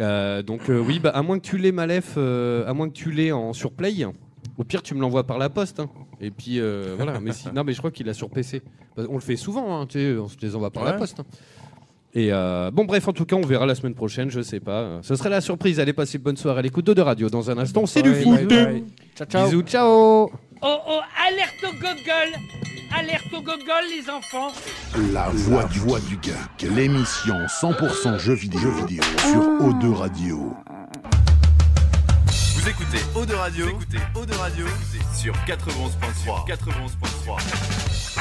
Euh, donc euh, oui, bah, à moins que tu l'aies Malef, euh, à moins que tu l'aies en sur Play, au pire tu me l'envoies par la poste. hein. Et puis euh, voilà, mais si- non mais je crois qu'il a sur PC. Bah, On le fait souvent, hein, tu sais, on se les envoie par la Ouais. poste. hein. Et euh, bon bref, en tout cas, on verra la semaine prochaine, je sais pas. Ce serait la surprise. Allez passer une bonne soirée à l'écoute de Radio. Dans un instant, c'est du foot. Ciao, ciao. Bisous, ciao. Oh oh, alerte au gogol Alerte au gogol, les enfants La voix du, voix du geek, l'émission 100% jeux vidéo, jeux vidéo sur O2 Radio. Vous écoutez Eau de Radio, vous écoutez Eau de Radio sur 91.3. 91.3.